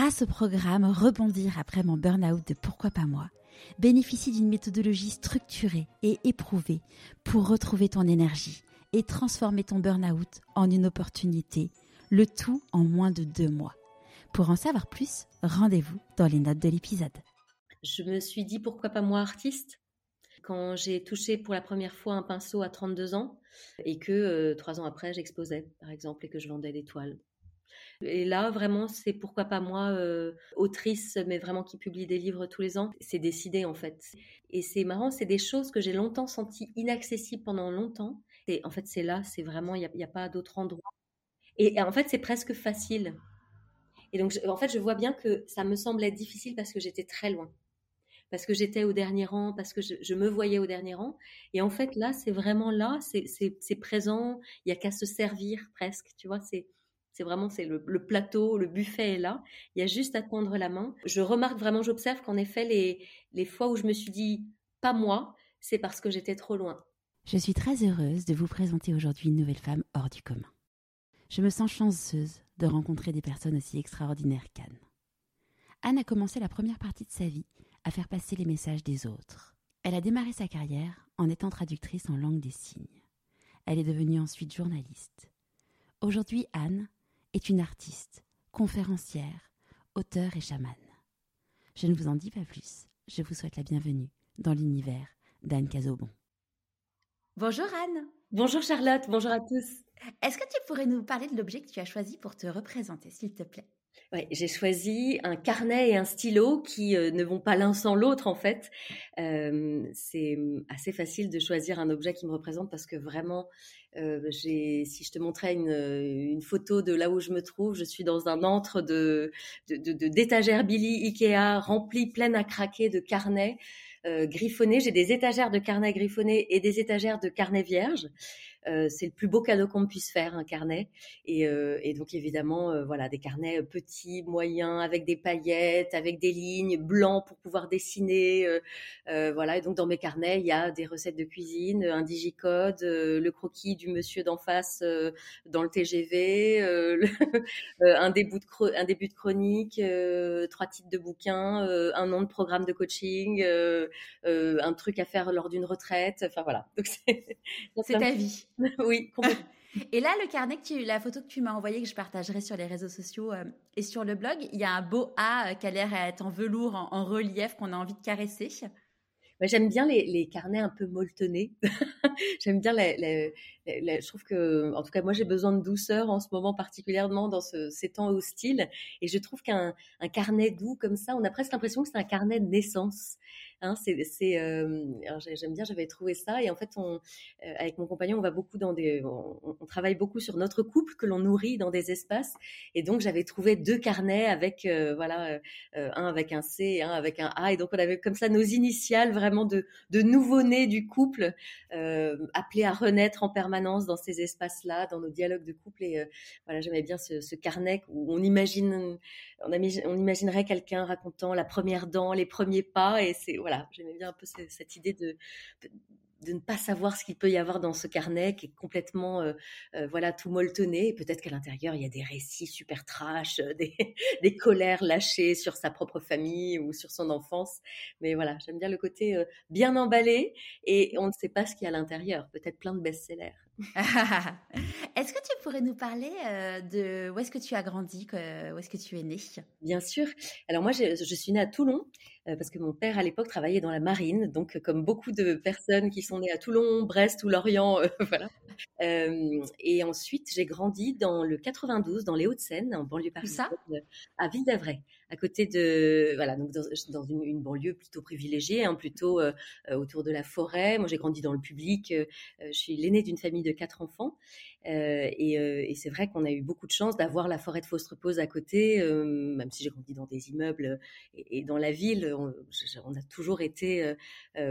grâce au programme Rebondir après mon burn-out de Pourquoi pas moi, bénéficie d'une méthodologie structurée et éprouvée pour retrouver ton énergie et transformer ton burn-out en une opportunité, le tout en moins de deux mois. Pour en savoir plus, rendez-vous dans les notes de l'épisode. Je me suis dit pourquoi pas moi artiste? Quand j'ai touché pour la première fois un pinceau à 32 ans et que euh, trois ans après j'exposais par exemple et que je vendais des toiles. Et là, vraiment, c'est pourquoi pas moi, euh, autrice, mais vraiment qui publie des livres tous les ans. C'est décidé en fait. Et c'est marrant, c'est des choses que j'ai longtemps senties inaccessibles pendant longtemps. Et en fait, c'est là, c'est vraiment, il n'y a, pas d'autre endroit. Et, en fait, c'est presque facile. Et donc, en fait, je vois bien que ça me semblait difficile parce que j'étais très loin. Parce que j'étais au dernier rang, parce que je, me voyais au dernier rang. Et en fait, là, c'est vraiment là, c'est présent. Il n'y a qu'à se servir presque, tu vois. C'est c'est vraiment c'est le, plateau, le buffet est là. Il y a juste à tendre la main. Je remarque vraiment, j'observe qu'en effet, les, les fois où je me suis dit pas moi, c'est parce que j'étais trop loin. Je suis très heureuse de vous présenter aujourd'hui une nouvelle femme hors du commun. Je me sens chanceuse de rencontrer des personnes aussi extraordinaires qu'Anne. Anne a commencé la première partie de sa vie à faire passer les messages des autres. Elle a démarré sa carrière en étant traductrice en langue des signes. Elle est devenue ensuite journaliste. Aujourd'hui, Anne est une artiste, conférencière, auteure et chamane. Je ne vous en dis pas plus, je vous souhaite la bienvenue dans l'univers d'Anne Cazobon. Bonjour Anne. Bonjour Charlotte, bonjour à tous. Est-ce que tu pourrais nous parler de l'objet que tu as choisi pour te représenter, s'il te plaît? Ouais, j'ai choisi un carnet et un stylo qui euh, ne vont pas l'un sans l'autre en fait. Euh, c'est assez facile de choisir un objet qui me représente parce que vraiment, euh, si je te montrais une, une, photo de là où je me trouve, je suis dans un antre de, de, de, d'étagères Billy Ikea rempli pleine à craquer de carnets. griffonnés, j'ai des étagères de carnets griffonnés et des étagères de carnets vierges. Euh, c'est le plus beau cadeau qu'on puisse faire, un carnet. Et, euh, donc évidemment, euh, voilà, des carnets petits, moyens, avec des paillettes, avec des lignes, blancs pour pouvoir dessiner. voilà. Et donc dans mes carnets, il y a des recettes de cuisine, un digicode, le croquis du monsieur d'en face dans le TGV, un début de un début de chronique, trois titres de bouquins, un nom de programme de coaching, un truc à faire lors d'une retraite. Enfin voilà. Donc c'est ta vie. oui, Et là, le carnet, que tu, la photo que tu m'as envoyée, que je partagerai sur les réseaux sociaux euh, et sur le blog, il y a un beau A euh, qui a l'air à être en velours, en, relief, qu'on a envie de caresser. J'aime bien les, carnets un peu molletonnés. J'aime bien je trouve que, en tout cas, moi, j'ai besoin de douceur en ce moment, particulièrement dans ces temps hostiles. Et je trouve qu'un carnet doux comme ça, on a presque l'impression que c'est un carnet de naissance. Hein, c'est, euh, j'aime bien, j'avais trouvé ça. Et en fait, on, euh, avec mon compagnon, on va beaucoup dans des, on, travaille beaucoup sur notre couple que l'on nourrit dans des espaces. Et donc, j'avais trouvé deux carnets avec, euh, voilà, un avec un C un avec un A. Et donc, on avait comme ça nos initiales vraiment de, de nouveau-nés du couple, appelés à renaître en permanence dans ces espaces-là, dans nos dialogues de couple. Et voilà, j'aimais bien ce, ce, carnet où on imagine, on, imaginerait quelqu'un racontant la première dent, les premiers pas. Et c'est voilà, j'aimais bien un peu cette idée de, de ne pas savoir ce qu'il peut y avoir dans ce carnet qui est complètement euh, euh, voilà tout molletonné. Peut-être qu'à l'intérieur il y a des récits super trash euh, des, des, colères lâchées sur sa propre famille ou sur son enfance. Mais voilà j'aime bien le côté bien emballé et on ne sait pas ce qu'il y a à l'intérieur. Peut-être plein de best-sellers est-ce que tu pourrais nous parler de où est-ce que tu as grandi, où est-ce que tu es née Bien sûr. Alors moi, je, je suis née à Toulon parce que mon père à l'époque travaillait dans la marine, donc comme beaucoup de personnes qui sont nées à Toulon, Brest ou Lorient, voilà. et ensuite, j'ai grandi dans le 92, dans les Hauts-de-Seine, en banlieue parisienne, à Ville d'Avray à côté de voilà donc dans, une, banlieue plutôt privilégiée, hein, plutôt euh, euh, autour de la forêt. Moi, j'ai grandi dans le public. Euh, je suis l'aînée d'une famille de quatre enfants et, euh, et c'est vrai qu'on a eu beaucoup de chance d'avoir la forêt de Faustre-Pose à côté, euh, même si j'ai grandi dans des immeubles et, dans la ville, on, a toujours été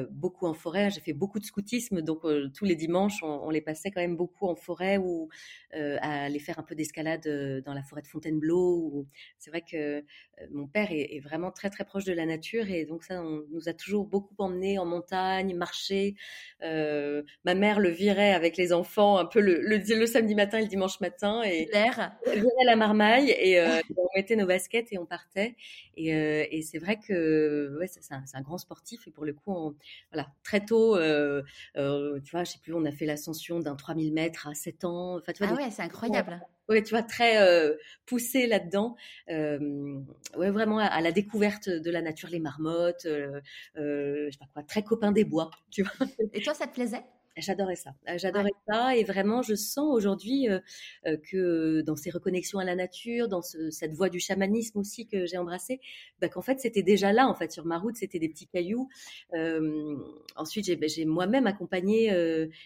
beaucoup en forêt. J'ai fait beaucoup de scoutisme, donc tous les dimanches, on, les passait quand même beaucoup en forêt ou à aller faire un peu d'escalade dans la forêt de Fontainebleau. C'est vrai que mon père est, vraiment très très proche de la nature et donc ça, on nous a toujours beaucoup emmenés en montagne, marcher. ma mère le virait avec les enfants, un peu le, le, le samedi matin et le dimanche matin et l'air, à la marmaille et on mettait nos baskets et on partait. Et, et c'est vrai que ouais, c'est un, un, grand sportif et pour le coup, on, voilà, très tôt, tu vois, je sais plus, on a fait l'ascension d'un 3000 mètres à 7 ans. Enfin, tu vois, ah ouais, c'est incroyable. Ouais, tu vois, très euh, poussé là-dedans. Euh, ouais, vraiment à, la découverte de la nature, les marmottes, euh, je sais pas quoi, très copain des bois, tu vois. Et toi, ça te plaisait? J'adorais ça. Euh, j'adorais ça et vraiment, je sens aujourd'hui euh, euh, que dans ces reconnexions à la nature, dans cette voie du chamanisme aussi que j'ai embrassée, bah, qu'en fait, c'était déjà là. En fait, sur ma route, c'était des petits cailloux. ensuite, j'ai, bah, moi-même accompagné.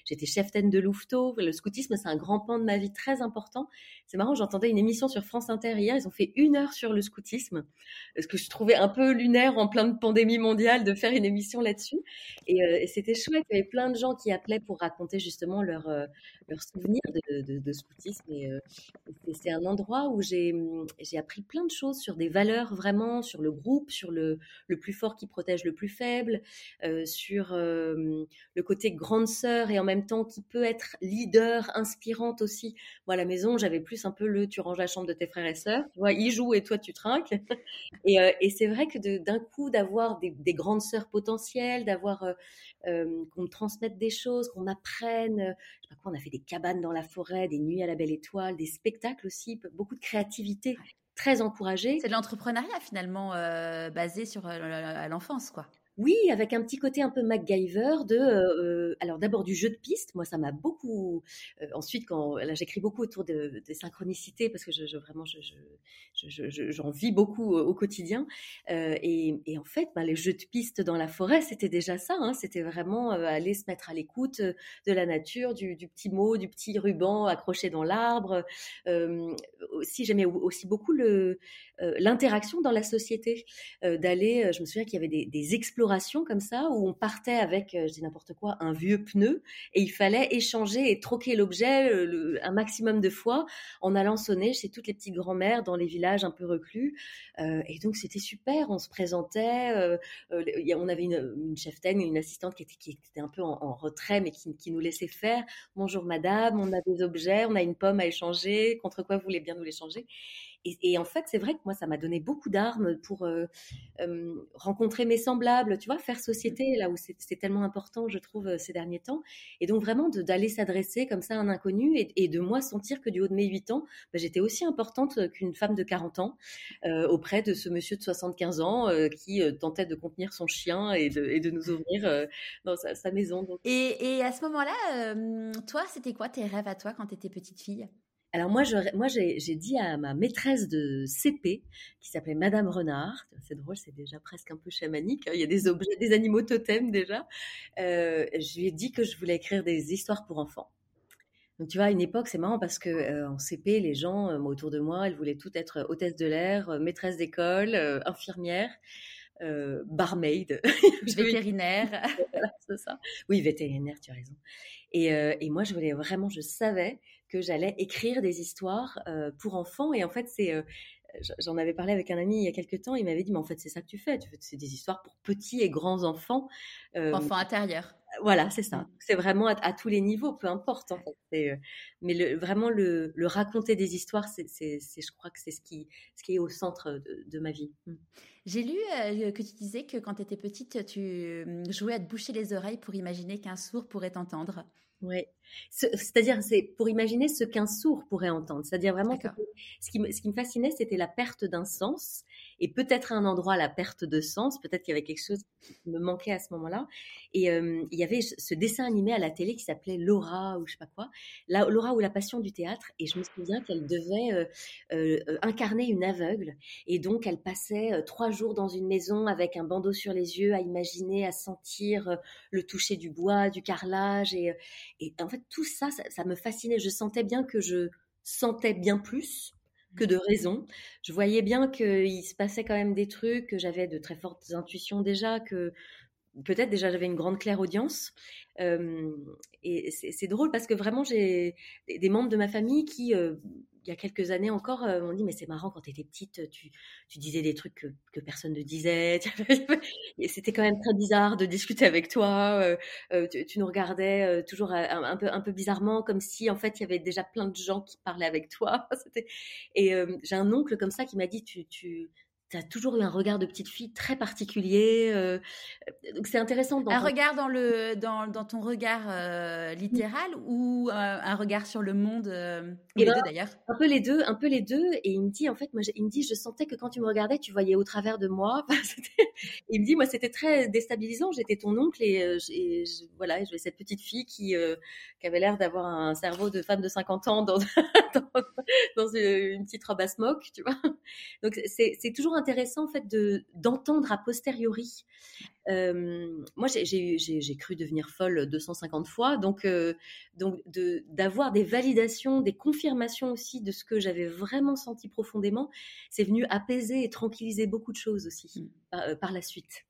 j'étais chef de Louveteau. Le scoutisme, c'est un grand pan de ma vie très important. C'est marrant, j'entendais une émission sur France Inter hier. Ils ont fait une heure sur le scoutisme, ce que je trouvais un peu lunaire en plein de pandémie mondiale de faire une émission là-dessus. Et, et c'était chouette. Il y avait plein de gens qui appelaient pour raconter justement leurs leur euh, souvenirs de, scoutisme. Euh, et, c'est un endroit où mmh, j'ai appris plein de choses sur des valeurs vraiment, sur le groupe, sur le, le plus fort qui protège le plus faible, euh, sur le côté grande sœur et en même temps qui peut être leader, inspirante aussi. Moi, à la maison, j'avais plus un peu le tu ranges la chambre de tes frères et sœurs. Tu vois, ils jouent et toi, tu trinques. et, et c'est vrai que d'un coup, d'avoir des, des, grandes sœurs potentielles, d'avoir qu'on me transmette des choses, qu'on apprenne. Euh, je sais pas quoi, on a fait des cabanes dans la forêt, des nuits à la belle étoile, des spectacles aussi, beaucoup de créativité très encouragée. C'est de l'entrepreneuriat finalement euh, basé sur euh, l'enfance, quoi. Oui, avec un petit côté un peu MacGyver de, euh, alors d'abord du jeu de piste. Moi, ça m'a beaucoup. Euh, ensuite, quand là, j'écris beaucoup autour de, des synchronicités parce que je, vraiment, je, je, j'en vis beaucoup au quotidien. Euh, et, en fait, bah, les jeux de piste dans la forêt, c'était déjà ça. Hein, c'était vraiment aller se mettre à l'écoute de la nature, du, petit mot, du petit ruban accroché dans l'arbre. aussi, j'aimais aussi beaucoup l'interaction dans la société, d'aller. Je me souviens qu'il y avait des, des comme ça où on partait avec, euh, je dis n'importe quoi, un vieux pneu et il fallait échanger et troquer l'objet euh, un maximum de fois en allant sonner chez toutes les petites grand-mères dans les villages un peu reclus. Euh, et donc c'était super, on se présentait, on avait une, une cheftaine, une assistante qui était, qui était un peu en, retrait mais qui, qui, nous laissait faire. Bonjour madame, on a des objets, on a une pomme à échanger, contre quoi vous voulez bien nous l'échanger? Et, en fait, c'est vrai que moi, ça m'a donné beaucoup d'armes pour euh, rencontrer mes semblables, tu vois, faire société, là où c'est tellement important, je trouve, euh, ces derniers temps. Et donc, vraiment, d'aller s'adresser comme ça à un inconnu et, de moi sentir que du haut de mes 8 ans, bah, j'étais aussi importante qu'une femme de 40 ans euh, auprès de ce monsieur de 75 ans qui tentait de contenir son chien et de, nous ouvrir dans sa, maison. Et, à ce moment-là, toi, c'était quoi tes rêves à toi quand tu étais petite fille? Alors moi, moi j'ai dit à ma maîtresse de CP, qui s'appelait Madame Renard, c'est drôle, c'est déjà presque un peu chamanique, hein, il y a des objets, des animaux totems déjà, euh, je lui ai dit que je voulais écrire des histoires pour enfants. Donc tu vois, à une époque, c'est marrant parce que euh, en CP, les gens euh, autour de moi, elles voulaient toutes être hôtesse de l'air, maîtresse d'école, infirmière. Barmaid, vétérinaire. c'est ça. Oui, vétérinaire, tu as raison. Et, et, moi, je voulais vraiment, je savais que j'allais écrire des histoires euh, pour enfants. Et en fait, c'est, euh, j'en avais parlé avec un ami il y a quelques temps. Il m'avait dit, mais en fait, c'est ça que tu fais. Tu fais c'est des histoires pour petits et grands enfants. Euh, enfants intérieurs. Voilà, c'est ça. Mm. C'est vraiment à, tous les niveaux, peu importe. En fait. mais le, vraiment le, raconter des histoires, c'est, je crois que c'est ce qui, ce qui est au centre de, ma vie. J'ai lu que tu disais que quand tu étais petite, tu jouais à te boucher les oreilles pour imaginer qu'un sourd pourrait t'entendre. Oui, c'est-à-dire c'est pour imaginer ce qu'un sourd pourrait entendre. C'est-à-dire vraiment ce qui, ce qui me fascinait, c'était la perte d'un sens et peut-être à un endroit la perte de sens. Peut-être qu'il y avait quelque chose qui me manquait à ce moment-là. Et euh, il y avait ce dessin animé à la télé qui s'appelait Laura ou je sais pas quoi, la, Laura ou la passion du théâtre. Et je me souviens qu'elle devait euh, euh, incarner une aveugle. Et donc elle passait trois jours dans une maison avec un bandeau sur les yeux, à imaginer, à sentir le toucher du bois, du carrelage. Et, en fait tout ça, ça me fascinait. Je sentais bien que je sentais bien plus que de raison. Je voyais bien qu'il se passait quand même des trucs, que j'avais de très fortes intuitions déjà, que peut-être déjà j'avais une grande claire audience. et c'est drôle parce que vraiment j'ai des membres de ma famille qui, il y a quelques années encore, euh, m'ont dit, mais c'est marrant, quand tu étais petite, tu, tu disais des trucs que, que personne ne disait. C'était quand même très bizarre de discuter avec toi. tu, nous regardais toujours un, peu, un peu bizarrement, comme si, en fait, il y avait déjà plein de gens qui parlaient avec toi. Et j'ai un oncle comme ça qui m'a dit, tu tu as toujours eu un regard de petite fille très particulier. Euh, donc c'est intéressant. un regard dans, le, dans, dans ton regard euh, littéral ou euh, un regard sur le monde les ben, deux d'ailleurs? Un peu les deux, un peu les deux. Et il me dit en fait, moi, il me dit, je sentais que quand tu me regardais, tu voyais au travers de moi. il me dit, moi, c'était très déstabilisant. J'étais ton oncle et, je, voilà, j'avais cette petite fille qui, qui avait l'air d'avoir un cerveau de femme de 50 ans dans, dans, dans une, petite robe à smoke, tu vois. Donc c'est toujours intéressant en fait de d'entendre a posteriori. Euh, moi, j'ai cru devenir folle 250 fois, donc euh, donc de d'avoir des validations, des confirmations aussi de ce que j'avais vraiment senti profondément, c'est venu apaiser et tranquilliser beaucoup de choses aussi mmh. euh, par, la suite.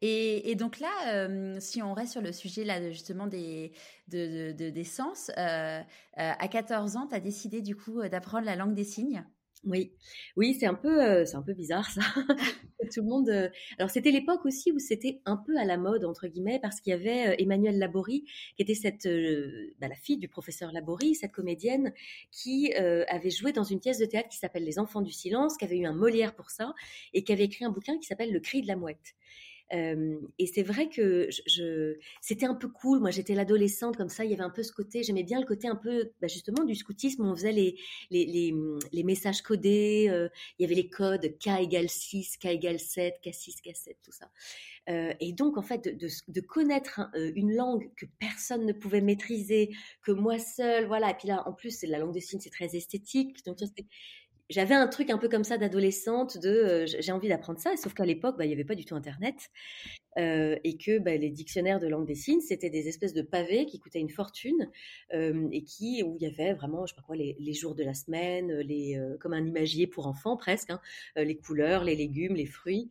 Et, donc là, si on reste sur le sujet là justement des, de, des sens, à 14 ans, tu as décidé du coup d'apprendre la langue des signes? Oui, oui, c'est un peu, euh, c'est un peu bizarre ça. Tout le monde. Euh, alors c'était l'époque aussi où c'était un peu à la mode entre guillemets parce qu'il y avait euh, Emmanuelle Laborie qui était cette, bah, la fille du professeur Laborie, cette comédienne qui avait joué dans une pièce de théâtre qui s'appelle Les Enfants du silence, qui avait eu un Molière pour ça et qui avait écrit un bouquin qui s'appelle Le cri de la mouette et c'est vrai que c'était un peu cool. Moi, j'étais l'adolescente comme ça. Il y avait un peu ce côté. J'aimais bien le côté un peu, bah, justement, du scoutisme. On faisait les, les, mmh, messages codés. il y avait les codes K égale 6, K égale 7, K6, K7, tout ça. et donc, en fait, de, de, connaître une langue que personne ne pouvait maîtriser, que moi seule, voilà. Et puis là, en plus, la langue des signes, c'est très esthétique. Donc, j'avais un truc un peu comme ça d'adolescente de euh, j'ai envie d'apprendre ça, sauf qu'à l'époque, bah, il n'y avait pas du tout Internet euh, et que bah, les dictionnaires de langue des signes, c'était des espèces de pavés qui coûtaient une fortune euh, et qui où il y avait vraiment, je sais pas quoi, les, les jours de la semaine, les comme un imagier pour enfants presque, hein, les couleurs, les légumes, les fruits.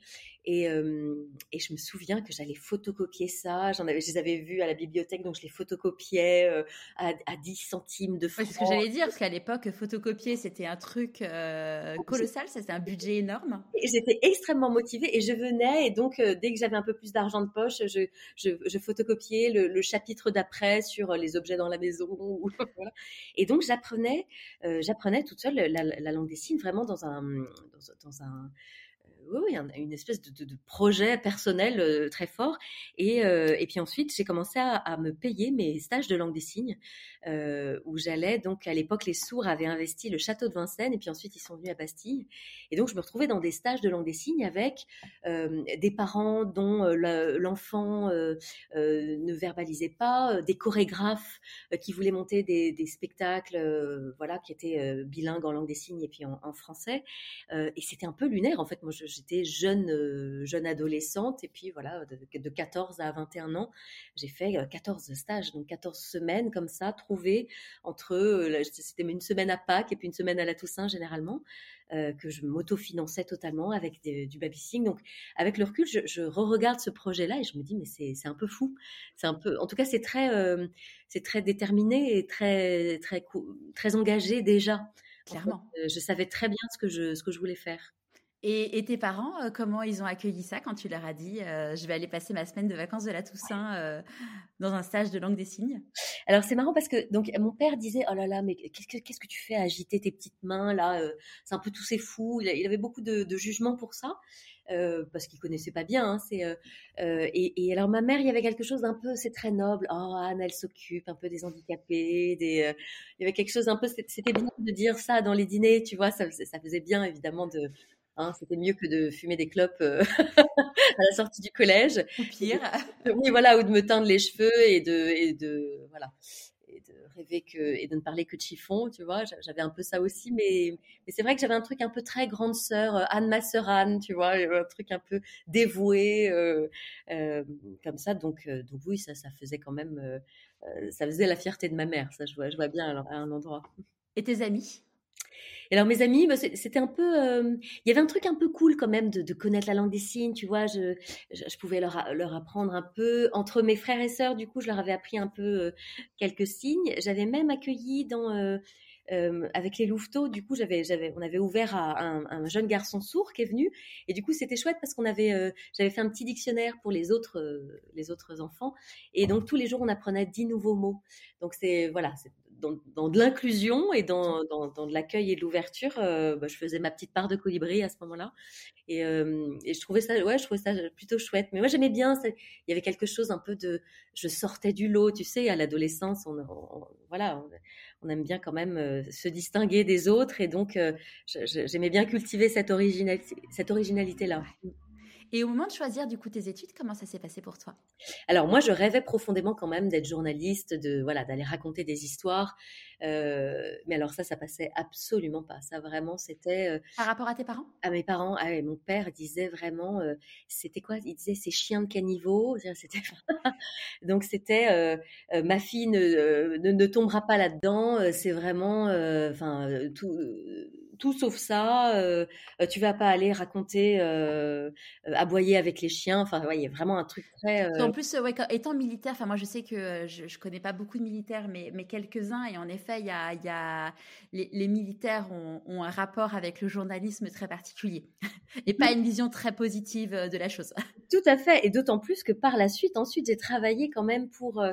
Et, et, je me souviens que j'allais photocopier ça. J'en avais, je les avais vus à la bibliothèque, donc je les photocopiais à, à, 10 centimes de francs. c'est ce que j'allais dire, parce qu'à l'époque, photocopier, c'était un truc colossal, ça c'était un budget énorme. J'étais extrêmement motivée et je venais, et donc dès que j'avais un peu plus d'argent de poche, je, je, je photocopiais le, chapitre d'après sur les objets dans la maison. Et donc j'apprenais, j'apprenais toute seule la, la, langue des signes vraiment dans un, dans, dans un oui, une espèce de, projet personnel euh, très fort. Et, euh, et, puis ensuite, j'ai commencé à, me payer mes stages de langue des signes, euh, où j'allais. Donc, à l'époque, les sourds avaient investi le château de Vincennes, et puis ensuite, ils sont venus à Bastille. Et donc, je me retrouvais dans des stages de langue des signes avec des parents dont l'enfant ne verbalisait pas, des chorégraphes qui voulaient monter des, spectacles, voilà, qui étaient bilingues en langue des signes et puis en, français. et c'était un peu lunaire, en fait. J'étais jeune, euh, jeune adolescente. Et puis voilà, de, 14 à 21 ans, j'ai fait 14 euh, stages, donc 14 semaines comme ça, trouvées entre, euh, c'était une semaine à Pâques et puis une semaine à la Toussaint généralement. que je m'autofinançais totalement avec du babysitting. Donc, avec le recul, je, re-regarde ce projet-là et je me dis, mais c'est un peu fou. C'est un peu, en tout cas, c'est très, c'est très déterminé et très, très, très engagé déjà. Clairement. je savais très bien ce que je, ce que je voulais faire. Et, tes parents, euh, comment ils ont accueilli ça quand tu leur as dit euh, je vais aller passer ma semaine de vacances de la Toussaint euh, dans un stage de langue des signes? Alors c'est marrant parce que donc mon père disait oh là là mais qu'est-ce que qu'est-ce que tu fais à agiter tes petites mains là c'est un peu tout c'est fou il avait beaucoup de, de jugement pour ça parce qu'il connaissait pas bien hein, c'est et, et, alors ma mère il y avait quelque chose d'un peu c'est très noble oh Anne elle s'occupe un peu des handicapés des il y avait quelque chose un peu c'était bien de dire ça dans les dîners tu vois ça, ça faisait bien évidemment de Hein, c'était mieux que de fumer des clopes euh, à la sortie du collège. Ou pire. oui, voilà, ou de me teindre les cheveux et de, et de voilà, et de rêver que et de ne parler que de chiffon, tu vois. J'avais un peu ça aussi, mais, mais c'est vrai que j'avais un truc un peu très grande sœur, euh, Anne ma sœur Anne, tu vois, un truc un peu dévoué euh, comme ça. Donc, donc oui, ça, ça faisait quand même, ça faisait la fierté de ma mère. Ça, je vois, je vois bien alors, à un endroit. Et tes amis? Et alors mes amis, bah, c'était un peu, euh, il y avait un truc un peu cool quand même de, connaître la langue des signes, tu vois. Je, pouvais leur, apprendre un peu entre mes frères et sœurs. Du coup, je leur avais appris un peu euh, quelques signes. J'avais même accueilli dans euh, avec les louveteaux, du coup, j'avais, j'avais, on avait ouvert à un, jeune garçon sourd qui est venu, et du coup, c'était chouette parce qu'on avait, j'avais fait un petit dictionnaire pour les autres, les autres enfants, et donc tous les jours, on apprenait dix nouveaux mots. Donc c'est, voilà, dans, de l'inclusion et dans, dans, de l'accueil et de l'ouverture, bah, je faisais ma petite part de colibri à ce moment-là. Et, et, je trouvais ça, ouais, je trouvais ça plutôt chouette. Mais moi, j'aimais bien. Il y avait quelque chose un peu de, je sortais du lot, tu sais, à l'adolescence, on, voilà, on, aime bien quand même se distinguer des autres, et donc j'aimais bien cultiver cette, originalité, cette originalité-là. Et au moment de choisir du coup tes études, comment ça s'est passé pour toi? Alors moi, je rêvais profondément quand même d'être journaliste, de voilà, d'aller raconter des histoires. Euh, mais alors ça, ça passait absolument pas. Ça vraiment, c'était. Euh, Par rapport à tes parents? À mes parents. Ah, mon père disait vraiment, euh, c'était quoi? Il disait ces chiens de caniveau. C'était. Donc c'était ma fille ne, ne, ne, tombera pas là-dedans. C'est vraiment, enfin tout tout sauf ça. Euh, euh, tu vas pas aller raconter euh, aboyer avec les chiens. Enfin, il y a vraiment un truc très. En plus, étant militaire, enfin moi je sais que je, ne connais pas beaucoup de militaires, mais, mais quelques-uns. Et en effet, il y a, y a les, militaires ont, ont, un rapport avec le journalisme très particulier et pas une vision très positive de la chose. Tout à fait, et d'autant plus que par la suite, ensuite, j'ai travaillé quand même pour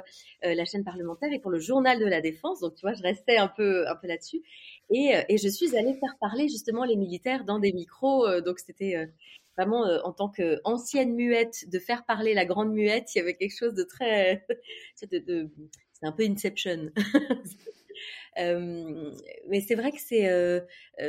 la chaîne parlementaire et pour le journal de la défense. Donc, tu vois, je restais un peu, un peu là-dessus. Et, et, je suis allée faire parler justement les militaires dans des micros. Euh, donc c'était euh, vraiment euh, en tant qu'ancienne muette de faire parler la grande muette. Il y avait quelque chose de très, c'est un peu Inception. mais c'est vrai que c'est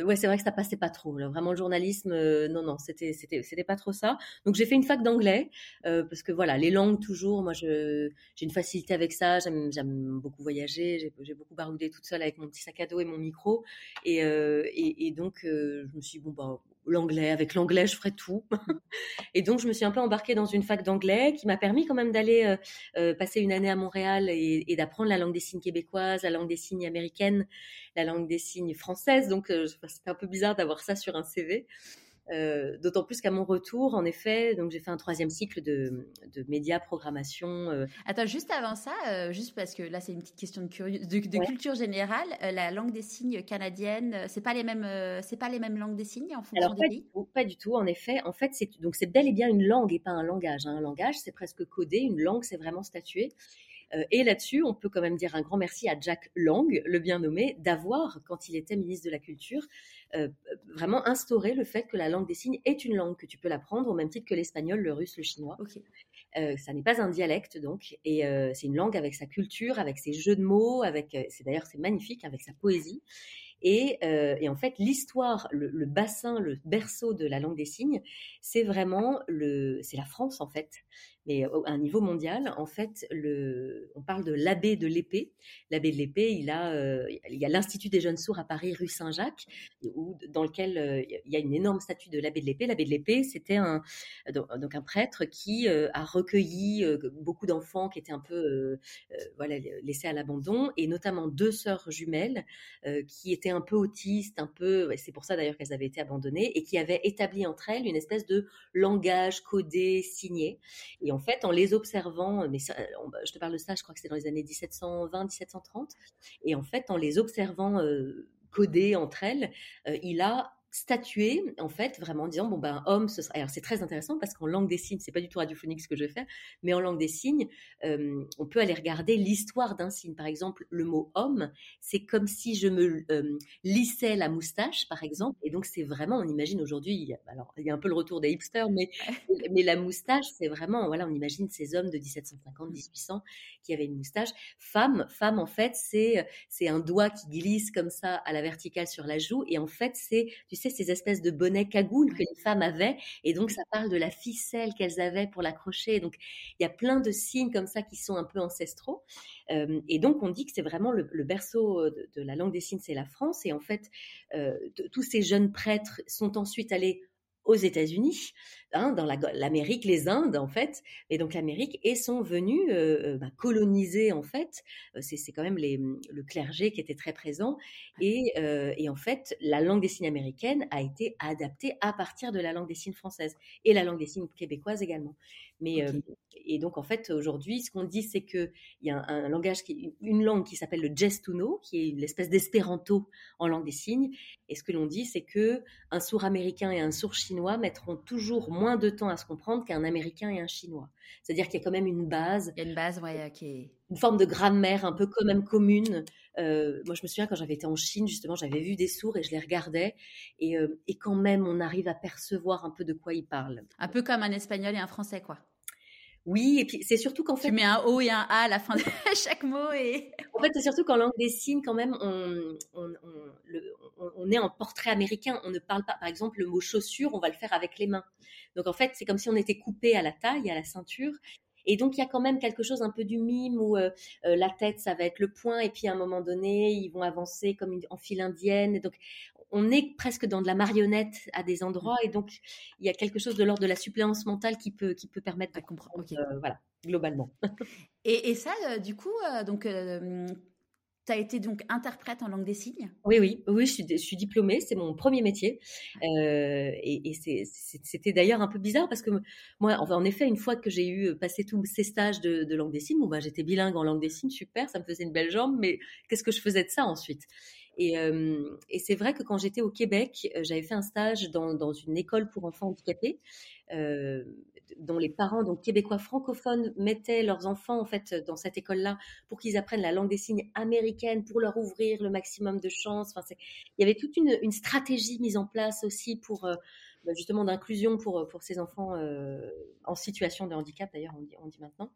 ouais c'est vrai que ça passait pas trop vraiment le journalisme non non c'était c'était c'était pas trop ça. Donc j'ai fait une fac d'anglais parce que voilà les langues toujours moi je j'ai une facilité avec ça. J'aime j'aime beaucoup voyager. J'ai beaucoup baroudé toute seule avec mon petit sac à dos et mon micro. Et et, et, donc je me suis dit, bon bah l'anglais. Avec l'anglais, je ferais tout. et donc, je me suis un peu embarquée dans une fac d'anglais qui m'a permis quand même d'aller euh, euh, passer une année à Montréal et, d'apprendre la langue des signes québécoise, la langue des signes américaine, la langue des signes française. Donc, euh, c'était un peu bizarre d'avoir ça sur un CV. Euh, d'autant plus qu'à mon retour, en effet, donc j'ai fait un troisième cycle de, de médias programmation. Euh. Attends, juste avant ça, euh, juste parce que là c'est une petite question de, de, culture générale, la langue des signes canadienne, c'est pas les mêmes, c'est pas les mêmes langues des signes en fonction des pays. pas du tout. En effet, en fait, c'est donc c'est bel et bien une langue et pas un langage. Hein. Un langage, c'est presque codé. Une langue, c'est vraiment statué. Et là-dessus, on peut quand même dire un grand merci à Jack Lang, le bien nommé, d'avoir, quand il était ministre de la Culture, euh, vraiment instaurer le fait que la langue des signes est une langue que tu peux l'apprendre au même titre que l'espagnol, le russe, le chinois. Euh, ça n'est pas un dialecte donc, et euh, c'est une langue avec sa culture, avec ses jeux de mots, avec, c'est d'ailleurs c'est magnifique, avec sa poésie. Et, et en fait, l'histoire, le, le, bassin, le berceau de la langue des signes, c'est vraiment le, c'est la France en fait mais à un niveau mondial, en fait, on parle de l'abbé de l'épée. L'abbé de l'épée, il euh, il y a l'Institut des jeunes sourds à Paris, rue Saint-Jacques, où, dans lequel euh, il y a une énorme statue de l'abbé de l'épée. L'abbé de l'épée, c'était un, donc un prêtre qui euh, a recueilli beaucoup d'enfants qui étaient un peu, voilà, laissés à l'abandon, et notamment deux sœurs jumelles qui étaient un peu autistes, un peu, c'est pour ça d'ailleurs qu'elles avaient été abandonnées, et qui avaient établi entre elles une espèce de langage codé, signé. En fait, en les observant, mais bah, je te parle de ça, je crois que c'est dans les années 1720-1730, et en fait, en les observant euh, coder entre elles, euh, il a statuer, en fait, vraiment en disant, bon, ben, homme, ce sera. Alors, c'est très intéressant parce qu'en langue des signes, c'est pas du tout radiophonique ce que je vais faire, mais en langue des signes, euh, on peut aller regarder l'histoire d'un signe. Par exemple, le mot homme, c'est comme si je me euh, lissais la moustache, par exemple. Et donc, c'est vraiment, on imagine aujourd'hui, alors, il y a un peu le retour des hipsters, mais, mais la moustache, c'est vraiment, voilà, on imagine ces hommes de 1750, 1800 qui avaient une moustache. Femme, femme, en fait, c'est, c'est un doigt qui glisse comme ça à la verticale sur la joue. Et en fait, c'est, tu sais, ces espèces de bonnets cagoules que les femmes avaient. Et donc, ça parle de la ficelle qu'elles avaient pour l'accrocher. Donc, il y a plein de signes comme ça qui sont un peu ancestraux. Euh, et donc, on dit que c'est vraiment le, berceau de, la langue des signes, c'est la France. Et en fait, euh, tous ces jeunes prêtres sont ensuite allés aux États-Unis, hein, dans l'Amérique, les Indes en fait, et donc l'Amérique, et sont venus euh, euh, bah, coloniser en fait. Euh, c'est quand même les, le clergé qui était très présent, et, et, en fait la langue des signes américaine a été adaptée à partir de la langue des signes française et la langue des signes québécoise également. Mais et donc en fait aujourd'hui, ce qu'on dit, c'est que il y a un, langage qui, une langue qui s'appelle le gestuno, qui est l'espèce d'espéranto en langue des signes. Et ce que l'on dit, c'est que un sourd américain et un sourd chinois mettront toujours moins de temps à se comprendre qu'un américain et un chinois. C'est-à-dire qu'il y a quand même une base. Il y a une base, ouais, qui est une forme de grammaire un peu quand même commune. Euh, moi, je me souviens quand j'avais été en Chine, justement, j'avais vu des sourds et je les regardais. Et, euh, et quand même, on arrive à percevoir un peu de quoi ils parlent. Un peu comme un espagnol et un français, quoi. Oui, et puis c'est surtout qu'en fait. Tu mets un O et un A à la fin de chaque mot. Et... En fait, c'est surtout qu'en langue des signes, quand même, on, on, on, on, est en portrait américain. On ne parle pas, par exemple, le mot chaussure, on va le faire avec les mains. Donc en fait, c'est comme si on était coupé à la taille, à la ceinture. Et donc, il y a quand même quelque chose un peu du mime où euh, euh, la tête, ça va être le point, et puis à un moment donné, ils vont avancer comme en file indienne. Et donc, on est presque dans de la marionnette à des endroits, et donc il y a quelque chose de l'ordre de la suppléance mentale qui peut, qui peut permettre de comprendre. Euh, voilà, globalement. et, et, ça, du coup, donc tu as été donc interprète en langue des signes? Oui, oui, oui, je suis, je suis diplômée, c'est mon premier métier. Euh, et, et c'était d'ailleurs un peu bizarre parce que moi, en effet, une fois que j'ai eu passé tous ces stages de, de langue des signes, bon, bah, j'étais bilingue en langue des signes, super, ça me faisait une belle jambe, mais qu'est-ce que je faisais de ça ensuite? Et, euh, et c'est vrai que quand j'étais au Québec, euh, j'avais fait un stage dans, une école pour enfants handicapés. Euh, dont les parents, donc québécois francophones, mettaient leurs enfants en fait dans cette école-là pour qu'ils apprennent la langue des signes américaine, pour leur ouvrir le maximum de chances. Enfin, il y avait toute une, stratégie mise en place aussi pour justement d'inclusion pour, pour ces enfants euh, en situation de handicap, d'ailleurs on dit, maintenant.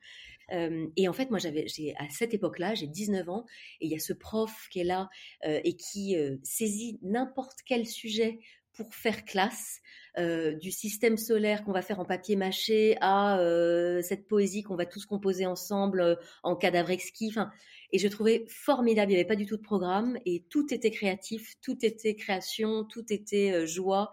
Euh, et en fait, moi, j'avais, à cette époque-là, j'ai 19 ans, et il y a ce prof qui est là euh, et qui euh, saisit n'importe quel sujet pour faire classe, euh, du système solaire qu'on va faire en papier mâché à euh, cette poésie qu'on va tous composer ensemble euh, en cadavre exquis. Et je trouvais formidable. Il n'y avait pas du tout de programme et tout était créatif, tout était création, tout était joie.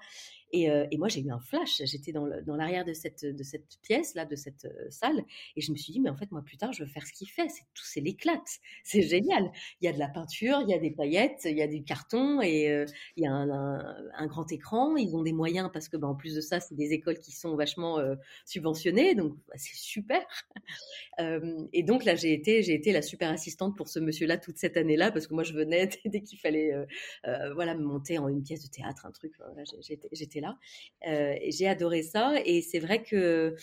Euh, et, moi, j'ai eu un flash. J'étais dans l'arrière de cette, de cette pièce-là, de cette euh, salle. Et je me suis dit, mais en fait, moi, plus tard, je veux faire ce qu'il fait. C'est tout, c'est l'éclate. C'est génial. Il y a de la peinture, il y a des paillettes, il y a du carton et euh, il y a un, grand écran. Ils ont des moyens parce que, bah, en plus de ça, c'est des écoles qui sont vachement subventionnées. Donc, bah, c'est super. et donc, là, j'ai été, j'ai été la super assistante pour ce monsieur-là toute cette année-là parce que moi, je venais dès qu'il fallait, voilà, me monter en une pièce de théâtre, un truc. j'étais là. Euh, j'ai adoré ça et c'est vrai euh,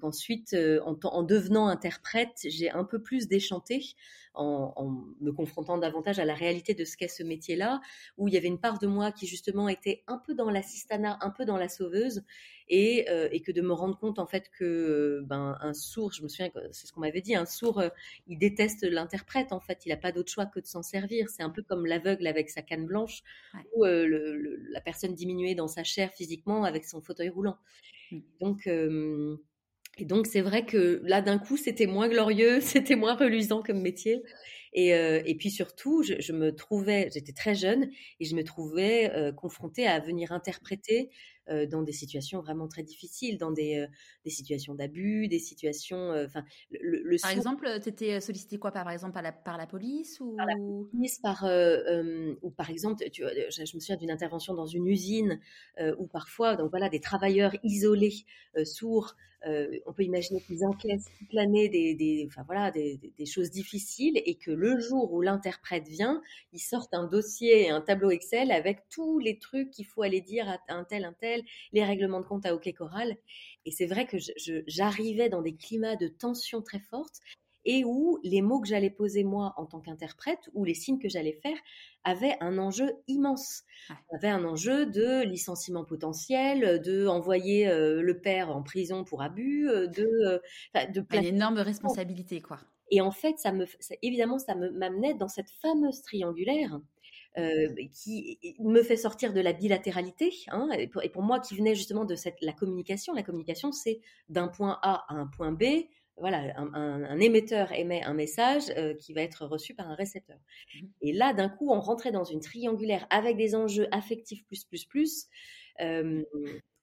qu'ensuite, euh, en, devenant interprète, j'ai un peu plus déchanté en, me confrontant davantage à la réalité de ce qu'est ce métier-là, où il y avait une part de moi qui justement était un peu dans l'assistanat, un peu dans la sauveuse, et, euh, et, que de me rendre compte en fait que ben un sourd, je me souviens que c'est ce qu'on m'avait dit, un sourd, euh, il déteste l'interprète en fait, il n'a pas d'autre choix que de s'en servir. C'est un peu comme l'aveugle avec sa canne blanche, ou euh, le, la personne diminuée dans sa chair physiquement avec son fauteuil roulant. Mmh. Donc et donc c'est vrai que là d'un coup c'était moins glorieux, c'était moins reluisant comme métier. Et, euh, et puis surtout, je, je me trouvais, j'étais très jeune et je me trouvais euh, confrontée à venir interpréter euh, dans des situations vraiment très difficiles, dans des, euh, des situations d'abus, des situations. Euh, enfin, le, le, par exemple, tu étais sollicité quoi par exemple par la, par la police ou par la police, par ou par exemple, tu, je, je me souviens d'une intervention dans une usine où parfois, donc voilà, des travailleurs isolés, sourds. On peut imaginer qu'ils encaissent toute l'année des, des, enfin voilà, des, des, choses difficiles et que le jour où l'interprète vient, ils sortent un dossier un tableau Excel avec tous les trucs qu'il faut aller dire à un tel, un tel, les règlements de compte à OK Choral. Et c'est vrai que j'arrivais dans des climats de tension très forte et où les mots que j'allais poser moi en tant qu'interprète ou les signes que j'allais faire avaient un enjeu immense. Avaient un enjeu de licenciement potentiel, de envoyer euh, le père en prison pour abus, euh, de, euh, de une énorme responsabilité quoi. Et en fait, ça me, évidemment, ça m'amenait dans cette fameuse triangulaire euh, qui me fait sortir de la bilatéralité. Hein, et, pour, moi, qui venait justement de cette, la communication, la communication, c'est d'un point A à un point B. Voilà, un, émetteur émet un message euh, qui va être reçu par un récepteur. Mmh. Et là, d'un coup, on rentrait dans une triangulaire avec des enjeux affectifs plus plus plus. Euh,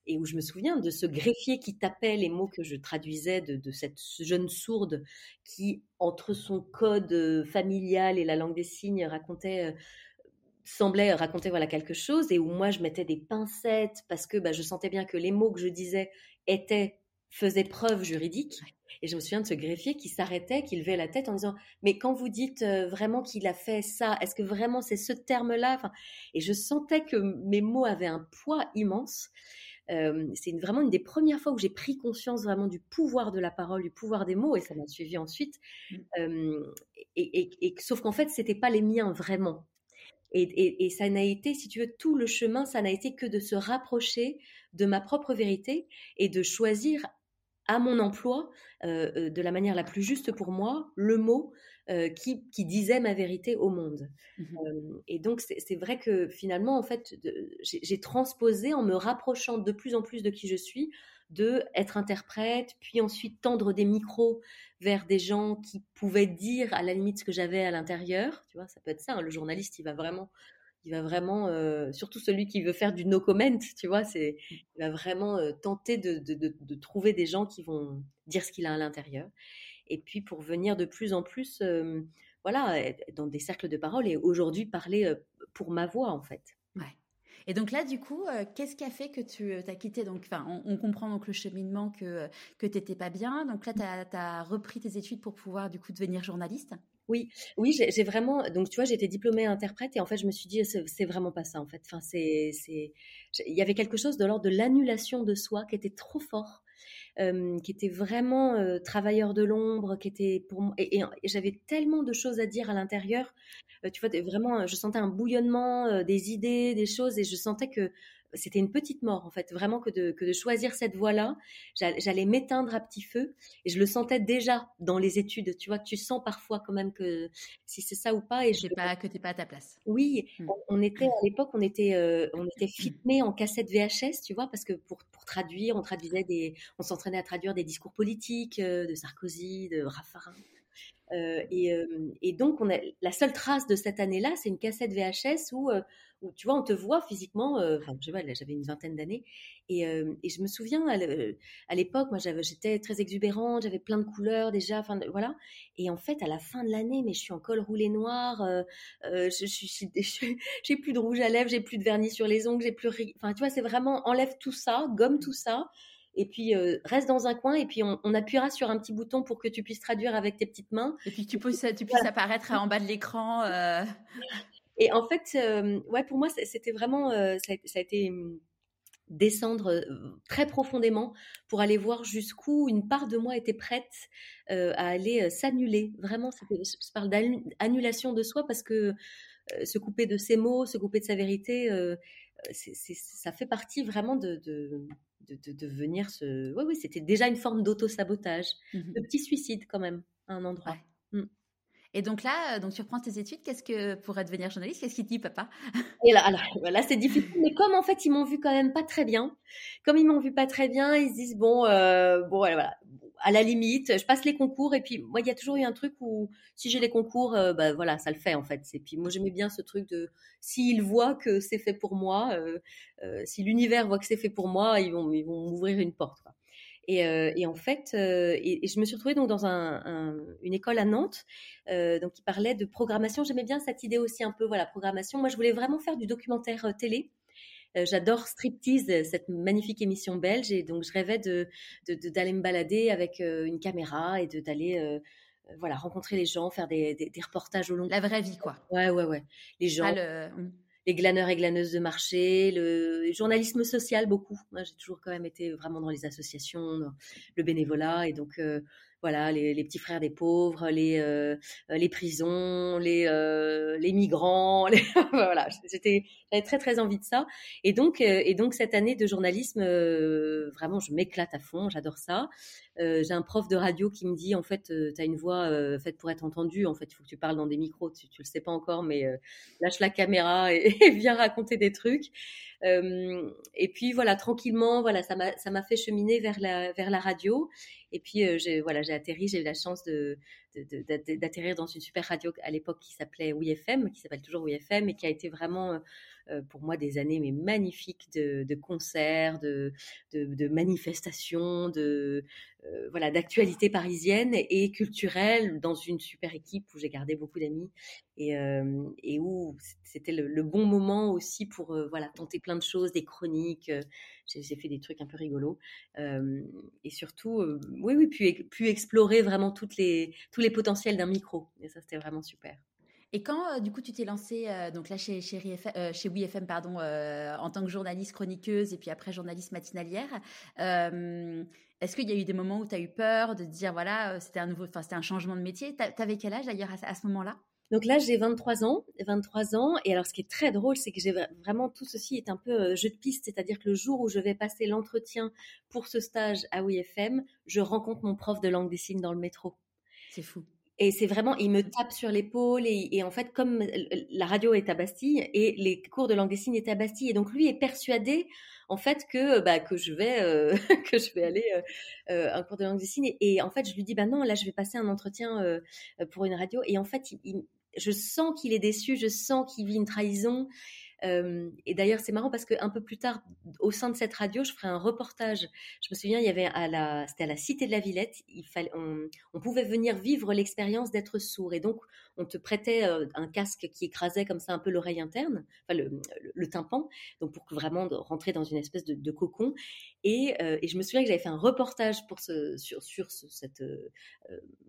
et où je me souviens de ce greffier qui tapait les mots que je traduisais de, cette jeune sourde qui, entre son code familial et la langue des signes, racontait semblait raconter voilà quelque chose et où moi je mettais des pincettes parce que bah, je sentais bien que les mots que je disais étaient faisaient preuve juridique et je me souviens de ce greffier qui s'arrêtait qui levait la tête en disant mais quand vous dites vraiment qu'il a fait ça est-ce que vraiment c'est ce terme là enfin, et je sentais que mes mots avaient un poids immense c'est vraiment une des premières fois où j'ai pris conscience vraiment du pouvoir de la parole, du pouvoir des mots, et ça m'a suivi ensuite. Mmh. et, sauf qu'en fait, c'était pas les miens vraiment. Et, ça n'a été, si tu veux, tout le chemin, ça n'a été que de se rapprocher de ma propre vérité et de choisir à mon emploi, de la manière la plus juste pour moi, le mot qui, qui, disait ma vérité au monde. Mmh et donc, c'est vrai que finalement, en fait, j'ai transposé en me rapprochant de plus en plus de qui je suis, de être interprète, puis ensuite tendre des micros vers des gens qui pouvaient dire à la limite ce que j'avais à l'intérieur. Tu vois, ça peut être ça. Hein, le journaliste, il va vraiment, il va vraiment, surtout celui qui veut faire du no comment, tu vois, c'est, mmh. il va vraiment tenter de, de, de, trouver des gens qui vont dire ce qu'il a à l'intérieur et puis pour venir de plus en plus, voilà, dans des cercles de parole et aujourd'hui parler pour ma voix en fait. Ouais. Et donc là, du coup, qu'est-ce qui a fait que tu as quitté donc, enfin, on, comprend donc le cheminement que que t'étais pas bien. Donc là, tu as, repris tes études pour pouvoir du coup devenir journaliste. Oui, oui, j'ai vraiment. Donc, tu vois, j'étais diplômée interprète et en fait, je me suis dit, c'est vraiment pas ça en fait. Enfin, c'est, il y avait quelque chose de l'ordre de l'annulation de soi qui était trop fort qui était vraiment travailleur de l'ombre, qui était pour et, j'avais tellement de choses à dire à l'intérieur. tu vois, vraiment, je sentais un bouillonnement des idées, des choses, et je sentais que c'était une petite mort en fait, vraiment que de, que de choisir cette voie-là, j'allais m'éteindre à petit feu et je le sentais déjà dans les études, tu vois, tu sens parfois quand même que si c'est ça ou pas et je pas que t'es pas à ta place. Oui, mmh. on, était à l'époque, on était euh, on était filmé en cassette VHS, tu vois, parce que pour, pour traduire, on traduisait des on s'entraînait à traduire des discours politiques euh, de Sarkozy, de Raffarin. Euh, et, et, donc, on a, la seule trace de cette année-là, c'est une cassette VHS où tu vois, on te voit physiquement. Euh, enfin, je vois, j'avais une vingtaine d'années. Et, euh, je me souviens, à l'époque, moi, j'étais très exubérante, j'avais plein de couleurs déjà. Voilà. Et en fait, à la fin de l'année, mais je suis en col roulé noir, euh, je, j'ai plus de rouge à lèvres, j'ai plus de vernis sur les ongles, j'ai plus. Enfin, tu vois, c'est vraiment enlève tout ça, gomme tout ça et puis reste dans un coin et puis on, on, appuiera sur un petit bouton pour que tu puisses traduire avec tes petites mains. Et puis tu puisses, tu puisses apparaître en bas de l'écran. Et en fait, euh, ouais, pour moi, c'était vraiment, euh, ça, a, été mmh, descendre euh, très profondément pour aller voir jusqu'où une part de moi était prête à aller s'annuler. Vraiment, je parle d'annulation de soi parce que se couper de ses mots, se couper de sa vérité, ça fait partie vraiment de, de, de, venir se. Oui, oui, c'était déjà une forme d'auto-sabotage, mmh de petit suicide quand même, à un endroit. Mmh. Et donc là, euh, donc tu reprends tes études. Qu'est-ce que pour devenir journaliste Qu'est-ce qu'il dit, papa? Et là, alors, là, c'est difficile. Mais comme en fait, ils m'ont vu quand même pas très bien. Comme ils m'ont vu pas très bien, ils se disent bon, euh, bon, voilà, à la limite, je passe les concours. Et puis moi, il y a toujours eu un truc où si j'ai les concours, euh, bah voilà, ça le fait en fait. Et puis moi, j'aimais bien ce truc de s'ils voient que c'est fait pour moi, si l'univers voit que c'est fait pour moi, ils vont, ils vont m'ouvrir une porte. Et, euh, et, en fait, euh, et, je me suis retrouvée donc dans un, une école à Nantes, euh, donc qui parlait de programmation. J'aimais bien cette idée aussi un peu, voilà, programmation. Moi, je voulais vraiment faire du documentaire télé. J'adore Striptease, cette magnifique émission belge, et donc je rêvais de d'aller me balader avec une caméra et de d'aller voilà rencontrer les gens, faire des, des, reportages au long. La vraie vie, quoi. Ouais, ouais, ouais. Les gens. Ah, mmh les glaneurs et glaneuses de marché, le journalisme social beaucoup. Moi, j'ai toujours quand même été vraiment dans les associations, le bénévolat, et donc euh, voilà, les, petits frères des pauvres, les, euh, les prisons, les, euh, les migrants. voilà, j'étais, j'avais très très envie de ça. Et donc, euh, et donc cette année de journalisme, vraiment, je m'éclate à fond, j'adore ça. J'ai un prof de radio qui me dit, en fait, tu as une voix faite pour être entendue. En fait, il faut que tu parles dans des micros. Tu, tu le sais pas encore, mais lâche la caméra et, et viens raconter des trucs. et puis voilà, tranquillement, voilà, ça m'a ça m'a fait cheminer vers la vers la radio. Et puis, euh, j'ai voilà, j'ai atterri, j'ai eu la chance de, d'atterrir dans une super radio à l'époque qui s'appelait WeFM, qui s'appelle toujours WeFM, et qui a été vraiment euh, pour moi des années magnifiques de, concerts, de, manifestations, de voilà d'actualité parisienne et culturelle dans une super équipe où j'ai gardé beaucoup d'amis et, où c'était le, bon moment aussi pour voilà tenter plein de choses, des chroniques. j'ai fait des trucs un peu rigolos et surtout oui oui puis, puis explorer vraiment toutes les tous les potentiels d'un micro et ça c'était vraiment super. Et quand, euh, du coup, tu t'es lancée, euh, donc là, chez, chez, euh, chez WeFM, pardon, en tant que journaliste chroniqueuse et puis après journaliste matinalière, est-ce qu'il y a eu des moments où tu as eu peur de te dire, voilà, c'était un nouveau, enfin, c'était un changement de métier? Tu avais quel âge d'ailleurs à, ce moment-là? Donc là, j'ai 23 ans, 23 ans. Et alors, ce qui est très drôle, c'est que j'ai vraiment tout ceci est un peu jeu de piste, c'est-à-dire que le jour où je vais passer l'entretien pour ce stage à WeFM, je rencontre mon prof de langue des signes dans le métro. C'est fou. Et c'est vraiment, il me tape sur l'épaule et, en fait, comme la radio est à Bastille et les cours de langue des signes étaient à Bastille, et donc lui est persuadé en fait que bah, que je vais euh, que je vais aller euh, euh, un cours de langue des signes et, en fait je lui dis bah non là je vais passer un entretien pour une radio et en fait je sens qu'il est déçu, je sens qu'il vit une trahison et d'ailleurs, c'est marrant parce qu'un peu plus tard, au sein de cette radio, je ferai un reportage. Je me souviens, il y avait à la, c'était à la Cité de la Villette. Il fallait, on, pouvait venir vivre l'expérience d'être sourd. Et donc, on te prêtait un casque qui écrasait comme ça un peu l'oreille interne, enfin le, tympan, donc pour vraiment rentrer dans une espèce de, cocon. Et, et, je me souviens que j'avais fait un reportage pour ce, sur, sur cette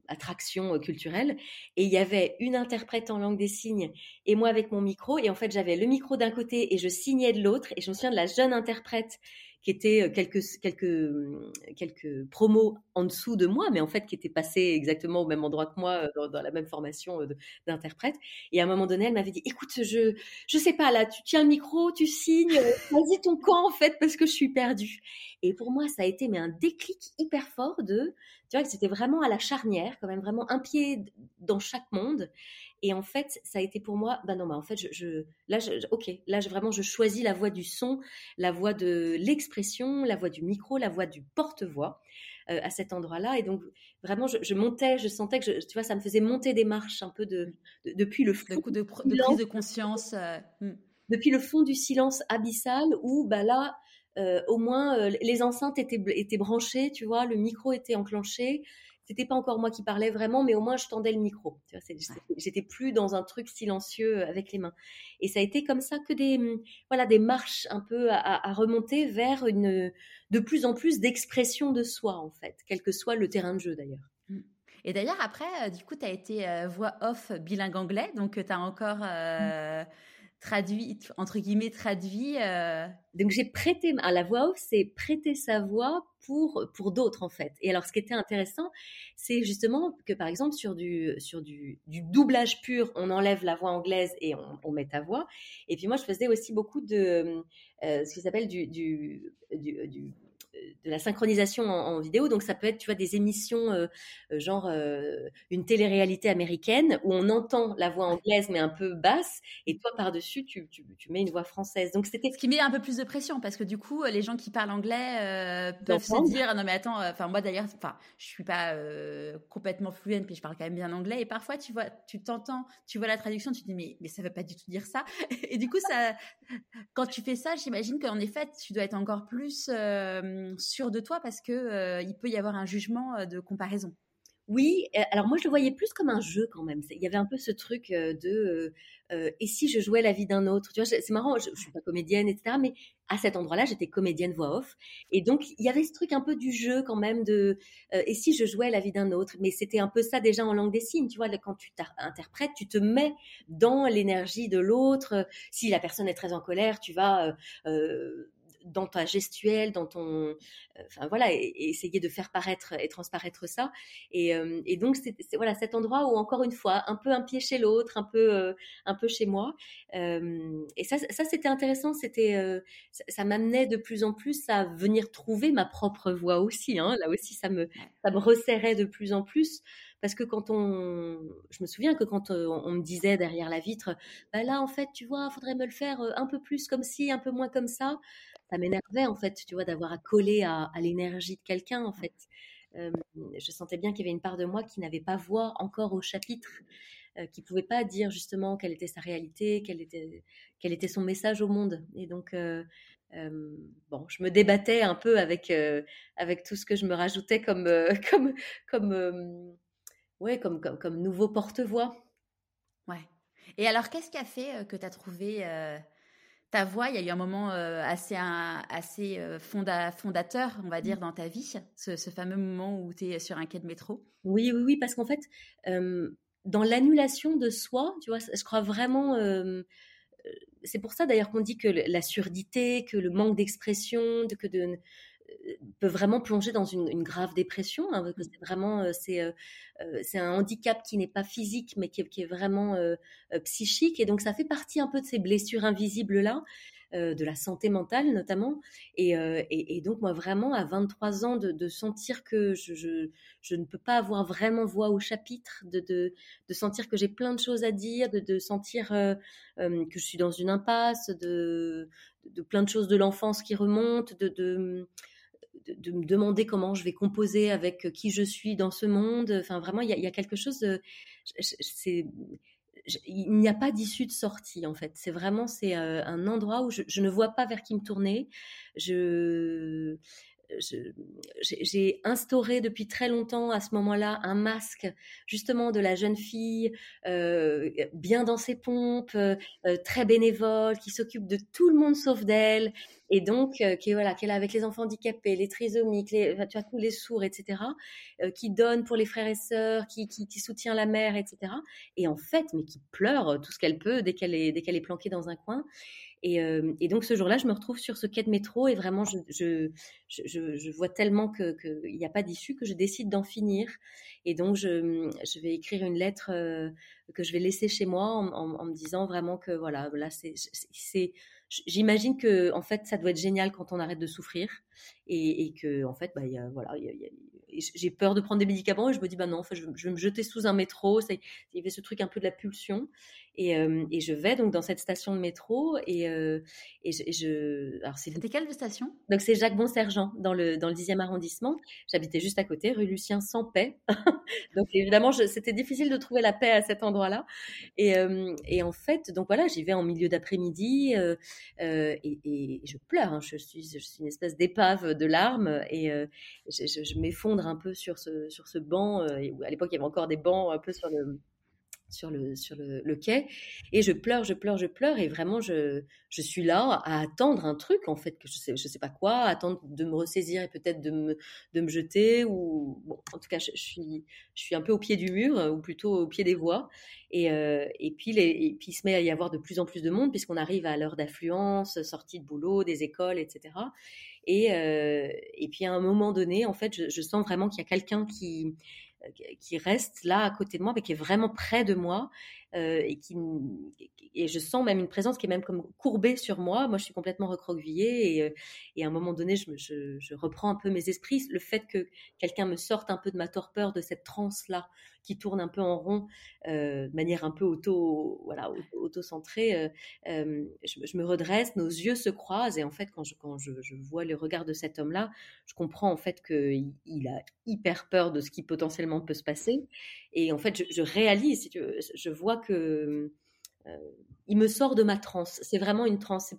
attraction culturelle. Et il y avait une interprète en langue des signes et moi avec mon micro. Et en fait, j'avais le micro côté et je signais de l'autre. Et je me souviens de la jeune interprète qui était euh, quelques, quelques, hum, quelques promos en dessous de moi, mais en fait qui était passée exactement au même endroit que moi euh, dans, la même formation euh, d'interprète. Et à un moment donné, elle m'avait dit, écoute, je je sais pas, là, tu tiens le micro, tu signes, vas-y ton camp en fait, parce que je suis perdue. Et pour moi, ça a été mais un déclic hyper fort de, tu vois, que c'était vraiment à la charnière, quand même vraiment un pied dans chaque monde. Et en fait, ça a été pour moi, ben non, bah en fait, je, là, je, ok, là, je, vraiment, je choisis la voix du son, la voix de l'expression, la voix du micro, la voix du porte-voix euh, à cet endroit-là. Et donc, vraiment, je, montais, je sentais que, tu vois, ça me faisait monter des marches un peu de, depuis le fond. coup de, prise de conscience. Euh, hmm. Depuis le fond du silence abyssal où, bah là, euh, au moins, les enceintes étaient, étaient branchées, tu vois, le micro était enclenché, c'était pas encore moi qui parlais vraiment, mais au moins je tendais le micro. J'étais plus dans un truc silencieux euh, avec les mains. Et ça a été comme ça que des, hum, voilà, des marches un peu à, remonter vers une, de plus en plus d'expression de soi, en fait, quel que soit le terrain de jeu d'ailleurs. Mmh. Et d'ailleurs, après, euh, du coup, tu as été euh, voix off bilingue anglais, donc tu as encore. Mmh traduit, entre guillemets, traduit. Euh, Donc j'ai prêté, à la voix off, c'est prêter sa voix pour, pour d'autres en fait. Et alors ce qui était intéressant, c'est justement que par exemple sur du, sur du, du, doublage pur, on enlève la voix anglaise et on, met ta voix. Et puis moi je faisais aussi beaucoup de euh, ce qui s'appelle du, du, du de la synchronisation en, vidéo. Donc ça peut être, tu vois, des émissions euh, euh, genre euh, une télé-réalité américaine où on entend la voix anglaise mais un peu basse et toi par-dessus tu, tu, mets une voix française. Donc c'était ce qui met un peu plus de pression parce que du coup les gens qui parlent anglais peuvent se dire non mais attends, enfin moi d'ailleurs, enfin je suis pas complètement fluente puis je parle quand même bien anglais et parfois tu vois, tu t'entends, tu vois la traduction, tu te dis mais mais ça veut pas du tout dire ça et du coup ça, quand tu fais ça, j'imagine qu'en effet tu dois être encore plus sûr de toi parce que euh, il peut y avoir un jugement euh, de comparaison. Oui, alors moi je le voyais plus comme un jeu quand même. Il y avait un peu ce truc euh, de et si je jouais la vie d'un autre? Tu vois, c'est marrant. Je, je, suis pas comédienne, etc. Mais à cet endroit-là, j'étais comédienne voix off, et donc il y avait ce truc un peu du jeu quand même de et si je jouais la vie d'un autre? Mais c'était un peu ça déjà en langue des signes. Tu vois, quand tu interprètes, tu te mets dans l'énergie de l'autre. Si la personne est très en colère, tu vas dans ta gestuelle, dans ton, euh, enfin voilà, et, essayer de faire paraître et transparaître ça. Et, euh, et donc c'est voilà cet endroit où encore une fois, un peu un pied chez l'autre, un peu euh, un peu chez moi. et ça, ça c'était intéressant. C'était ça, m'amenait de plus en plus à venir trouver ma propre voix aussi. Hein. Là aussi, ça me ça me resserrait de plus en plus. Parce que quand on, je me souviens que quand on, me disait derrière la vitre, bah là en fait, tu vois, faudrait me le faire un peu plus comme ci, un peu moins comme ça ça m'énervait en fait, tu vois, d'avoir à coller à, l'énergie de quelqu'un en fait. je sentais bien qu'il y avait une part de moi qui n'avait pas voix encore au chapitre. qui pouvait pas dire justement quelle était sa réalité, quel était, quel était son message au monde. Et donc, bon, je me débattais un peu avec, avec tout ce que je me rajoutais comme, comme, comme, ouais, comme, comme, comme nouveau porte-voix. Ouais. Et alors, qu'est-ce qui a fait que tu as trouvé ta voix, il y a eu un moment assez, assez fondateur, on va dire, mmh. dans ta vie, ce, fameux moment où tu es sur un quai de métro? Oui, oui, oui, parce qu'en fait, dans l'annulation de soi, tu vois, je crois vraiment. c'est pour ça d'ailleurs qu'on dit que la surdité, que le manque d'expression, que de, peut vraiment plonger dans une, grave dépression. Hein, mmh. c'est vraiment c'est c'est un handicap qui n'est pas physique, mais qui, est vraiment psychique. Et donc ça fait partie un peu de ces blessures invisibles là. de la santé mentale notamment. Et, et, donc, moi, vraiment, à 23 ans, de, sentir que je, je, ne peux pas avoir vraiment voix au chapitre, de, de, sentir que j'ai plein de choses à dire, de, de sentir que je suis dans une impasse, de, de plein de choses de l'enfance qui remontent, de de, me demander comment je vais composer avec qui je suis dans ce monde. Enfin, vraiment, il y a, quelque chose. De, il n'y a pas d'issue de sortie en fait. C'est vraiment c'est un endroit où je, je, ne vois pas vers qui me tourner. Je j'ai instauré depuis très longtemps à ce moment-là un masque justement de la jeune fille euh, bien dans ses pompes, euh, très bénévole, qui s'occupe de tout le monde sauf d'elle et donc euh, qui voilà qu'elle est avec les enfants handicapés, les trisomiques, les, tu tous les sourds, etc. qui donne pour les frères et sœurs, qui, qui, qui, soutient la mère, etc. Et en fait, mais qui pleure tout ce qu'elle peut dès qu'elle est dès qu'elle est planquée dans un coin. Et, donc ce jour-là, je me retrouve sur ce quai de métro et vraiment, je, vois tellement qu'il n'y a pas d'issue que je décide d'en finir. Et donc, je, vais écrire une lettre que je vais laisser chez moi en, me disant vraiment que voilà, là, c'est, j'imagine que en fait, ça doit être génial quand on arrête de souffrir et, que en fait, bah, voilà, j'ai peur de prendre des médicaments et je me dis bah non, je, vais me jeter sous un métro. Il y avait ce truc un peu de la pulsion et, euh, et je vais donc dans cette station de métro et, euh, et je, je, alors c'était quelle station? Donc c'est Jacques Bonsergent dans le dans le 10e arrondissement. J'habitais juste à côté, rue Lucien sans paix. donc évidemment c'était difficile de trouver la paix à cet endroit-là et, euh, et en fait donc voilà j'y vais en milieu d'après-midi et, je pleure. Hein. Je suis je suis une espèce d'épave de larmes et je, je m'effondre un peu sur ce, sur ce banc. Euh, à l'époque, il y avait encore des bancs un peu sur le, sur le, sur le, quai. Et je pleure, je pleure, je pleure. Et vraiment, je, je suis là à attendre un truc, en fait, que je sais, je sais pas quoi, attendre de me ressaisir et peut-être de me, de me jeter. Ou, bon, en tout cas, je, suis, je suis un peu au pied du mur, ou plutôt au pied des voies. Et, euh, et, puis, les, et puis, il se met à y avoir de plus en plus de monde, puisqu'on arrive à l'heure d'affluence, sortie de boulot, des écoles, etc. Et, euh, et puis, à un moment donné, en fait, je sens vraiment qu'il y a quelqu'un qui qui reste là à côté de moi, mais qui est vraiment près de moi euh, et qui et je sens même une présence qui est même comme courbée sur moi. Moi, je suis complètement recroquevillée et, euh, et à un moment donné, je, je, je, reprends un peu mes esprits. Le fait que quelqu'un me sorte un peu de ma torpeur, de cette transe là qui tourne un peu en rond, euh, de manière un peu auto voilà auto centrée, je, me redresse, nos yeux se croisent et en fait, quand je quand je, vois le regard de cet homme là, je comprends en fait qu'il il a hyper peur de ce qui potentiellement peut se passer et en fait, je réalise, je vois que euh, il me sort de ma transe. C'est vraiment une transe.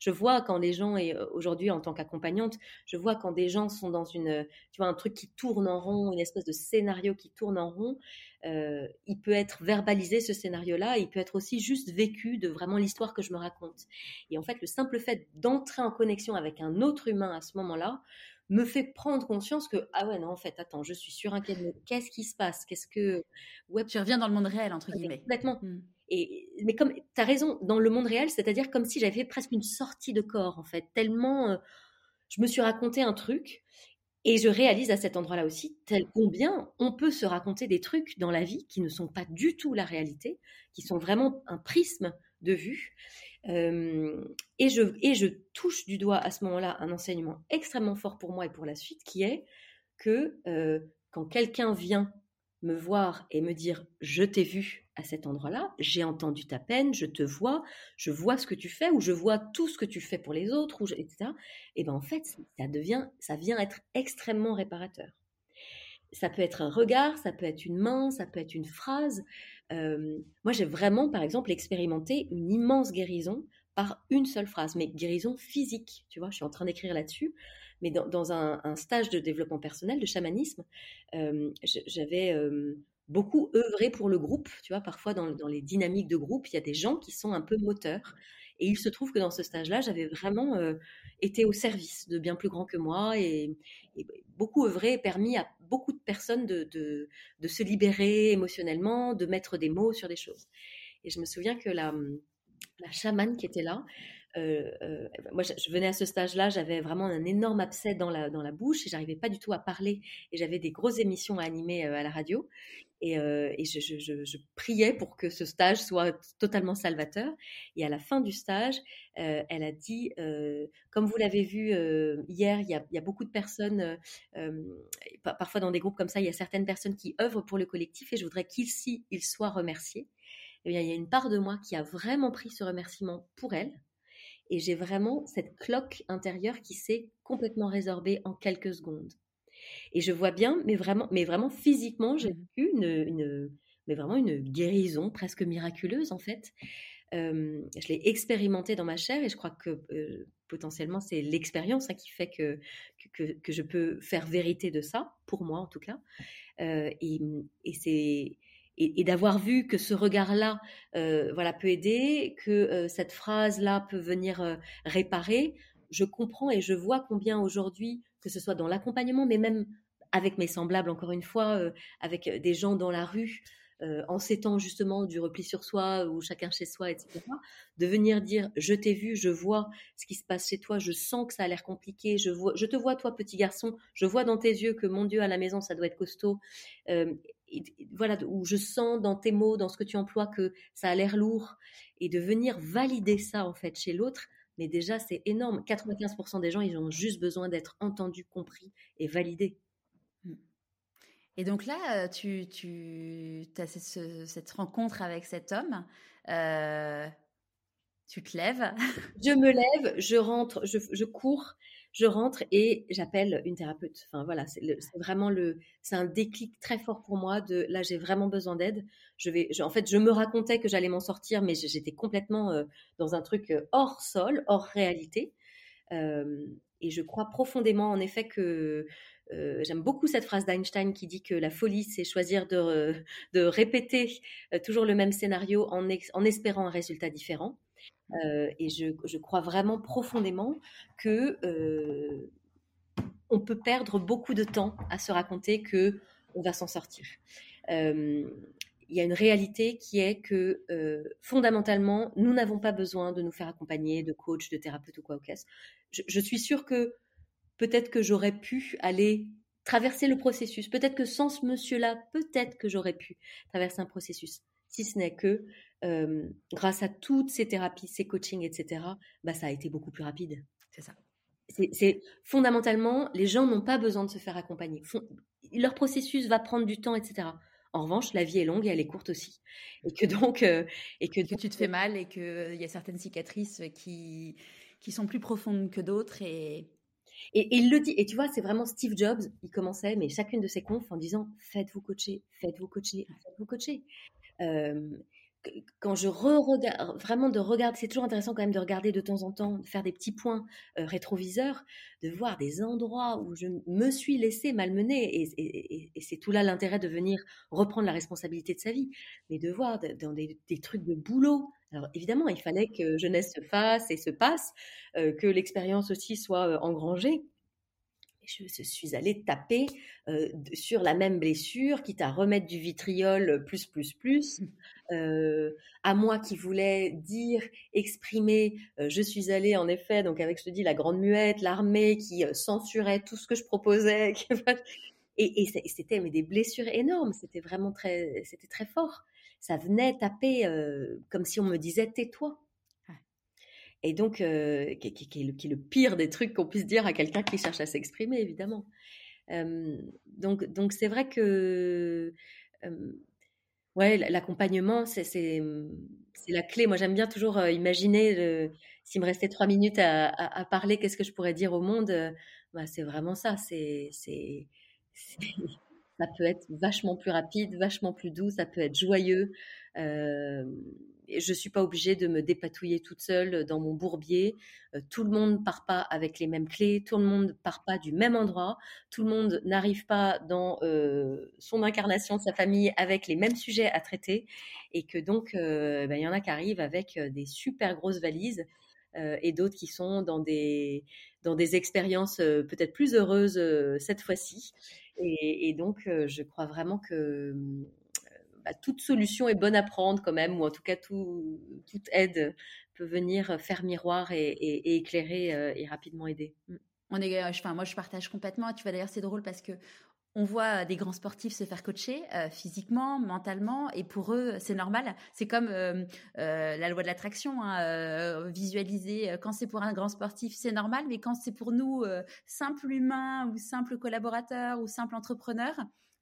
Je vois quand les gens et euh, aujourd'hui en tant qu'accompagnante, je vois quand des gens sont dans une, tu vois, un truc qui tourne en rond, une espèce de scénario qui tourne en rond. Euh, il peut être verbalisé ce scénario-là. Il peut être aussi juste vécu de vraiment l'histoire que je me raconte. Et en fait, le simple fait d'entrer en connexion avec un autre humain à ce moment-là me fait prendre conscience que ah ouais non en fait attends je suis sur un qu'est-ce qui se passe? Qu'est-ce que ouais tu reviens dans le monde réel entre guillemets. complètement. Mmh. et mais comme tu as raison dans le monde réel c'est-à-dire comme si j'avais presque une sortie de corps en fait. Tellement euh, je me suis raconté un truc et je réalise à cet endroit-là aussi tel combien on peut se raconter des trucs dans la vie qui ne sont pas du tout la réalité qui sont vraiment un prisme de vue et, je, et je touche du doigt à ce moment-là un enseignement extrêmement fort pour moi et pour la suite, qui est que quand quelqu'un vient me voir et me dire je t'ai vu à cet endroit-là, j'ai entendu ta peine, je te vois, je vois ce que tu fais ou je vois tout ce que tu fais pour les autres, ou etc. Et ben en fait, ça devient, ça vient être extrêmement réparateur. ça peut être un regard, ça peut être une main, ça peut être une phrase. Moi, j'ai vraiment, par exemple, expérimenté une immense guérison par une seule phrase, mais guérison physique. Tu vois, je suis en train d'écrire là-dessus. Mais dans, un, stage de développement personnel, de chamanisme, j'avais beaucoup œuvré pour le groupe. Tu vois, parfois dans, dans, les dynamiques de groupe, il y a des gens qui sont un peu moteurs. Et il se trouve que dans ce stage-là, j'avais vraiment euh, été au service de bien plus grands que moi et, beaucoup œuvré et permis à beaucoup de personnes de, se libérer émotionnellement, de mettre des mots sur des choses. Et je me souviens que la, la chamane qui était là, euh, euh, moi, je, venais à ce stage-là, j'avais vraiment un énorme abcès dans la, dans la bouche et j'arrivais pas du tout à parler. Et j'avais des grosses émissions à animer à la radio. Et, et je, priais pour que ce stage soit totalement salvateur. Et à la fin du stage, elle a dit, comme vous l'avez vu hier, il y, a, il y, a, beaucoup de personnes, parfois dans des groupes comme ça, il y a certaines personnes qui œuvrent pour le collectif et je voudrais qu'ici, ils soient remerciés. Et bien, il y a une part de moi qui a vraiment pris ce remerciement pour elle et j'ai vraiment cette cloque intérieure qui s'est complètement résorbée en quelques secondes. Et je vois bien, mais vraiment, mais vraiment physiquement, j'ai mmh. eu une, mais vraiment une guérison presque miraculeuse en fait. je l'ai expérimenté dans ma chair et je crois que potentiellement c'est l'expérience hein, qui fait que, que, que, je peux faire vérité de ça, pour moi en tout cas. et, et c'est et, d'avoir vu que ce regard-là, euh, voilà, peut aider, que euh, cette phrase-là peut venir euh, réparer, je comprends et je vois combien aujourd'hui, que ce soit dans l'accompagnement, mais même avec mes semblables, encore une fois, avec des gens dans la rue, en ces temps justement du repli sur soi ou chacun chez soi, etc., de venir dire je t'ai vu, je vois ce qui se passe chez toi, je sens que ça a l'air compliqué, je, vois, je te vois toi petit garçon, je vois dans tes yeux que mon Dieu à la maison ça doit être costaud, voilà, où je sens dans tes mots, dans ce que tu emploies, que ça a l'air lourd, et de venir valider ça en fait chez l'autre, mais déjà c'est énorme. 95% des gens, ils ont juste besoin d'être entendus, compris et validés. Mmh. Et donc là, euh, tu, tu as cette, rencontre avec cet homme. Euh, tu te lèves Je me lève, je rentre, je, je cours je rentre et j'appelle une thérapeute. Enfin voilà, c'est vraiment le, c'est un déclic très fort pour moi de là j'ai vraiment besoin d'aide. Je vais, en fait, je me racontais que j'allais m'en sortir, mais j'étais complètement euh, dans un truc euh, hors sol, hors réalité. Euh, et je crois profondément en effet que j'aime beaucoup cette phrase d'Einstein qui dit que la folie, c'est choisir de, de répéter toujours le même scénario en espérant un résultat différent. Euh, et je, crois vraiment profondément que euh, on peut perdre beaucoup de temps à se raconter que on va s'en sortir. Euh, il y a une réalité qui est que fondamentalement, nous n'avons pas besoin de nous faire accompagner de coach, de thérapeute ou quoi au caisse. Je, je suis sûre que peut-être que j'aurais pu aller traverser le processus. Peut-être que sans ce monsieur-là, peut-être que j'aurais pu traverser un processus. Si ce n'est que grâce à toutes ces thérapies, ces coachings, etc., bah, ça a été beaucoup plus rapide. C'est ça. C'est fondamentalement, les gens n'ont pas besoin de se faire accompagner. leur processus va prendre du temps, etc. En revanche, la vie est longue et elle est courte aussi. Et que donc, et que, tu te fais mal et qu'il y a certaines cicatrices qui, qui sont plus profondes que d'autres et, et, il le dit, et tu vois, c'est vraiment Steve Jobs, il commençait, mais chacune de ses confs en disant Faites-vous coacher, faites-vous coacher, faites-vous coacher quand je re-regarde, vraiment de regarder, c'est toujours intéressant quand même de regarder de temps en temps, de faire des petits points euh, rétroviseurs, de voir des endroits où je me suis laissé malmener, et, c'est tout là l'intérêt de venir reprendre la responsabilité de sa vie, mais de voir dans des, trucs de boulot. Alors évidemment, il fallait que jeunesse se fasse et se passe, euh, que l'expérience aussi soit euh, engrangée, je suis allée taper euh, sur la même blessure, quitte à remettre du vitriol plus, plus, plus. Mmh. Euh, à moi qui voulais dire, exprimer, euh, je suis allée en effet, donc avec, je te dis, la grande muette, l'armée qui censurait tout ce que je proposais. et, et c'était mais des blessures énormes, c'était vraiment très, c'était très fort. Ça venait taper comme si on me disait tais-toi et donc euh, qui, est le, pire des trucs qu'on puisse dire à quelqu'un qui cherche à s'exprimer, évidemment. donc, donc c'est vrai que ouais, l'accompagnement, c'est la clé. Moi, j'aime bien toujours euh, imaginer s'il me restait trois minutes à, parler, qu'est-ce que je pourrais dire au monde bah, C'est vraiment ça. C'est ça peut être vachement plus rapide, vachement plus doux, ça peut être joyeux. Euh, je suis pas obligée de me dépatouiller toute seule dans mon bourbier. Euh, tout le monde part pas avec les mêmes clés, tout le monde part pas du même endroit, tout le monde n'arrive pas dans euh, son incarnation, sa famille avec les mêmes sujets à traiter, et que donc euh, ben, il y en a qui arrivent avec des super grosses valises et d'autres qui sont dans des dans des expériences peut-être plus heureuses cette fois-ci. Et donc je crois vraiment que bah, toute solution est bonne à prendre quand même, ou en tout cas toute aide peut venir faire miroir et, éclairer euh, et rapidement aider. Mm. On euh, enfin, moi, je partage complètement. Tu vois, d'ailleurs, c'est drôle parce que on voit des grands sportifs se faire coacher euh, physiquement, mentalement, et pour eux, c'est normal. C'est comme la loi de l'attraction, hein, visualiser. Quand c'est pour un grand sportif, c'est normal, mais quand c'est pour nous, simples humains ou simples collaborateurs ou simples entrepreneurs,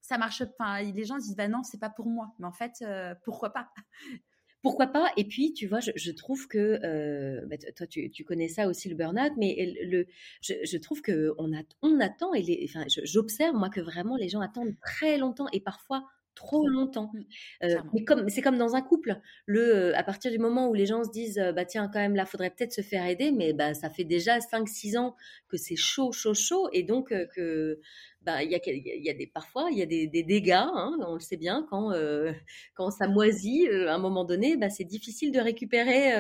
ça marche pas. Les gens disent bah non, c'est pas pour moi. Mais en fait, euh, pourquoi pas? Pourquoi pas? Et puis, tu vois, je, trouve que euh, bah, toi, tu, connais ça aussi le burn-out, mais le, je, trouve que on, a, on attend et les, enfin, j'observe moi que vraiment les gens attendent très longtemps et parfois trop longtemps. Mmh, euh, mais comme c'est comme dans un couple, le à partir du moment où les gens se disent bah tiens quand même là faudrait peut-être se faire aider, mais bah ça fait déjà 5 6 ans que c'est chaud chaud chaud et donc que bah, il y, a, y a des, parfois il y a des, dégâts, hein, on le sait bien, quand, euh, quand ça moisit, à un moment donné, bah, c'est difficile de récupérer,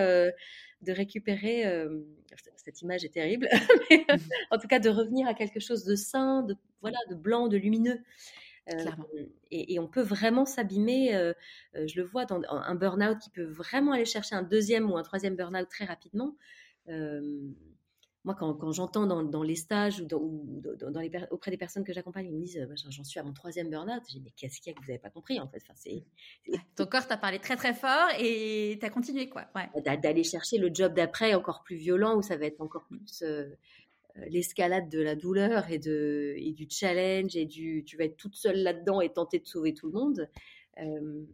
de récupérer cette image est terrible, mais, en tout cas de revenir à quelque chose de sain, de, voilà, de blanc, de lumineux. Et, et, on peut vraiment s'abîmer. je le vois dans un burn-out qui peut vraiment aller chercher un deuxième ou un troisième burn-out très rapidement moi, quand, j'entends dans, les stages ou, dans, les, auprès des personnes que j'accompagne, ils me disent j'en suis à mon troisième burn-out. Je dis mais qu'est-ce qu'il y a que vous n'avez pas compris en fait? Enfin, Ton corps t'a parlé très très fort et t'as continué quoi. Ouais. D'aller chercher le job d'après encore plus violent où ça va être encore plus euh, euh, l'escalade de la douleur et, de, et du challenge et du tu vas être toute seule là-dedans et tenter de sauver tout le monde. Euh,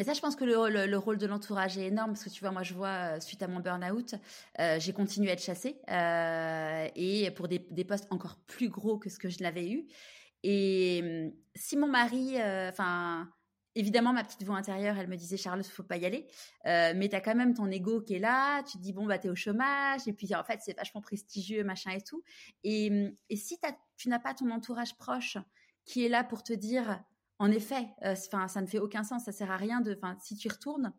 et ça, je pense que le, rôle de l'entourage est énorme parce que tu vois, moi, je vois, euh, suite à mon burn-out, euh, j'ai continué à être chassée euh, et pour des, postes encore plus gros que ce que je l'avais eu. Et hum, si mon mari, enfin, évidemment, ma petite voix intérieure, elle me disait, Charles, il faut pas y aller. mais tu as quand même ton ego qui est là. Tu te dis, bon, bah, tu es au chômage. Et puis, en fait, c'est vachement prestigieux, machin et tout. Et, et si tu n'as pas ton entourage proche qui est là pour te dire, en effet, euh, ça ne fait aucun sens, ça sert à rien de, enfin, si tu y retournes,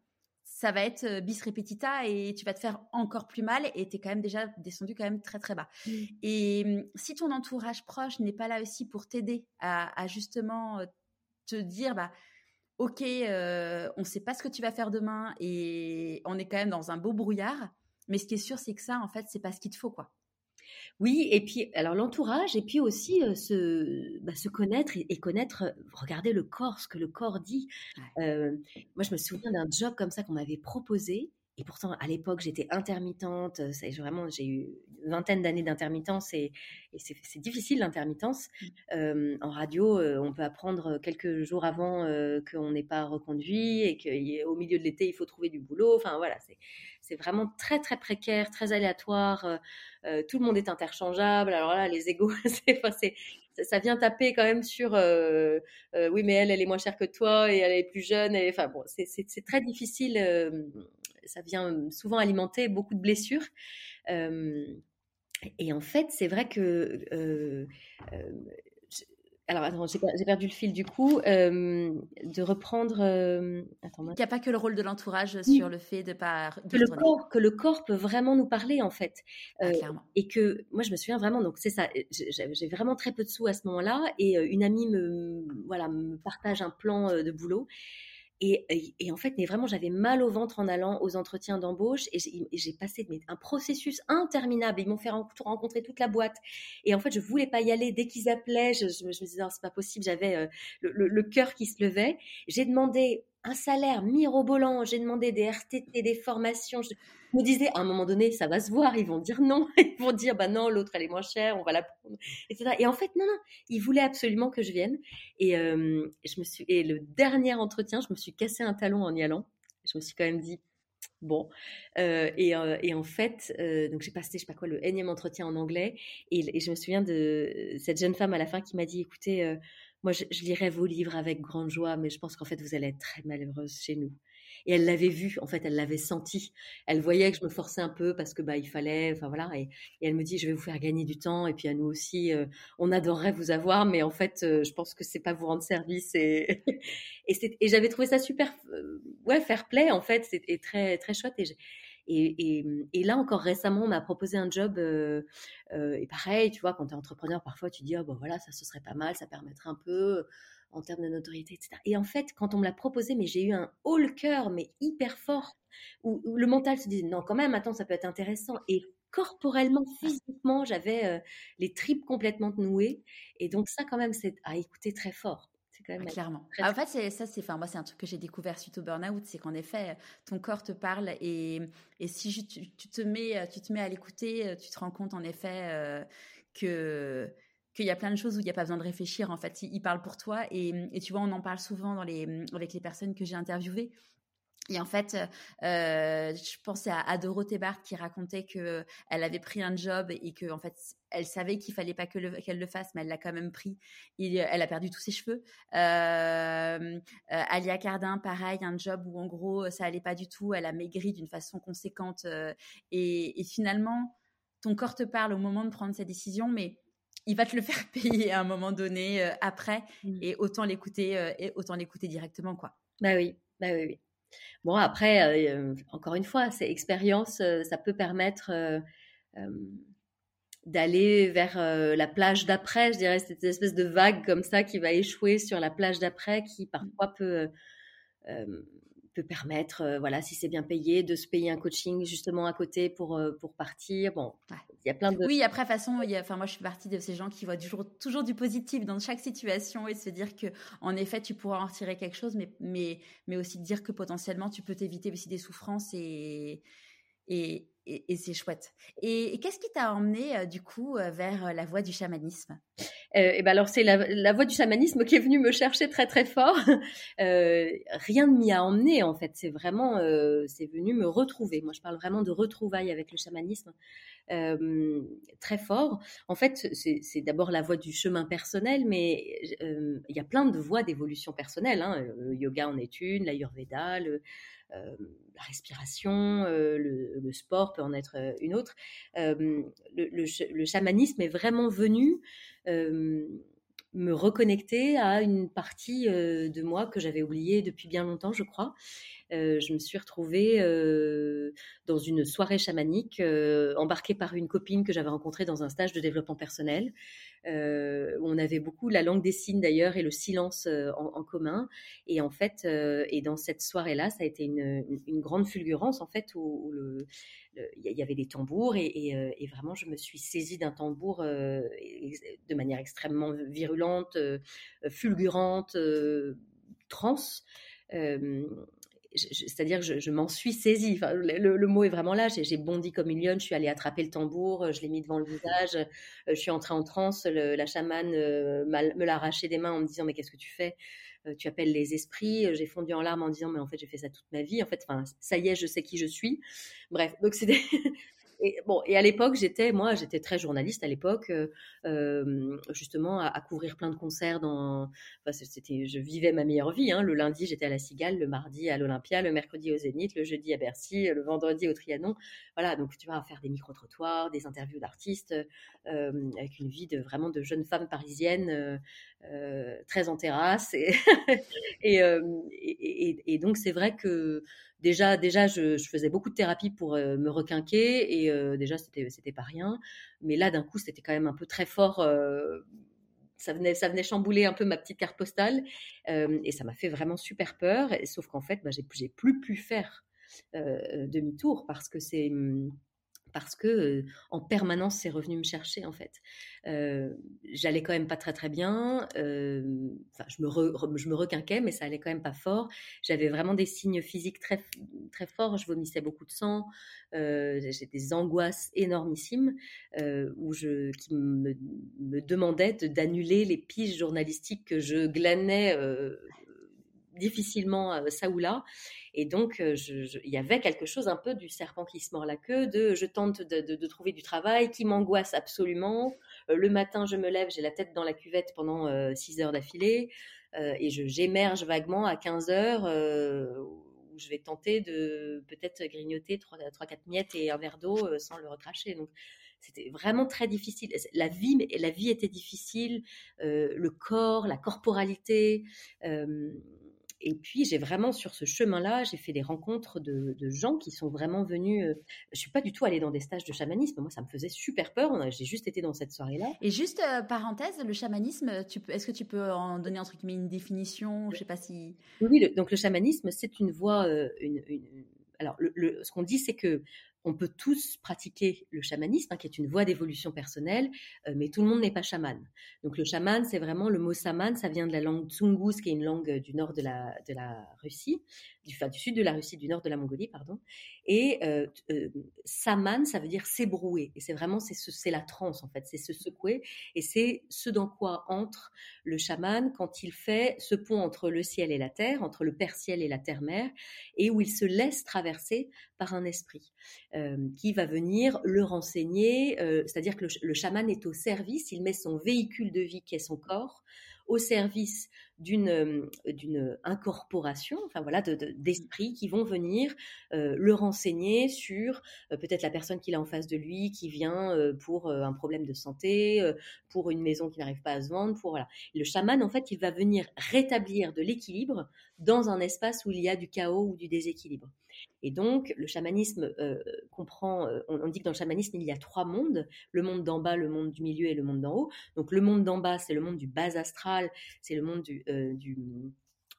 ça va être euh, bis repetita et tu vas te faire encore plus mal et tu es quand même déjà descendu quand même très très bas. Mmh. Et mmh, si ton entourage proche n'est pas là aussi pour t'aider à, justement euh, te dire, bah, ok, on ne sait pas ce que tu vas faire demain et on est quand même dans un beau brouillard, mais ce qui est sûr, c'est que ça, en fait, c'est pas ce qu'il te faut, quoi. Oui, et puis alors l'entourage, et puis aussi se, bah, se connaître et, connaître, regarder le corps, ce que le corps dit. moi, je me souviens d'un job comme ça qu'on m'avait proposé, et pourtant à l'époque j'étais intermittente. C'est vraiment, j'ai eu une vingtaine d'années d'intermittence et, c'est difficile l'intermittence. Mmh. en radio, on peut apprendre quelques jours avant qu'on n'est pas reconduit et qu'au milieu de l'été il faut trouver du boulot. Enfin voilà, c'est vraiment très très précaire, très aléatoire. Euh, euh, tout le monde est interchangeable. Alors là, les égaux, ça vient taper quand même sur euh, oui, mais elle, elle est moins chère que toi et elle est plus jeune. Et, enfin bon, c'est très difficile. Ça vient souvent alimenter beaucoup de blessures. et en fait, c'est vrai que alors, attends, j'ai perdu le fil du coup. Euh, de reprendre. Euh, attends, Il n'y a pas que le rôle de l'entourage sur le fait de pas. que, le corps, que le corps peut vraiment nous parler, en fait. Ah, euh, et que moi, je me souviens vraiment, donc c'est ça, j'ai vraiment très peu de sous à ce moment-là. Et une amie me, voilà, me partage un plan de boulot. Et, en fait, mais vraiment, j'avais mal au ventre en allant aux entretiens d'embauche et j'ai passé un processus interminable. Ils m'ont fait rencontrer toute la boîte. Et en fait, je voulais pas y aller. Dès qu'ils appelaient, je, me disais, non, c'est pas possible. J'avais euh, le, cœur qui se levait. J'ai demandé un salaire mirobolant. J'ai demandé des RTT, des formations. Je me disais, à un moment donné, ça va se voir. Ils vont dire non. Ils vont dire, bah non, l'autre, elle est moins chère, on va la prendre, etc. Et en fait, non, non. Ils voulaient absolument que je vienne. Et, euh, je me suis, et le dernier entretien, je me suis cassé un talon en y allant. Je me suis quand même dit, Bon, euh, et, euh, et, en fait, donc j'ai passé, je sais pas quoi, le énième entretien en anglais, et, et, je me souviens de cette jeune femme à la fin qui m'a dit, écoutez, moi, je, lirai vos livres avec grande joie, mais je pense qu'en fait, vous allez être très malheureuse chez nous. Et elle l'avait vu, en fait, elle l'avait senti. Elle voyait que je me forçais un peu parce que bah il fallait, enfin voilà. Et, elle me dit, je vais vous faire gagner du temps. Et puis à nous aussi, euh, on adorerait vous avoir, mais en fait, euh, je pense que c'est pas vous rendre service. Et et, j'avais trouvé ça super, euh, ouais, fair play en fait, c'était très très chouette. Et et, et, là encore récemment, on m'a proposé un job. Euh, euh, et pareil, tu vois, quand tu es entrepreneur, parfois tu dis, oh, bon voilà, ça ce serait pas mal, ça permettrait un peu en termes de notoriété, etc. Et en fait, quand on me l'a proposé, mais j'ai eu un haut le cœur, mais hyper fort, où, le mental se disait, non, quand même, attends, ça peut être intéressant. Et corporellement, physiquement, j'avais euh, les tripes complètement nouées. Et donc ça, quand même, c'est à écouter très fort. Ah, clairement. Ah, en fait, ça, c'est, enfin, moi, c'est un truc que j'ai découvert suite au burn-out, c'est qu'en effet, ton corps te parle et, et si tu, te mets, tu te mets à l'écouter, tu te rends compte en effet euh, que qu'il y a plein de choses où il n'y a pas besoin de réfléchir. En fait, il, parle pour toi et, et, tu vois, on en parle souvent dans les, avec les personnes que j'ai interviewées. Et en fait, euh, je pensais à, Dorothée Barthes qui racontait que elle avait pris un job et que en fait, elle savait qu'il fallait pas qu'elle le, fasse, mais elle l'a quand même pris. Elle a perdu tous ses cheveux. Euh, euh, Alia Cardin, pareil, un job où en gros ça allait pas du tout. Elle a maigri d'une façon conséquente. Et, finalement, ton corps te parle au moment de prendre sa décision, mais il va te le faire payer à un moment donné après. Mmh. Et autant l'écouter, et autant l'écouter directement, quoi. Bah oui, bah oui, oui. Bon, après, euh, encore une fois, ces expériences, euh, ça peut permettre euh, d'aller vers la plage d'après, je dirais, cette espèce de vague comme ça qui va échouer sur la plage d'après, qui parfois peut peut permettre, euh, voilà, si c'est bien payé, de se payer un coaching justement à côté pour, euh, pour partir. Bon, il y a plein de. Oui, après, façon, il enfin, moi, je suis partie de ces gens qui voient toujours, toujours du positif dans chaque situation et se dire que, en effet, tu pourras en retirer quelque chose, mais, mais, mais aussi dire que potentiellement, tu peux t'éviter aussi des souffrances et, et, et, c'est chouette. Et, qu'est-ce qui t'a emmené euh, du coup euh, vers euh, la voie du chamanisme? Et ben alors c'est la, voie du chamanisme qui est venue me chercher très très fort. rien ne m'y a emmené en fait. C'est vraiment c'est venu me retrouver. Moi je parle vraiment de retrouvailles avec le chamanisme très fort. En fait c'est d'abord la voie du chemin personnel, mais il y a plein de voies d'évolution personnelle. Hein. Le yoga en est une, l'ayurveda, le la respiration, euh, le, sport peut en être euh, une autre. Le, chamanisme est vraiment venu me reconnecter à une partie de moi que j'avais oubliée depuis bien longtemps, je crois. Je me suis retrouvée dans une soirée chamanique, embarquée par une copine que j'avais rencontrée dans un stage de développement personnel. Euh, on avait beaucoup la langue des signes d'ailleurs et le silence euh, en, commun. Et en fait, euh, et dans cette soirée-là, ça a été une, grande fulgurance en fait où, il y avait des tambours et, vraiment je me suis saisie d'un tambour de manière extrêmement virulente, fulgurante, trans c'est-à-dire que je, m'en suis saisie. Le, mot est vraiment là. J'ai bondi comme une lionne. Je suis allée attraper le tambour. Je l'ai mis devant le visage. Euh, je suis entrée en transe. la chamane euh, me l'a arraché des mains en me disant mais qu'est-ce que tu fais? Euh, Tu appelles les esprits. J'ai fondu en larmes en disant mais en fait j'ai fait ça toute ma vie. En fait, ça y est, je sais qui je suis. Bref, donc c'était et bon, et à l'époque, j'étais, moi, j'étais très journaliste à l'époque, euh, euh, justement, à, couvrir plein de concerts. Dans, enfin, c'était, je vivais ma meilleure vie. Hein. Le lundi, j'étais à la Cigale, le mardi à l'Olympia, le mercredi au Zénith, le jeudi à Bercy, le vendredi au Trianon. Voilà, donc tu vas faire des micro-trottoirs, des interviews d'artistes, euh, avec une vie de vraiment de jeune femme parisienne, très en terrasse. Et, et, donc, c'est vrai que déjà, déjà, je, faisais beaucoup de thérapie pour euh, me requinquer et euh, déjà, c'était, c'était pas rien. Mais là, d'un coup, c'était quand même un peu très fort. Euh, ça venait, ça venait chambouler un peu ma petite carte postale et ça m'a fait vraiment super peur. sauf qu'en fait, bah, j'ai, j'ai plus pu faire demi-tour parce que c'est hum, parce que en permanence c'est revenu me chercher en fait. j'allais quand même pas très très bien. Enfin, je me je me requinquais, mais ça allait quand même pas fort. J'avais vraiment des signes physiques très très forts. Je vomissais beaucoup de sang. J'ai des angoisses énormissimes où je qui me, me demandaient d'annuler les piges journalistiques que je glanais difficilement ça ou là. Et donc, il y avait quelque chose un peu du serpent qui se mord la queue, de je tente de, trouver du travail qui m'angoisse absolument. le matin, je me lève, j'ai la tête dans la cuvette pendant 6 heures d'affilée et j'émerge vaguement à 15 heures où je vais tenter de peut-être grignoter 3-4 miettes et un verre d'eau sans le recracher. Donc, c'était vraiment très difficile. La vie, la vie était difficile, le corps, la corporalité. Et puis, j'ai vraiment, sur ce chemin-là, j'ai fait des rencontres de, gens qui sont vraiment venus. Je je suis pas du tout allée dans des stages de chamanisme. Moi, ça me faisait super peur. J'ai juste été dans cette soirée-là. Et juste, parenthèse, le chamanisme, est-ce que tu peux en donner entre guillemets une définition? Je sais pas si. Oui, donc le chamanisme, c'est une voie, une, alors, ce qu'on dit, c'est que on peut tous pratiquer le chamanisme, hein, qui est une voie d'évolution personnelle, euh, mais tout le monde n'est pas chaman. Donc le chaman, c'est vraiment le mot saman, ça vient de la langue Tsungus, qui est une langue du nord de la, Russie, du, sud de la Russie, du nord de la Mongolie, pardon. Et euh, euh, saman, ça veut dire s'ébrouer. Et c'est vraiment, c'est la transe, en fait, c'est se secouer. Et c'est ce dans quoi entre le chaman quand il fait ce pont entre le ciel et la terre, entre le père ciel et la terre mère, et où il se laisse traverser par un esprit. Euh, qui va venir le renseigner, euh, c'est-à-dire que le, chaman est au service, il met son véhicule de vie qui est son corps au service d'une euh, d'une incorporation, enfin voilà, d'esprits qui vont venir le renseigner sur peut-être la personne qu'il a en face de lui, qui vient pour un problème de santé, pour une maison qui n'arrive pas à se vendre, pour voilà. Le chaman en fait, il va venir rétablir de l'équilibre dans un espace où il y a du chaos ou du déséquilibre. Et donc, le chamanisme euh, comprend, euh, on, dit que dans le chamanisme, il y a trois mondes, le monde d'en bas, le monde du milieu et le monde d'en haut. Donc, le monde d'en bas, c'est le monde du bas astral, c'est le monde du, euh,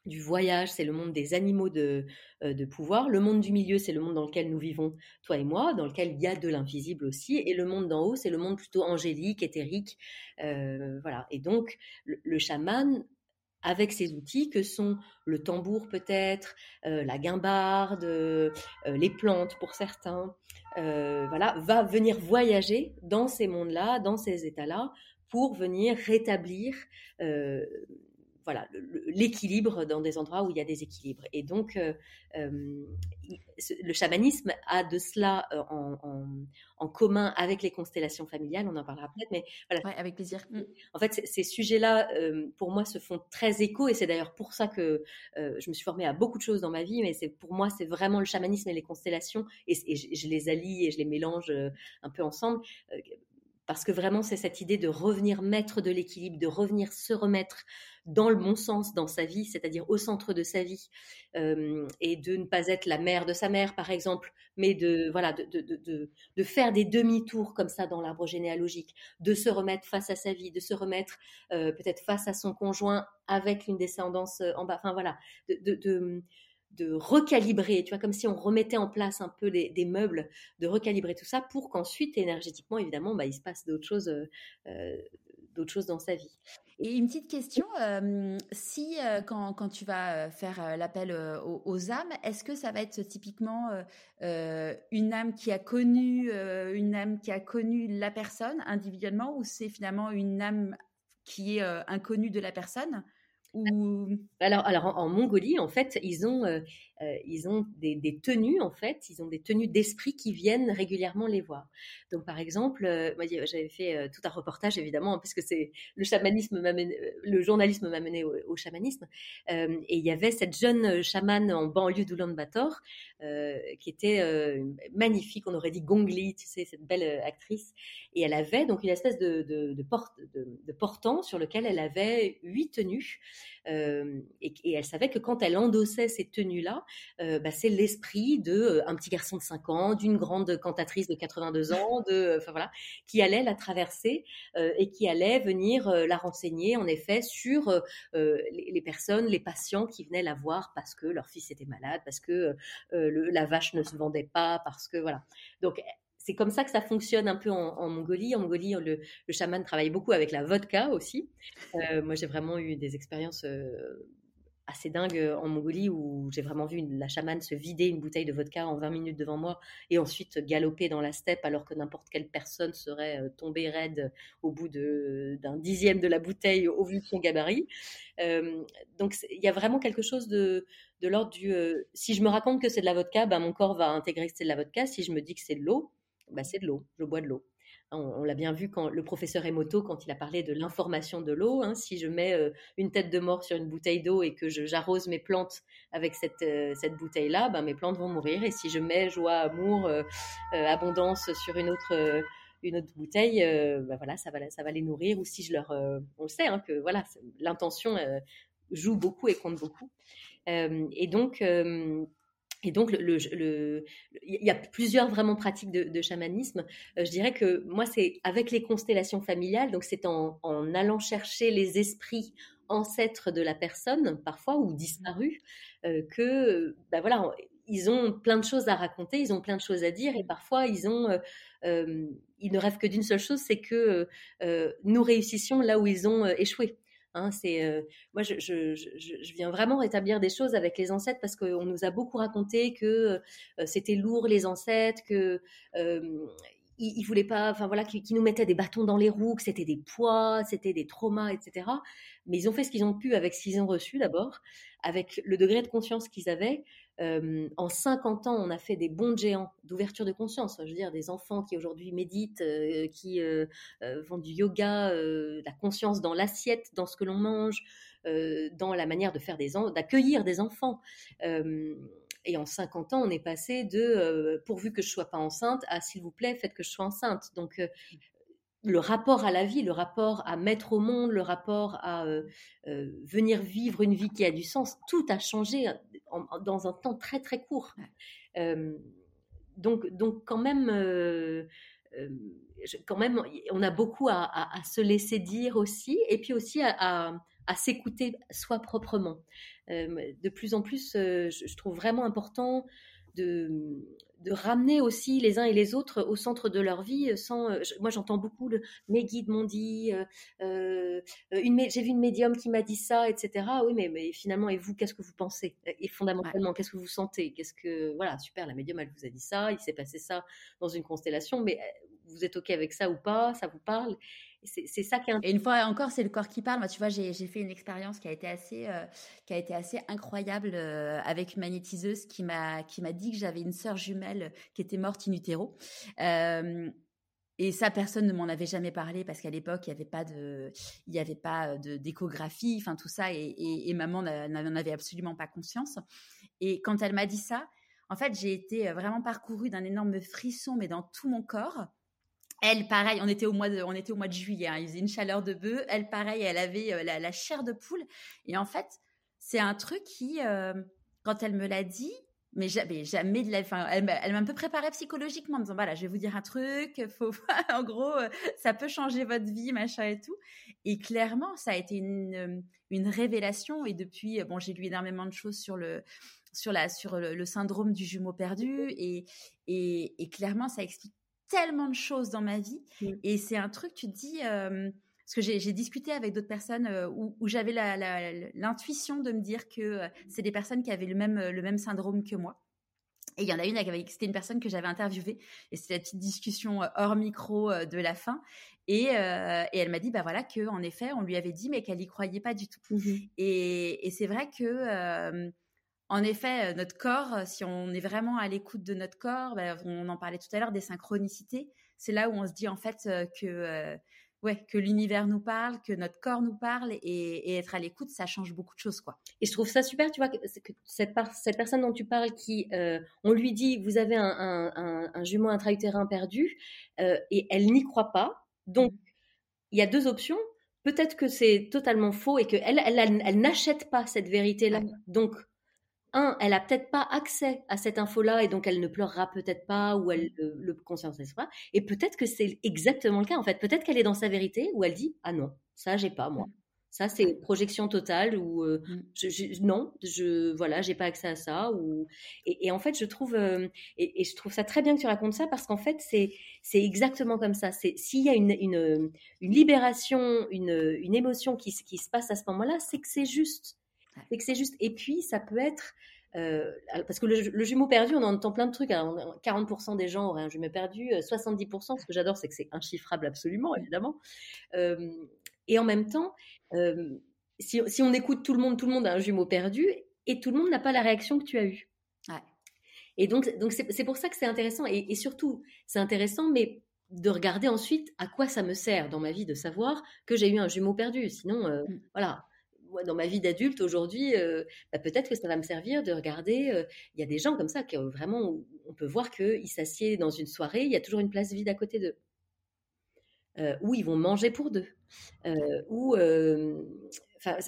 du voyage, c'est le monde des animaux de, de, pouvoir. Le monde du milieu, c'est le monde dans lequel nous vivons, toi et moi, dans lequel il y a de l'invisible aussi. Et le monde d'en haut, c'est le monde plutôt angélique, éthérique. voilà. Et donc, le chaman avec ces outils que sont le tambour peut-être, euh, la guimbarde, euh, les plantes pour certains, euh, voilà, va venir voyager dans ces mondes-là, dans ces états-là, pour venir rétablir voilà l'équilibre dans des endroits où il y a des équilibres. Et donc, euh, euh, le chamanisme a de cela euh, en, commun avec les constellations familiales. On en parlera peut-être, mais voilà. avec plaisir. En fait, ces sujets-là, pour moi, se font très écho, et c'est d'ailleurs pour ça que je me suis formée à beaucoup de choses dans ma vie. Mais c'est pour moi, c'est vraiment le chamanisme et les constellations, et, je, je, les allie et je les mélange un peu ensemble parce que vraiment c'est cette idée de revenir maître de l'équilibre, de revenir se remettre dans le bon sens dans sa vie, c'est-à-dire au centre de sa vie, euh, et de ne pas être la mère de sa mère, par exemple, mais de voilà de, faire des demi-tours comme ça dans l'arbre généalogique, de se remettre face à sa vie, de se remettre euh, peut-être face à son conjoint avec une descendance euh, en bas, enfin voilà, de recalibrer, tu vois, comme si on remettait en place un peu des meubles, de recalibrer tout ça pour qu'ensuite, énergétiquement, évidemment, bah, il se passe d'autres choses, d'autres choses dans sa vie. Et une petite question, si quand, quand, tu vas faire l'appel aux, âmes, est-ce que ça va être typiquement une âme qui a connu une âme qui a connu la personne individuellement, ou c'est finalement une âme qui est inconnue de la personne? Alors, alors en, Mongolie, en fait, ils ont, euh, euh, ils ont des, tenues, en fait, ils ont des tenues d'esprit qui viennent régulièrement les voir. Donc, par exemple, euh, moi, j'avais fait tout un reportage, évidemment, hein, puisque c'est le chamanisme, le journalisme m'a mené au, chamanisme, et il y avait cette jeune chamane en banlieue d'Ulaanbaatar qui était magnifique, on aurait dit Gongli, tu sais, cette belle actrice, et elle avait donc une espèce de, de, de, porte, de portant sur lequel elle avait huit tenues. Euh, et, elle savait que quand elle endossait ces tenues-là, euh, bah, c'est l'esprit de euh, un petit garçon de 5 ans, d'une grande cantatrice de 82 ans, de, enfin voilà, qui allait la traverser et qui allait venir la renseigner en effet sur les, personnes, les patients qui venaient la voir parce que leur fils était malade, parce que la vache ne se vendait pas, parce que voilà. Donc c'est comme ça que ça fonctionne un peu en, Mongolie. En Mongolie, le, chaman travaille beaucoup avec la vodka aussi. Euh, moi, j'ai vraiment eu des expériences euh, assez dingues en Mongolie où j'ai vraiment vu la chamane se vider une bouteille de vodka en 20 minutes devant moi et ensuite galoper dans la steppe alors que n'importe quelle personne serait euh, tombée raide au bout d'un dixième de la bouteille au vu de son gabarit. donc il y a vraiment quelque chose de, de l'ordre du si je me raconte que c'est de la vodka, ben, mon corps va intégrer que c'est de la vodka. Si je me dis que c'est de l'eau, bah, c'est de l'eau, je bois de l'eau. On, l'a bien vu quand le professeur Emoto, quand il a parlé de l'information de l'eau, hein, si je mets euh, une tête de mort sur une bouteille d'eau et que j'arrose mes plantes avec cette, euh, cette bouteille-là, ben, mes plantes vont mourir. Et si je mets joie, amour, euh, abondance sur une autre, une autre bouteille, ben, voilà, ça va, ça va les nourrir. Ou si je leur... on le sait, hein, que voilà, l'intention joue beaucoup et compte beaucoup. et donc... Et donc, il y a plusieurs vraiment pratiques de, chamanisme. Euh, je dirais que moi, c'est avec les constellations familiales, donc c'est en, allant chercher les esprits ancêtres de la personne, parfois, ou disparus, euh, que, ben voilà, ils ont plein de choses à raconter, ils ont plein de choses à dire, et parfois, ils ont, euh, ils ne rêvent que d'une seule chose, c'est que nous réussissions là où ils ont échoué. Hein, c'est euh, moi, je, viens vraiment rétablir des choses avec les ancêtres parce qu'on nous a beaucoup raconté que euh, c'était lourd les ancêtres, que euh, ils, voulaient pas, enfin voilà, qui, nous mettaient des bâtons dans les roues, que c'était des poids, c'était des traumas, etc. Mais ils ont fait ce qu'ils ont pu avec ce qu'ils ont reçu d'abord, avec le degré de conscience qu'ils avaient. Euh, en 50 ans, on a fait des bons géants d'ouverture de conscience. Je veux dire, des enfants qui aujourd'hui méditent, euh, qui euh, font du yoga, la conscience dans l'assiette, dans ce que l'on mange, dans la manière de faire des d'accueillir des enfants. et en 50 ans, on est passé de pourvu que je sois pas enceinte à s'il vous plaît, faites que je sois enceinte. Donc le rapport à la vie, le rapport à mettre au monde, le rapport à euh, euh, venir vivre une vie qui a du sens, tout a changé dans un temps très très court. donc, donc quand même, euh, quand même, on a beaucoup à, se laisser dire aussi, et puis aussi à, s'écouter soi proprement. de plus en plus, je, trouve vraiment important de, de ramener aussi les uns et les autres au centre de leur vie. Sans, euh, moi, j'entends beaucoup le mes guides m'ont dit, euh, euh, j'ai vu une médium qui m'a dit ça, etc. Oui, mais, mais finalement, et vous, qu'est-ce que vous pensez? Et fondamentalement, qu'est-ce que vous sentez? Qu'est-ce que voilà, super, la médium, elle vous a dit ça, il s'est passé ça dans une constellation, mais vous êtes ok avec ça ou pas? Ça vous parle? C'est ça Et une fois encore, c'est le corps qui parle. Moi, tu vois, j'ai fait une expérience qui a été assez, euh, qui a été assez incroyable euh, avec une magnétiseuse qui m'a dit que j'avais une sœur jumelle qui était morte in utero. Euh, et ça, personne ne m'en avait jamais parlé parce qu'à l'époque, il n'y avait pas de, il y avait pas de d'échographie, enfin tout ça, et, et, et maman n'en avait absolument pas conscience. Et quand elle m'a dit ça, en fait, j'ai été vraiment parcourue d'un énorme frisson, mais dans tout mon corps. Elle, pareil, on était au mois de, on était au mois de juillet. Hein, il faisait une chaleur de bœuf. Elle, pareil, elle avait euh, la, chair de poule. Et en fait, c'est un truc qui, euh, quand elle me l'a dit, mais jamais, de la, enfin, elle, m'a un peu préparé psychologiquement en disant voilà, je vais vous dire un truc, faut, en gros, euh, ça peut changer votre vie, machin et tout. Et clairement, ça a été une, une révélation. Et depuis, bon, j'ai lu énormément de choses sur le, sur la, sur le, syndrome du jumeau perdu. Et, et clairement, ça explique tellement de choses dans ma vie. Et c'est un truc, tu te dis, parce que j'ai discuté avec d'autres personnes où, j'avais l'intuition de me dire que c'est des personnes qui avaient le même, le même syndrome que moi. Et il y en a une, c'était une personne que j'avais interviewée, et c'était la petite discussion hors micro de la fin. Et, et elle m'a dit, bah voilà, que en effet, on lui avait dit, mais qu'elle y croyait pas du tout. Mmh et, et c'est vrai que en effet, euh, notre corps, euh, si on est vraiment à l'écoute de notre corps, bah, on en parlait tout à l'heure des synchronicités. C'est là où on se dit en fait euh, que ouais, que l'univers nous parle, que notre corps nous parle et, être à l'écoute, ça change beaucoup de choses, quoi. Et je trouve ça super, tu vois, que, cette, cette, personne dont tu parles, qui, on lui dit, vous avez un, jumeau intra-utérin perdu, et elle n'y croit pas. Donc, il y a deux options. Peut-être que c'est totalement faux et qu'elle, elle, elle, n'achète pas cette vérité-là. Donc, un, elle a peut-être pas accès à cette info-là et donc elle ne pleurera peut-être pas ou elle le, le conscience pas. Et peut-être que c'est exactement le cas en fait. Peut-être qu'elle est dans sa vérité où elle dit ah non, ça j'ai pas moi. Ça c'est projection totale ou euh, mm. je, non, je voilà, j'ai pas accès à ça ou et, en fait je trouve euh, et, je trouve ça très bien que tu racontes ça parce qu'en fait c'est c'est exactement comme ça. C'est s'il y a une, une, une libération, une, une émotion qui, qui se passe à ce moment-là, c'est que c'est juste c'est que c'est juste. Et puis, ça peut être. Euh, parce que le, jumeau perdu, on en entend plein de trucs. 40% des gens auraient un jumeau perdu, 70%. Euh, ce que j'adore, c'est que c'est inchiffrable absolument, évidemment. Euh, et en même temps, si, si, on écoute tout le monde, tout le monde a un jumeau perdu et tout le monde n'a pas la réaction que tu as eue. Et donc, donc c'est pour ça que c'est intéressant. Et, et surtout, c'est intéressant, mais de regarder ensuite à quoi ça me sert dans ma vie de savoir que j'ai eu un jumeau perdu. Sinon, mmh. voilà, dans ma vie d'adulte aujourd'hui, euh, bah, peut-être que ça va me servir de regarder. Euh, il y a des gens comme ça qui vraiment, on peut voir qu'ils s'assiedent dans une soirée, il y a toujours une place vide à côté d'eux. ou ils vont manger pour deux. ou,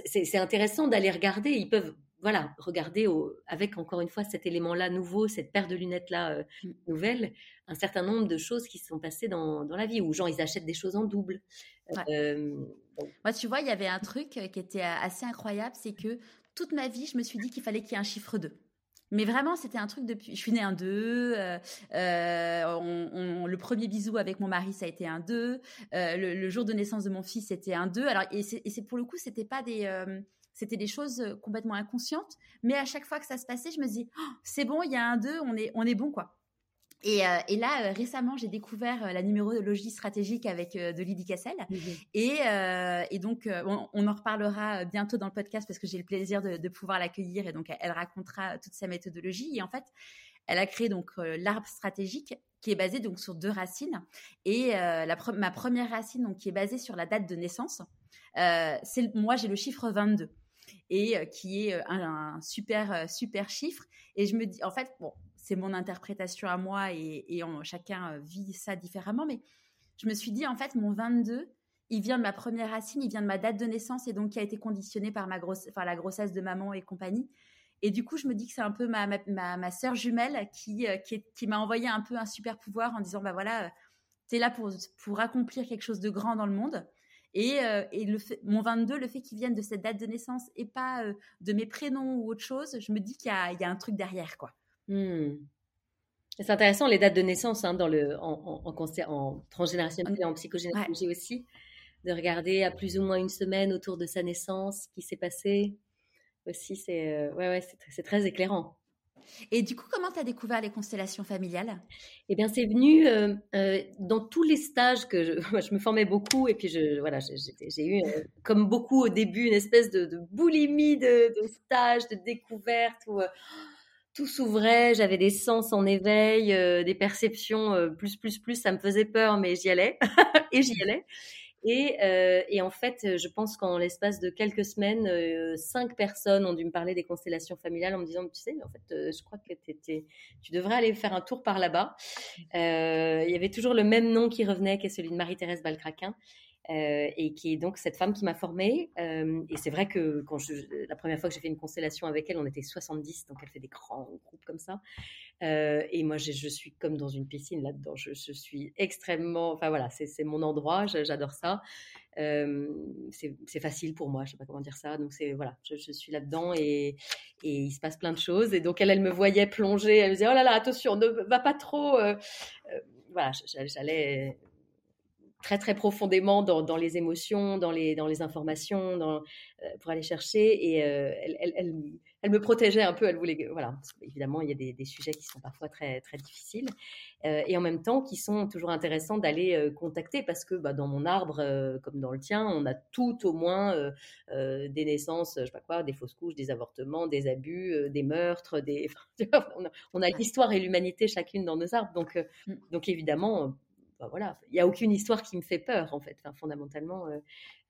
c'est intéressant d'aller regarder. Ils peuvent voilà, regarder avec encore une fois cet élément-là nouveau, cette paire de lunettes-là euh, mmh. nouvelle, un certain nombre de choses qui se sont passées dans, la vie, où genre ils achètent des choses en double. Moi, tu vois, il y avait un truc euh, qui était assez incroyable, c'est que toute ma vie, je me suis dit qu'il fallait qu'il y ait un chiffre 2. Mais vraiment, c'était un truc depuis. Je suis née un 2. Euh, le premier bisou avec mon mari, ça a été un 2. le, jour de naissance de mon fils, c'était un 2. Alors, et c'est pour le coup, c'était pas des c'était des choses euh, complètement inconscientes. Mais à chaque fois que ça se passait, je me dis, oh, c'est bon, il y a un 2, on est, on est bon, quoi. Et, euh, là, euh, récemment, j'ai découvert la numérologie stratégique avec de Lydie Cassel. Mmh et, donc, on, en reparlera bientôt dans le podcast parce que j'ai le plaisir de, pouvoir l'accueillir. Et donc, elle racontera toute sa méthodologie. Et en fait, elle a créé donc l'arbre stratégique qui est basé donc sur deux racines. Et ma première racine, donc, qui est basée sur la date de naissance, c'est moi, j'ai le chiffre 22 et euh, qui est euh, un, super, euh, super chiffre. Et je me dis, en fait, bon, c'est mon interprétation à moi et, chacun vit ça différemment, mais je me suis dit, en fait, mon 22, il vient de ma première racine, il vient de ma date de naissance et donc qui a été conditionné par ma enfin, la grossesse de maman et compagnie. Et du coup, je me dis que c'est un peu ma, ma, ma, sœur jumelle qui, qui, qui m'a envoyé un peu un super pouvoir en disant, bah voilà, tu es là pour, pour accomplir quelque chose de grand dans le monde. Et, euh, le mon 22, le fait qu'il vienne de cette date de naissance et pas euh, de mes prénoms ou autre chose, je me dis qu'il y, a un truc derrière, quoi. Hmm. C'est intéressant les dates de naissance hein, dans le, en, en, en, transgénérationnel et en psychogénéalogie aussi, de regarder à plus ou moins une semaine autour de sa naissance, ce qui s'est passé. Aussi, c'est euh, ouais, ouais, c'est très éclairant. Et du coup, comment tu as découvert les constellations familiales? Eh bien, c'est venu euh, euh, dans tous les stages que je, me formais beaucoup et puis je, voilà, j'ai eu, euh, comme beaucoup au début, une espèce de, boulimie de, de stages, de découvertes où tout s'ouvrait, j'avais des sens en éveil, des perceptions plus, plus, plus, ça me faisait peur, mais j'y allais et j'y allais. Euh, et, en fait, je pense qu'en l'espace de quelques semaines, euh, cinq personnes ont dû me parler des constellations familiales en me disant, tu sais, en fait, euh, je crois que tu devrais aller faire un tour par là-bas. il y avait toujours le même nom qui revenait, qui est celui de Marie-Thérèse Balcraquin. Euh, et qui est donc cette femme qui m'a formée. Euh, et c'est vrai que quand je, la première fois que j'ai fait une constellation avec elle, on était 70, donc elle fait des grands groupes comme ça. Euh, et moi, je, suis comme dans une piscine là-dedans. Je, suis extrêmement, enfin voilà, c'est mon endroit, j'adore ça. c'est facile pour moi, je sais pas comment dire ça. Donc c'est voilà, je, suis là-dedans et, et, il se passe plein de choses. Et donc elle, elle me voyait plonger, elle me disait oh là là, attention, ne va pas trop. voilà, j'allais très très profondément dans, dans, les émotions, dans les, dans les informations, dans, euh, pour aller chercher. Et euh, elle, elle, elle, me protégeait un peu. Elle voulait, voilà, évidemment, il y a des, des, sujets qui sont parfois très très difficiles euh, et en même temps qui sont toujours intéressants d'aller contacter parce que bah, dans mon arbre, comme dans le tien, on a tout au moins des naissances, je sais pas quoi, des fausses couches, des avortements, des abus, des meurtres, des. on a, l'histoire et l'humanité chacune dans nos arbres. Donc, mm. donc évidemment bah, voilà, il n'y a aucune histoire qui me fait peur en fait. Fondamentalement, euh,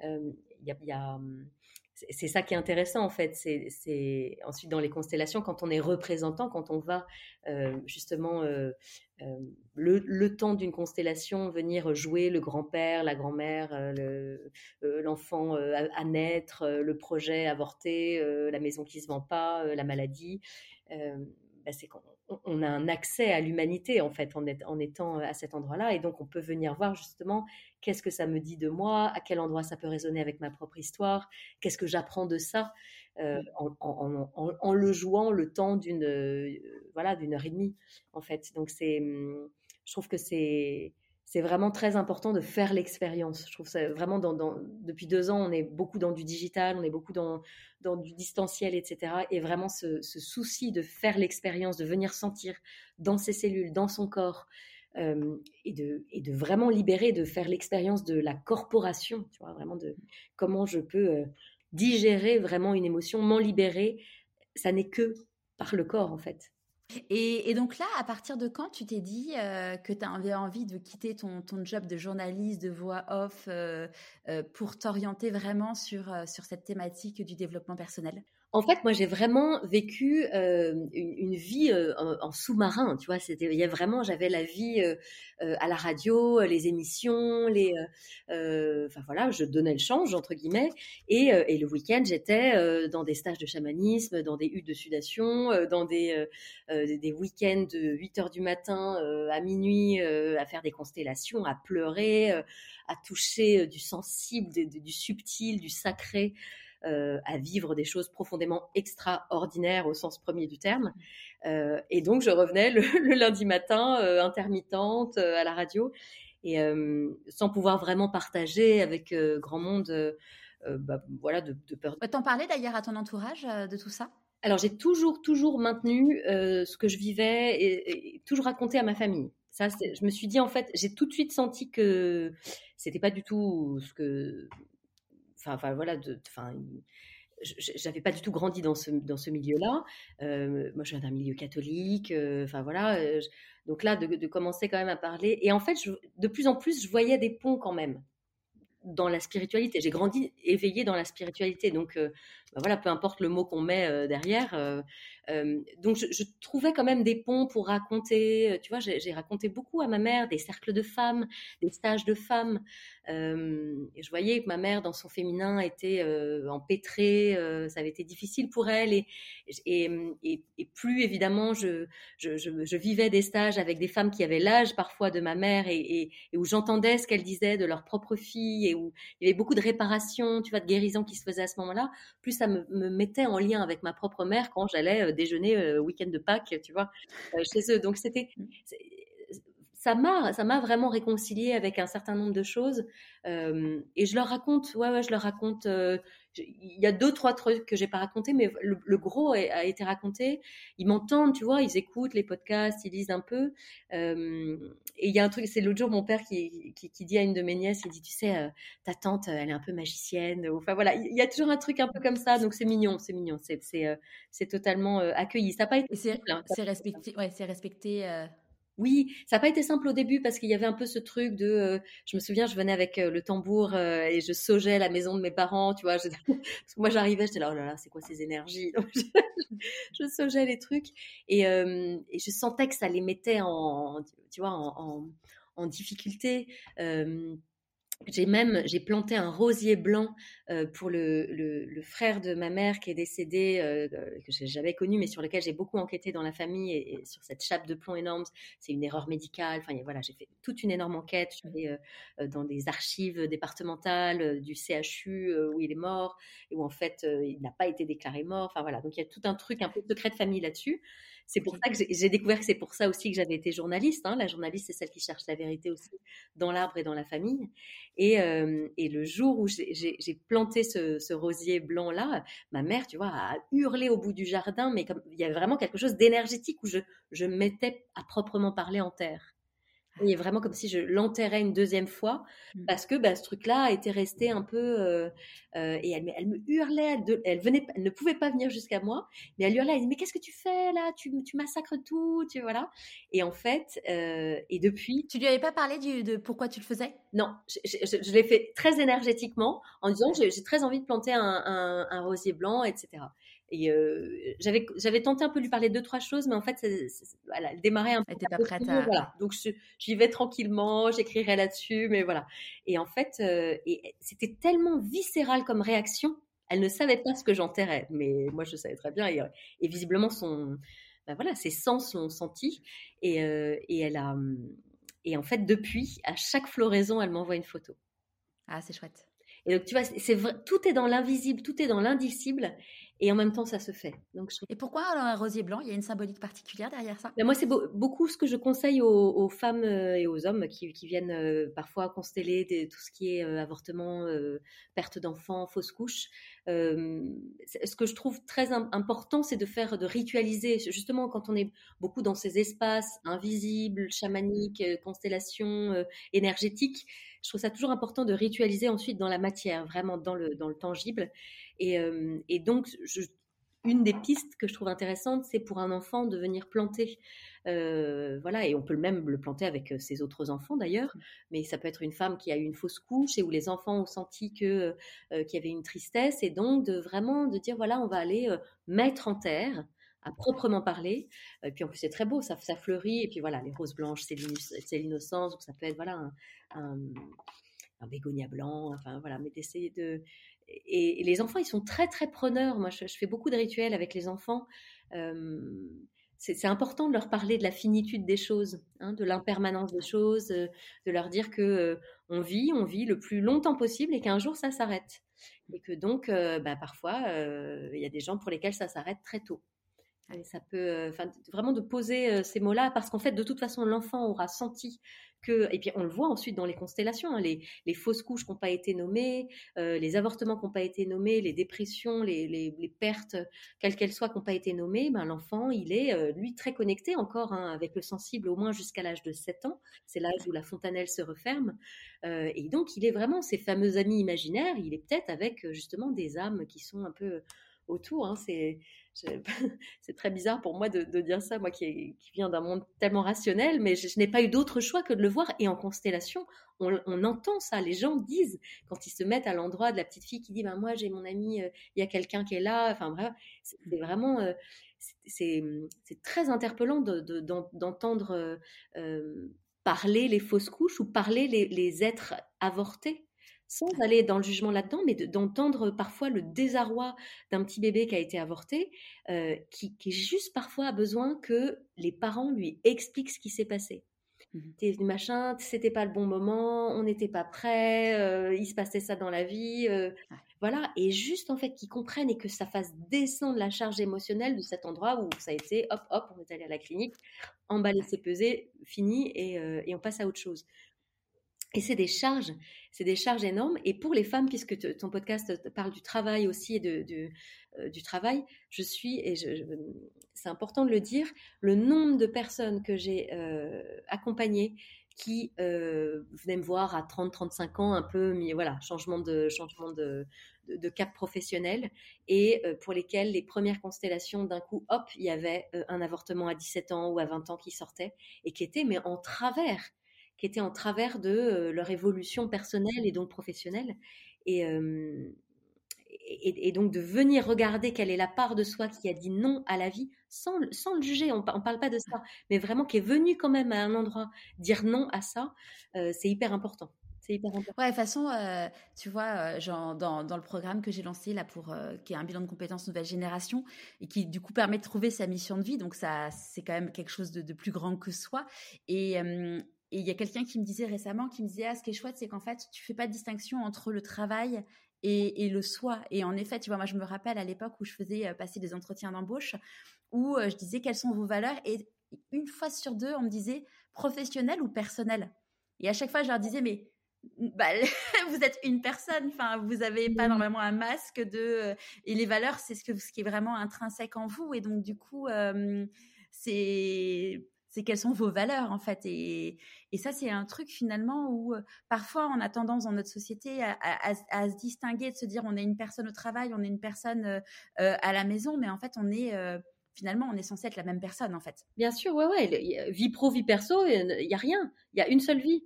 euh, y a, hum, c'est ça qui est intéressant en fait. C'est ensuite dans les constellations quand on est représentant, quand on va euh, justement le, temps d'une constellation venir jouer le grand-père, la grand-mère, l'enfant à, naître, le projet avorté, la maison qui se vend pas, la maladie. Bah, c'est a un accès à l'humanité en fait en, étant à cet endroit-là et donc on peut venir voir justement qu'est-ce que ça me dit de moi, à quel endroit ça peut résonner avec ma propre histoire, qu'est-ce que j'apprends de ça euh, en, le jouant le temps d'une euh, voilà d'une heure et demie en fait. Donc c'est, hum, je trouve que c'est c'est vraiment très important de faire l'expérience. Je trouve ça vraiment dans, depuis deux ans, on est beaucoup dans du digital, on est beaucoup dans, du distanciel, etc. Et vraiment ce, souci de faire l'expérience, de venir sentir dans ses cellules, dans son corps, euh, et, de, et de vraiment libérer, de faire l'expérience de la corporation, tu vois, vraiment de comment je peux euh, digérer vraiment une émotion, m'en libérer. Ça n'est que par le corps, en fait. Et, donc là, à partir de quand tu t'es dit que tu avais envie de quitter ton, job de journaliste, de voix off, pour t'orienter vraiment sur, sur cette thématique du développement personnel? En fait, moi, j'ai vraiment vécu euh, une, une, vie euh, en, sous-marin. Tu vois, c'était, il y a vraiment, j'avais la vie euh, euh à la radio, les émissions, les, enfin voilà, je donnais le change entre guillemets. Et, et le week-end, j'étais dans des stages de chamanisme, dans des huttes de sudation, dans des des week-ends de 8 heures du matin à minuit, à faire des constellations, à pleurer, à toucher du sensible, du subtil, du sacré. Euh, à vivre des choses profondément extraordinaires au sens premier du terme. Euh, et donc, je revenais le, lundi matin, euh, intermittente, à la radio, et sans pouvoir vraiment partager avec grand monde, bah, voilà, de, de peur. T'en parlais d'ailleurs à ton entourage de tout ça? Alors j'ai toujours, toujours maintenu ce que je vivais et, et, toujours raconté à ma famille. Ça, je me suis dit en fait, j'ai tout de suite senti que c'était pas du tout ce que enfin, voilà, de, enfin, j'avais pas du tout grandi dans ce, dans ce milieu-là. Euh, moi, je viens d'un milieu catholique. Euh, voilà. Euh, donc là, de, commencer quand même à parler. Et en fait, de plus en plus, je voyais des ponts quand même dans la spiritualité. J'ai grandi éveillée dans la spiritualité. Donc, bah voilà, peu importe le mot qu'on met derrière. donc, je, trouvais quand même des ponts pour raconter. Tu vois, j'ai raconté beaucoup à ma mère des cercles de femmes, des stages de femmes. Euh, je voyais que ma mère, dans son féminin, était euh, empêtrée, euh, ça avait été difficile pour elle. Et, et, et, plus évidemment, je, je, vivais des stages avec des femmes qui avaient l'âge parfois de ma mère et, où j'entendais ce qu'elles disaient de leur propre fille et où il y avait beaucoup de réparation, tu vois, de guérison qui se faisait à ce moment-là. Plus ça me, me, mettait en lien avec ma propre mère quand j'allais déjeuner week-end de Pâques, tu vois, chez eux. Donc c'était mmh ça m'a ça m'a vraiment réconcilié avec un certain nombre de choses euh, et je leur raconte ouais ouais je leur raconte euh, il y a deux trois trucs que j'ai pas raconté mais le, gros a, été raconté. Ils m'entendent tu vois ils écoutent les podcasts ils lisent un peu. Euh, et il y a un truc c'est l'autre jour mon père qui, qui, dit à une de mes nièces il dit tu sais ta tante elle est un peu magicienne enfin voilà. Il y a toujours un truc un peu comme ça donc c'est mignon c'est mignon c'est c'est c'est totalement accueilli. Ça n'a pas été c'est hein, respecté ouais c'est respecté oui, ça n'a pas été simple au début parce qu'il y avait un peu ce truc de. Euh, je me souviens, je venais avec euh, le tambour euh, et je saugeais la maison de mes parents, tu vois. moi, j'arrivais, j'étais là, oh là là, c'est quoi ces énergies? Je, saugeais les trucs et, je sentais que ça les mettait en, tu vois, en difficulté. J'ai même j'ai planté un rosier blanc euh, pour le, le, frère de ma mère qui est décédé, euh, que j'avais connu, mais sur lequel j'ai beaucoup enquêté dans la famille et, sur cette chape de plomb énorme. C'est une erreur médicale. Enfin voilà, j'ai fait toute une énorme enquête. Euh, dans des archives départementales du CHU où il est mort et où en fait il n'a pas été déclaré mort. Enfin voilà, donc il y a tout un truc un peu secret de famille là-dessus. C'est pour ça que j'ai découvert que c'est pour ça aussi que j'avais été journaliste. Hein. La journaliste, c'est celle qui cherche la vérité aussi dans l'arbre et dans la famille. Et, euh, et le jour où j'ai planté ce, ce, rosier blanc là, ma mère, tu vois, a hurlé au bout du jardin, mais comme il y avait vraiment quelque chose d'énergétique où je, je mettais à proprement parler en terre. Et vraiment comme si je l'enterrais une deuxième fois, mmh. parce que bah, ce truc-là était resté un peu. Euh, euh, et elle, elle, me hurlait, elle, venait, elle ne pouvait pas venir jusqu'à moi, mais elle hurlait, elle dit Mais qu'est-ce que tu fais là? Tu, tu, massacres tout, tu voilà. Et en fait, euh, et depuis. Tu lui avais pas parlé du, de pourquoi tu le faisais? Non, je, je, je l'ai fait très énergétiquement en disant J'ai très envie de planter un, un, un rosier blanc, etc. Et euh, j'avais j'avais tenté un peu de lui parler de deux trois choses, mais en fait, voilà, elle démarrait un peu. Elle pas prête à. Voilà. Donc j'y vais tranquillement, j'écrirai là-dessus, mais voilà. Et en fait, euh, et c'était tellement viscéral comme réaction. Elle ne savait pas ce que j'enterrais, mais moi je savais très bien. Et, et visiblement son, ben voilà, ses sens l'ont senti. Et, euh, et elle a, et en fait depuis, à chaque floraison, elle m'envoie une photo. Ah, c'est chouette. Et donc tu vois, c'est tout est dans l'invisible, tout est dans l'indicible et en même temps ça se fait. Donc, Et pourquoi alors un rosier blanc? Il y a une symbolique particulière derrière ça? Ben, Moi, c'est beaucoup ce que je conseille aux, femmes euh, et aux hommes qui, viennent euh, parfois consteller tout ce qui est euh, avortement, perte d'enfants, fausse couche. ce que je trouve très important, c'est de faire, de ritualiser, justement quand on est beaucoup dans ces espaces invisibles, chamaniques, constellations énergétiques, je trouve ça toujours important de ritualiser ensuite dans la matière, vraiment dans le, dans le tangible. Et, et donc, je une des pistes que je trouve intéressante, c'est pour un enfant de venir planter. Euh, voilà, et on peut même le planter avec euh, ses autres enfants d'ailleurs, mmh. mais ça peut être une femme qui a eu une fausse couche et où les enfants ont senti que qu'il y avait une tristesse, et donc de vraiment de dire voilà, on va aller mettre en terre à proprement parler. Et puis en plus c'est très beau, ça, ça fleurit, et puis voilà, les roses blanches, c'est l'innocence, ça peut être voilà un, un bégonia blanc, enfin voilà, mais d'essayer de et, les enfants, ils sont très très preneurs. Moi, je, fais beaucoup de rituels avec les enfants. c'est important de leur parler de la finitude des choses, hein, de l'impermanence des choses, de leur dire que on vit, on vit le plus longtemps possible et qu'un jour ça s'arrête. Et que donc, bah, parfois, il y a des gens pour lesquels ça s'arrête très tôt. Peut, enfin, vraiment de poser ces mots-là, parce qu'en fait, de toute façon, l'enfant aura senti et puis on le voit ensuite dans les constellations, hein, les, fausses couches qui n'ont pas été nommées, euh, les avortements qui n'ont pas été nommés, les dépressions, les, pertes, quelles qu'elles soient, qui n'ont pas été nommées, ben, l'enfant, il est, euh, lui, très connecté encore hein, avec le sensible, au moins jusqu'à l'âge de 7 ans. C'est l'âge où la fontanelle se referme. Euh, et donc, il est vraiment ces fameux amis imaginaires, il est peut-être avec justement des âmes qui sont un peu autour. Hein, c'est c'est très bizarre pour moi de, dire ça, moi qui, viens d'un monde tellement rationnel, mais je, n'ai pas eu d'autre choix que de le voir. Et en constellation, on, entend ça. Les gens disent, quand ils se mettent à l'endroit de la petite fille qui dit ben, Moi, j'ai mon ami, euh, il y a quelqu'un qui est là. Enfin, c'est vraiment. Euh, c'est très interpellant d'entendre euh, parler les fausses couches ou parler les êtres avortés sans aller dans le jugement là-dedans, mais d'entendre parfois le désarroi d'un petit bébé qui a été avorté, euh, qui, qui, juste parfois a besoin que les parents lui expliquent ce qui s'est passé. Mmh. machin, c'était pas le bon moment, on n'était pas prêt, euh, il se passait ça dans la vie, euh, voilà, et juste en fait qu'ils comprennent et que ça fasse descendre la charge émotionnelle de cet endroit où ça a été hop hop, on est allé à la clinique, emballer, c'est pesé, fini et, et on passe à autre chose. Et c'est des charges, c'est des charges énormes. Et pour les femmes, puisque ton podcast parle du travail aussi et de, euh, du travail, je suis, et c'est important de le dire, le nombre de personnes que j'ai euh, accompagnées qui euh, venaient me voir à 30-35 ans, un peu, voilà, changement de, changement de, de, cap professionnel, et pour lesquelles les premières constellations, d'un coup, hop, il y avait un avortement à 17 ans ou à 20 ans qui sortait, et qui était, mais en travers qui étaient en travers de euh, leur évolution personnelle et donc professionnelle. Et, et, donc de venir regarder quelle est la part de soi qui a dit non à la vie sans, sans le juger, on ne parle pas de ça, mais vraiment qui est venu quand même à un endroit dire non à ça, euh, c'est hyper important. Hyper important. Ouais, de toute façon, euh, tu vois, dans, dans, le programme que j'ai lancé là pour qui est un bilan de compétences nouvelle génération et qui du coup permet de trouver sa mission de vie, donc ça c'est quand même quelque chose de, plus grand que soi. Et, et il y a quelqu'un qui me disait récemment, qui me disait, ah, ce qui est chouette, c'est qu'en fait, tu fais pas de distinction entre le travail et, le soi. Et en effet, tu vois, moi, je me rappelle à l'époque où je faisais euh, passer des entretiens d'embauche, où euh, je disais quelles sont vos valeurs. Et une fois sur deux, on me disait professionnel ou personnel. Et à chaque fois, je leur disais, mais bah, vous êtes une personne, enfin, vous n'avez pas normalement un masque de. Euh, et les valeurs, c'est ce, que, ce qui est vraiment intrinsèque en vous. Et donc, du coup, c'est c'est quelles sont vos valeurs en fait. Et, ça, c'est un truc finalement où euh, parfois on a tendance dans notre société à, se distinguer, de se dire on est une personne au travail, on est une personne euh, euh, à la maison, mais en fait on est finalement on est censé être la même personne en fait. Bien sûr, ouais, ouais. Vie pro, vie perso, il y a rien. Il y a une seule vie.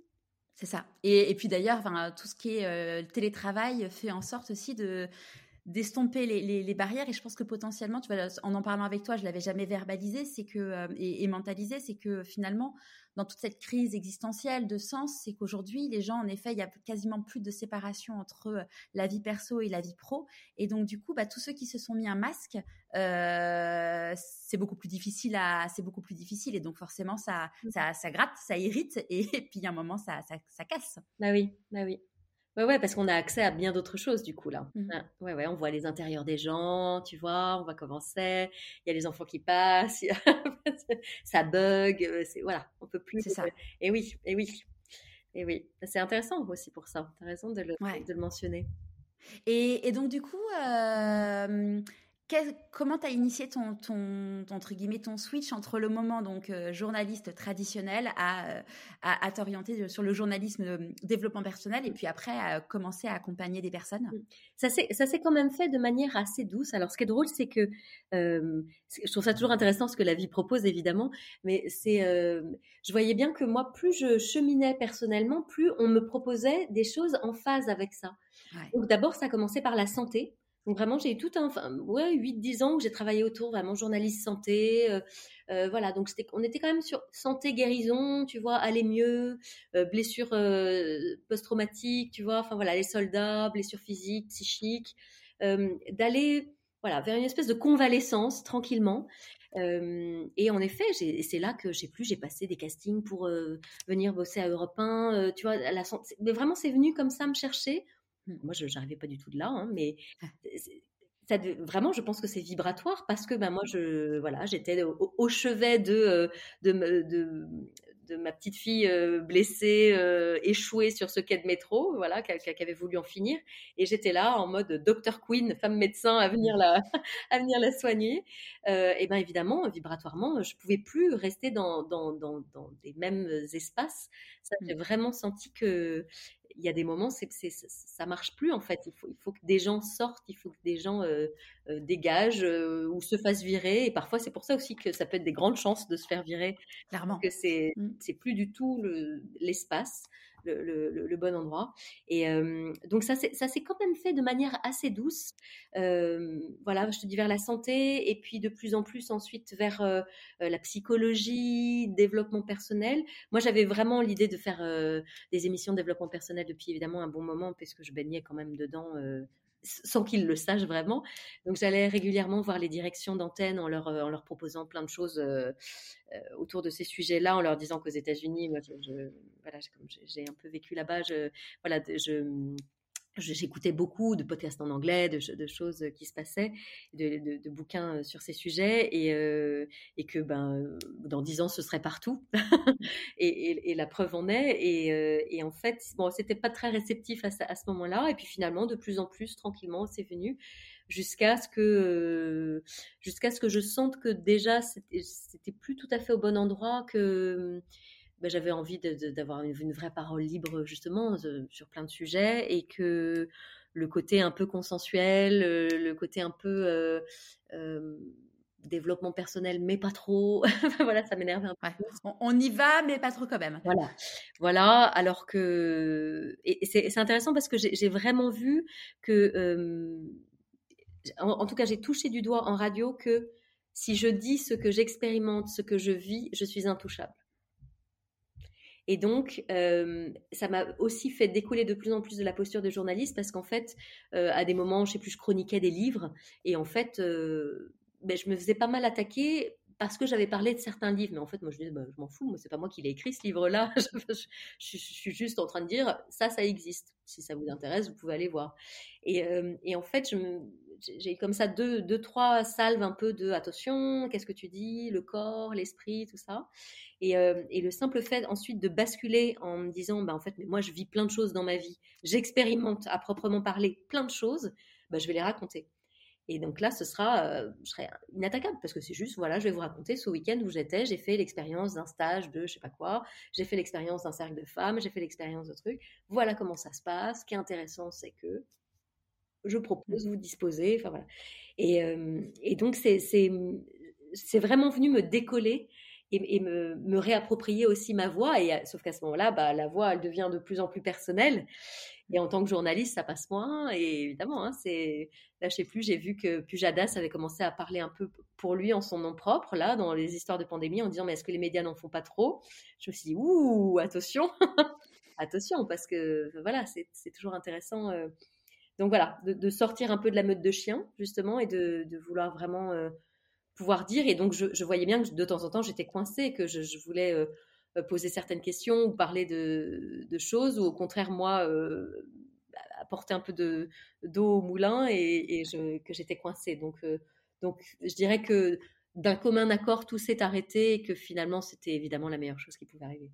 C'est ça. Et, puis d'ailleurs, tout ce qui est télétravail fait en sorte aussi de d'estomper les, barrières. Et je pense que potentiellement tu vois en en parlant avec toi je l'avais jamais verbalisé c'est que euh, et, mentalisé c'est que finalement dans toute cette crise existentielle de sens c'est qu'aujourd'hui les gens en effet il y a quasiment plus de séparation entre euh, la vie perso et la vie pro. Et donc du coup bah, tous ceux qui se sont mis un masque euh, c'est beaucoup plus difficile à c'est beaucoup plus difficile. Et donc forcément ça mmh. ça, ça gratte ça irrite. Et, puis à un moment ça, ça, ça casse. Bah oui bah oui Ouais, ouais, parce qu'on a accès à bien d'autres choses du coup là. Mmh. Ah, ouais, ouais, on voit les intérieurs des gens, tu vois, on voit comment c'est. Il y a les enfants qui passent, ça bug, euh, c'est voilà, on peut plus. C'est ça. Et oui, et oui, et oui, c'est intéressant aussi pour ça. T'as raison de le, de le mentionner. Et, et, donc du coup, euh, comment tu as initié ton, ton, entre guillemets, ton switch entre le moment donc euh, journaliste traditionnel à, à, t'orienter sur le journalisme développement personnel et puis après à commencer à accompagner des personnes? Mmh. Ça s'est quand même fait de manière assez douce. Alors ce qui est drôle, c'est que je trouve ça toujours intéressant ce que la vie propose évidemment, mais c'est je voyais bien que moi, plus je cheminais personnellement, plus on me proposait des choses en phase avec ça. Donc d'abord, ça a commencé par la santé. Donc vraiment, j'ai eu tout un, enfin, ouais, 8-10 ans où j'ai travaillé autour, vraiment journaliste santé. Euh, euh, voilà, donc on était quand même sur santé, guérison, tu vois, aller mieux, euh, blessures post-traumatiques, tu vois, enfin voilà, les soldats, blessures physiques, psychiques, d'aller voilà, vers une espèce de convalescence tranquillement. et en effet, c'est là que j'ai plus, j'ai passé des castings pour venir bosser à Europe 1, tu vois, la mais vraiment c'est venu comme ça me chercher. Moi, je n'arrivais pas du tout de là, hein, mais ça, vraiment, je pense que c'est vibratoire parce que ben, moi, je, voilà, j'étais au, chevet de, de, de, de ma petite fille euh, blessée, euh, échouée sur ce quai de métro, voilà, qui, avait voulu en finir. Et j'étais là en mode Dr Queen, femme médecin, à venir la, à venir la soigner. Euh, et bien évidemment, vibratoirement, je pouvais plus rester dans, dans, dans, dans des mêmes espaces. Ça, j'ai mmh. vraiment senti que il y a des moments, c'est, c'est, ça marche plus en fait. Il faut, il faut que des gens sortent, il faut que des gens euh, euh, dégagent euh, ou se fassent virer. Et parfois, c'est pour ça aussi que ça peut être des grandes chances de se faire virer. Clairement. Que c'est, mmh. c'est plus du tout le, l'espace le, bon endroit. Et euh, donc ça, s'est quand même fait de manière assez douce. Euh, voilà, je te dis vers la santé et puis de plus en plus ensuite vers euh, la psychologie, développement personnel. Moi, j'avais vraiment l'idée de faire des émissions de développement personnel depuis évidemment un bon moment puisque je baignais quand même dedans sans qu'ils le sachent vraiment. Donc j'allais régulièrement voir les directions d'antenne en leur, leur proposant plein de choses euh, euh, autour de ces sujets-là, en leur disant qu'aux États-Unis, voilà, j'ai un peu vécu là-bas, voilà, je, J'écoutais beaucoup de podcasts en anglais, de, choses qui se passaient, de, bouquins sur ces sujets, et, et, que ben, dans dix ans, ce serait partout. et, la preuve en est. Et, en fait, bon, c'était pas très réceptif à, à ce moment-là. Et puis finalement, de plus en plus, tranquillement, c'est venu jusqu'à ce que jusqu'à ce que je sente que déjà c'était plus tout à fait au bon endroit que bah, j'avais envie d'avoir une, vraie parole libre justement sur plein de sujets et que le côté un peu consensuel, le, côté un peu euh, euh, développement personnel, mais pas trop. voilà, ça m'énerve un peu. On, y va, mais pas trop quand même. Voilà, voilà. Alors que et c'est intéressant parce que j'ai vraiment vu que, euh, en, tout cas, j'ai touché du doigt en radio que si je dis ce que j'expérimente, ce que je vis, je suis intouchable. Et donc, euh, ça m'a aussi fait découler de plus en plus de la posture de journaliste parce qu'en fait, euh, à des moments, je sais plus, je chroniquais des livres et en fait, euh, ben, je me faisais pas mal attaquer parce que j'avais parlé de certains livres. Mais en fait, moi, je disais, bah, je m'en fous, moi, c'est pas moi qui l'ai écrit ce livre-là. je, suis juste en train de dire, ça, ça existe. Si ça vous intéresse, vous pouvez aller voir. Et, et en fait, je me, j'ai comme ça deux, deux, trois salves un peu de attention, qu'est-ce que tu dis, le corps, l'esprit, tout ça. Et, euh, et, le simple fait ensuite de basculer en me disant, bah, en fait, mais moi je vis plein de choses dans ma vie, j'expérimente à proprement parler plein de choses, bah, je vais les raconter. Et donc là, ce sera, euh, je serai inattaquable parce que c'est juste, voilà, je vais vous raconter ce week-end où j'étais, j'ai fait l'expérience d'un stage de je sais pas quoi, j'ai fait l'expérience d'un cercle de femmes, j'ai fait l'expérience de trucs. Voilà comment ça se passe. Ce qui est intéressant, c'est que je propose, vous disposez, enfin voilà. Et, euh, et donc c'est c'est vraiment venu me décoller et, me, me, réapproprier aussi ma voix. Et sauf qu'à ce moment-là, bah, la voix, elle devient de plus en plus personnelle. Et en tant que journaliste, ça passe moins. Et évidemment, hein, c'est là, je sais plus, j'ai vu que Pujadas avait commencé à parler un peu pour lui en son nom propre, là, dans les histoires de pandémie, en disant mais est-ce que les médias n'en font pas trop? Je me suis dit ouh, attention, attention, parce que voilà, c'est toujours intéressant. Euh, donc voilà, de, sortir un peu de la meute de chiens, justement, et de, vouloir vraiment euh, pouvoir dire. Et donc, je, voyais bien que de temps en temps, j'étais coincée, que je, voulais euh, euh, poser certaines questions ou parler de, choses, ou au contraire, moi, apporter un peu d'eau au moulin et, que j'étais coincée. Donc, donc, je dirais que d'un commun accord, tout s'est arrêté et que finalement, c'était évidemment la meilleure chose qui pouvait arriver.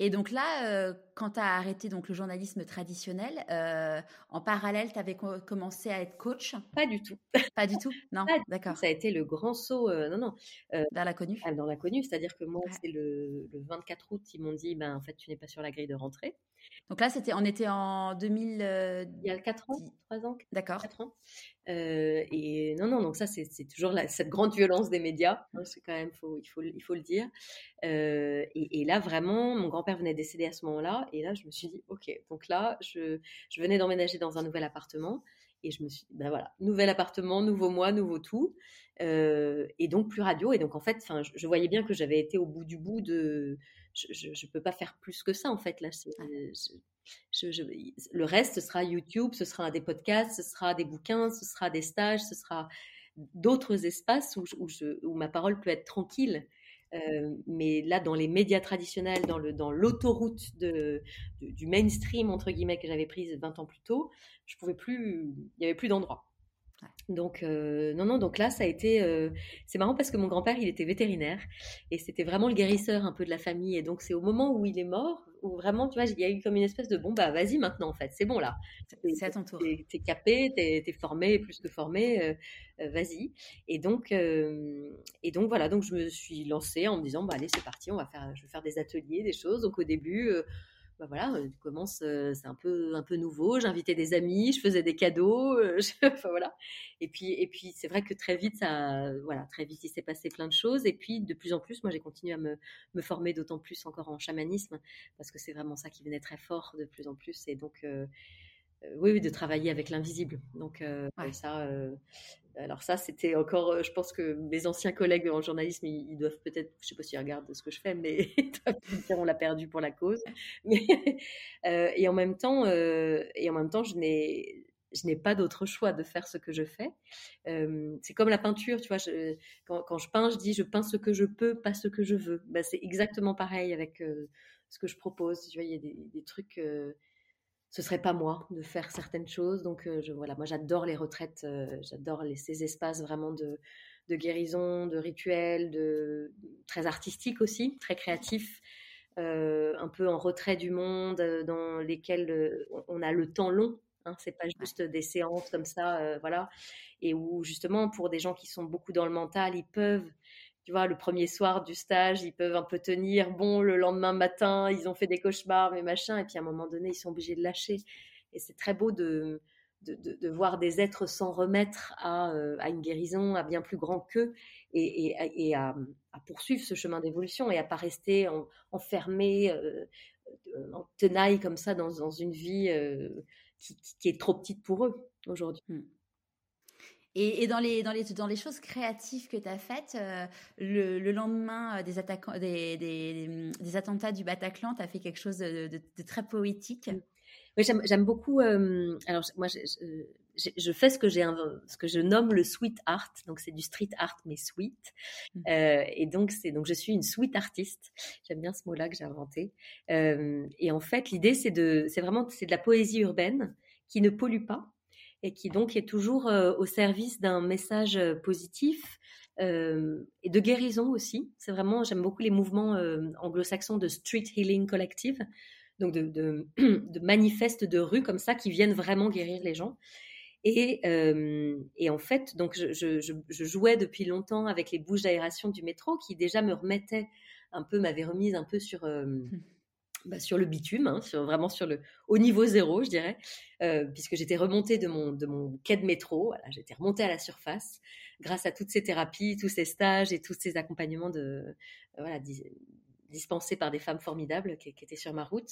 Et donc là, euh, quand tu as arrêté donc le journalisme traditionnel, euh, en parallèle, tu avais commencé à être coach? Pas du tout. Pas du tout? Non, d'accord. Ça a été le grand saut, euh, non, non. dans l'inconnu Dans l'inconnu, c'est-à-dire que moi, c'est le, le, 24 août, ils m'ont dit, ben, en fait, tu n'es pas sur la grille de rentrée. Donc là, c'était, on était en 2000. Il y a 4 ans, 3 ans. D'accord. 4 ans. Euh, et non, non, donc ça, c'est toujours la, cette grande violence des médias. Hein, c'est quand même, faut, il, faut, il faut le dire. Euh, et, et, là, vraiment, mon grand-père venait décéder à ce moment-là. Et là, je me suis dit, OK, donc là, je, je venais d'emménager dans un nouvel appartement. Et je me suis dit, ben voilà, nouvel appartement, nouveau mois, nouveau tout. Euh, et donc, plus radio. Et donc, en fait, je, je voyais bien que j'avais été au bout du bout de. Je ne peux pas faire plus que ça, en fait. Là, c'est le reste, ce sera YouTube, ce sera des podcasts, ce sera des bouquins, ce sera des stages, ce sera d'autres espaces où, où, ma parole peut être tranquille. Euh, mais là, dans les médias traditionnels, dans, le, dans l'autoroute de, du mainstream, entre guillemets, que j'avais prise 20 ans plus tôt, je pouvais plus, il n'y avait plus d'endroit. Donc euh, non non donc là ça a été euh, c'est marrant parce que mon grand-père il était vétérinaire et c'était vraiment le guérisseur un peu de la famille et donc c'est au moment où il est mort où vraiment tu vois il y a eu comme une espèce de bon bah vas-y maintenant en fait c'est bon là. C'est à ton tour. t'es, capé t'es, es formé plus que formé euh, vas-y. Et donc et donc voilà donc je me suis lancée en me disant bah allez c'est parti on va faire je vais faire des ateliers des choses. Donc au début bah voilà, tu commences, c'est un peu un peu nouveau. J'invitais des amis, je faisais des cadeaux, enfin voilà. Et puis et puis c'est vrai que très vite ça, voilà, très vite il s'est passé plein de choses. Et puis de plus en plus, moi j'ai continué à me, me former d'autant plus encore en chamanisme parce que c'est vraiment ça qui venait très fort de plus en plus. Et donc oui, oui, de travailler avec l'invisible. Donc ça, alors ça, c'était encore, je pense que mes anciens collègues en journalisme, ils, doivent peut-être, je sais pas s'ils regardent ce que je fais, mais on l'a perdu pour la cause. Mais, et en même temps, et en même temps, je n'ai je n'ai pas d'autre choix de faire ce que je fais. c'est comme la peinture, tu vois. quand, quand, je peins, je dis je peins ce que je peux, pas ce que je veux. Ben, c'est exactement pareil avec ce que je propose. Tu vois, il y a des, des trucs ce serait pas moi de faire certaines choses. Donc euh, je, voilà, moi j'adore les retraites, euh, j'adore ces espaces vraiment de, de, guérison, de rituels, de très artistiques aussi, très créatifs, euh, un peu en retrait du monde, dans lesquels on a le temps long. Hein, c'est pas juste des séances comme ça, voilà, et où justement pour des gens qui sont beaucoup dans le mental, ils peuvent tu vois, le premier soir du stage, ils peuvent un peu tenir bon le lendemain matin, ils ont fait des cauchemars, mais machin, et puis à un moment donné, ils sont obligés de lâcher. Et c'est très beau de, de, voir des êtres s'en remettre à, euh, à, une guérison, à bien plus grand qu'eux, et, et, à, poursuivre ce chemin d'évolution et à pas rester enfermé, euh, en tenaille comme ça dans, dans une vie euh, qui, qui, est trop petite pour eux aujourd'hui. Et, dans, les, dans, les, dans les choses créatives que tu as faites, euh, le, lendemain euh, des, attaquants, des, des, attentats du Bataclan, tu as fait quelque chose de, très poétique? Oui, j'aime beaucoup. Euh, alors, moi, je, je, fais ce que, j'ai ce que je nomme le sweet art. Donc, c'est du street art, mais sweet. Mmh. et donc, c'est, donc, je suis une sweet artiste. J'aime bien ce mot-là que j'ai inventé. et en fait, l'idée, c'est, de, c'est vraiment c'est de la poésie urbaine qui ne pollue pas et qui donc est toujours euh, au service d'un message euh, positif euh, et de guérison aussi. C'est vraiment, j'aime beaucoup les mouvements anglo-saxons de street healing collective, donc de, manifestes de rue comme ça qui viennent vraiment guérir les gens. Et, en fait, donc je, jouais depuis longtemps avec les bouches d'aération du métro qui déjà me remettaient un peu, m'avaient remise un peu sur mmh. Bah, sur le bitume, hein, vraiment sur le au niveau zéro, je dirais, euh, puisque j'étais remontée de mon de mon quai de métro. J'étais remontée à la surface grâce à toutes ces thérapies, tous ces stages et tous ces accompagnements de euh, voilà dispensés par des femmes formidables qui, étaient sur ma route.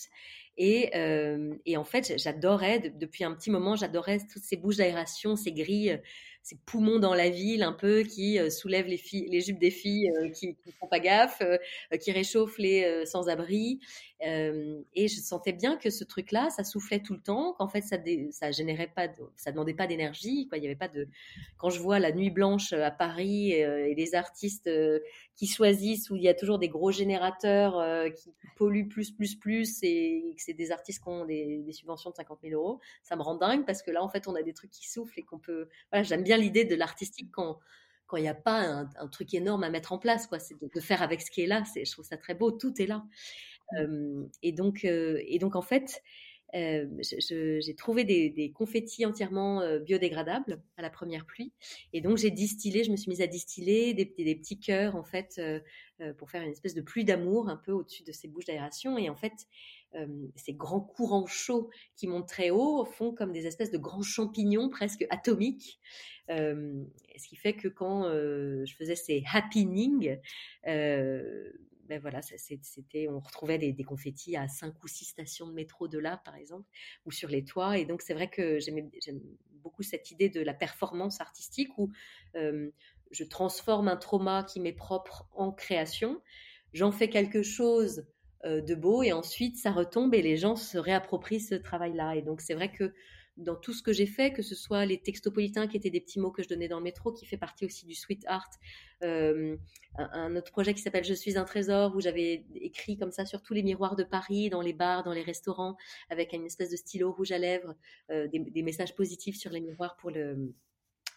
Et, euh, et en fait, j'adorais depuis un petit moment, j'adorais toutes ces bouches d'aération, ces grilles ces poumons dans la ville un peu qui euh, soulèvent les filles, les jupes des filles euh, qui ne font pas gaffe, euh, qui réchauffent les sans-abri. et je sentais bien que ce truc-là, ça soufflait tout le temps, qu'en fait ça, ça générait pas, ça demandait pas d'énergie. Il y avait pas de. Quand je vois la nuit blanche à Paris et les artistes qui choisissent où il y a toujours des gros générateurs qui polluent plus, plus, plus, et que c'est des artistes qui ont des, des, subventions de 50 000 euros, ça me rend dingue parce que là en fait on a des trucs qui soufflent et qu'on peut. Voilà, j'aime bien l'idée de l'artistique quand quand il n'y a pas un, truc énorme à mettre en place, quoi. C'est de, faire avec ce qui est là. C'est, je trouve ça très beau. Tout est là. Mmh. et donc, et donc en fait, euh, j'ai trouvé des, des, confettis entièrement euh, biodégradables à la première pluie. Et donc, j'ai distillé, je me suis mise à distiller des, des, petits cœurs, en fait, euh, pour faire une espèce de pluie d'amour un peu au-dessus de ces bouches d'aération. Et en fait, ces grands courants chauds qui montent très haut font comme des espèces de grands champignons presque atomiques. ce qui fait que quand je faisais ces happenings, ben voilà, c'était, on retrouvait des, confettis à cinq ou six stations de métro de là, par exemple, ou sur les toits. Et donc, c'est vrai que j'aime beaucoup cette idée de la performance artistique où je transforme un trauma qui m'est propre en création, j'en fais quelque chose de beau et ensuite ça retombe et les gens se réapproprient ce travail-là. Et donc, c'est vrai que dans tout ce que j'ai fait, que ce soit les textopolitains qui étaient des petits mots que je donnais dans le métro, qui fait partie aussi du sweet art, euh, un, autre projet qui s'appelle Je suis un trésor, où j'avais écrit comme ça sur tous les miroirs de Paris, dans les bars, dans les restaurants, avec une espèce de stylo rouge à lèvres, euh, des, messages positifs sur les miroirs pour le...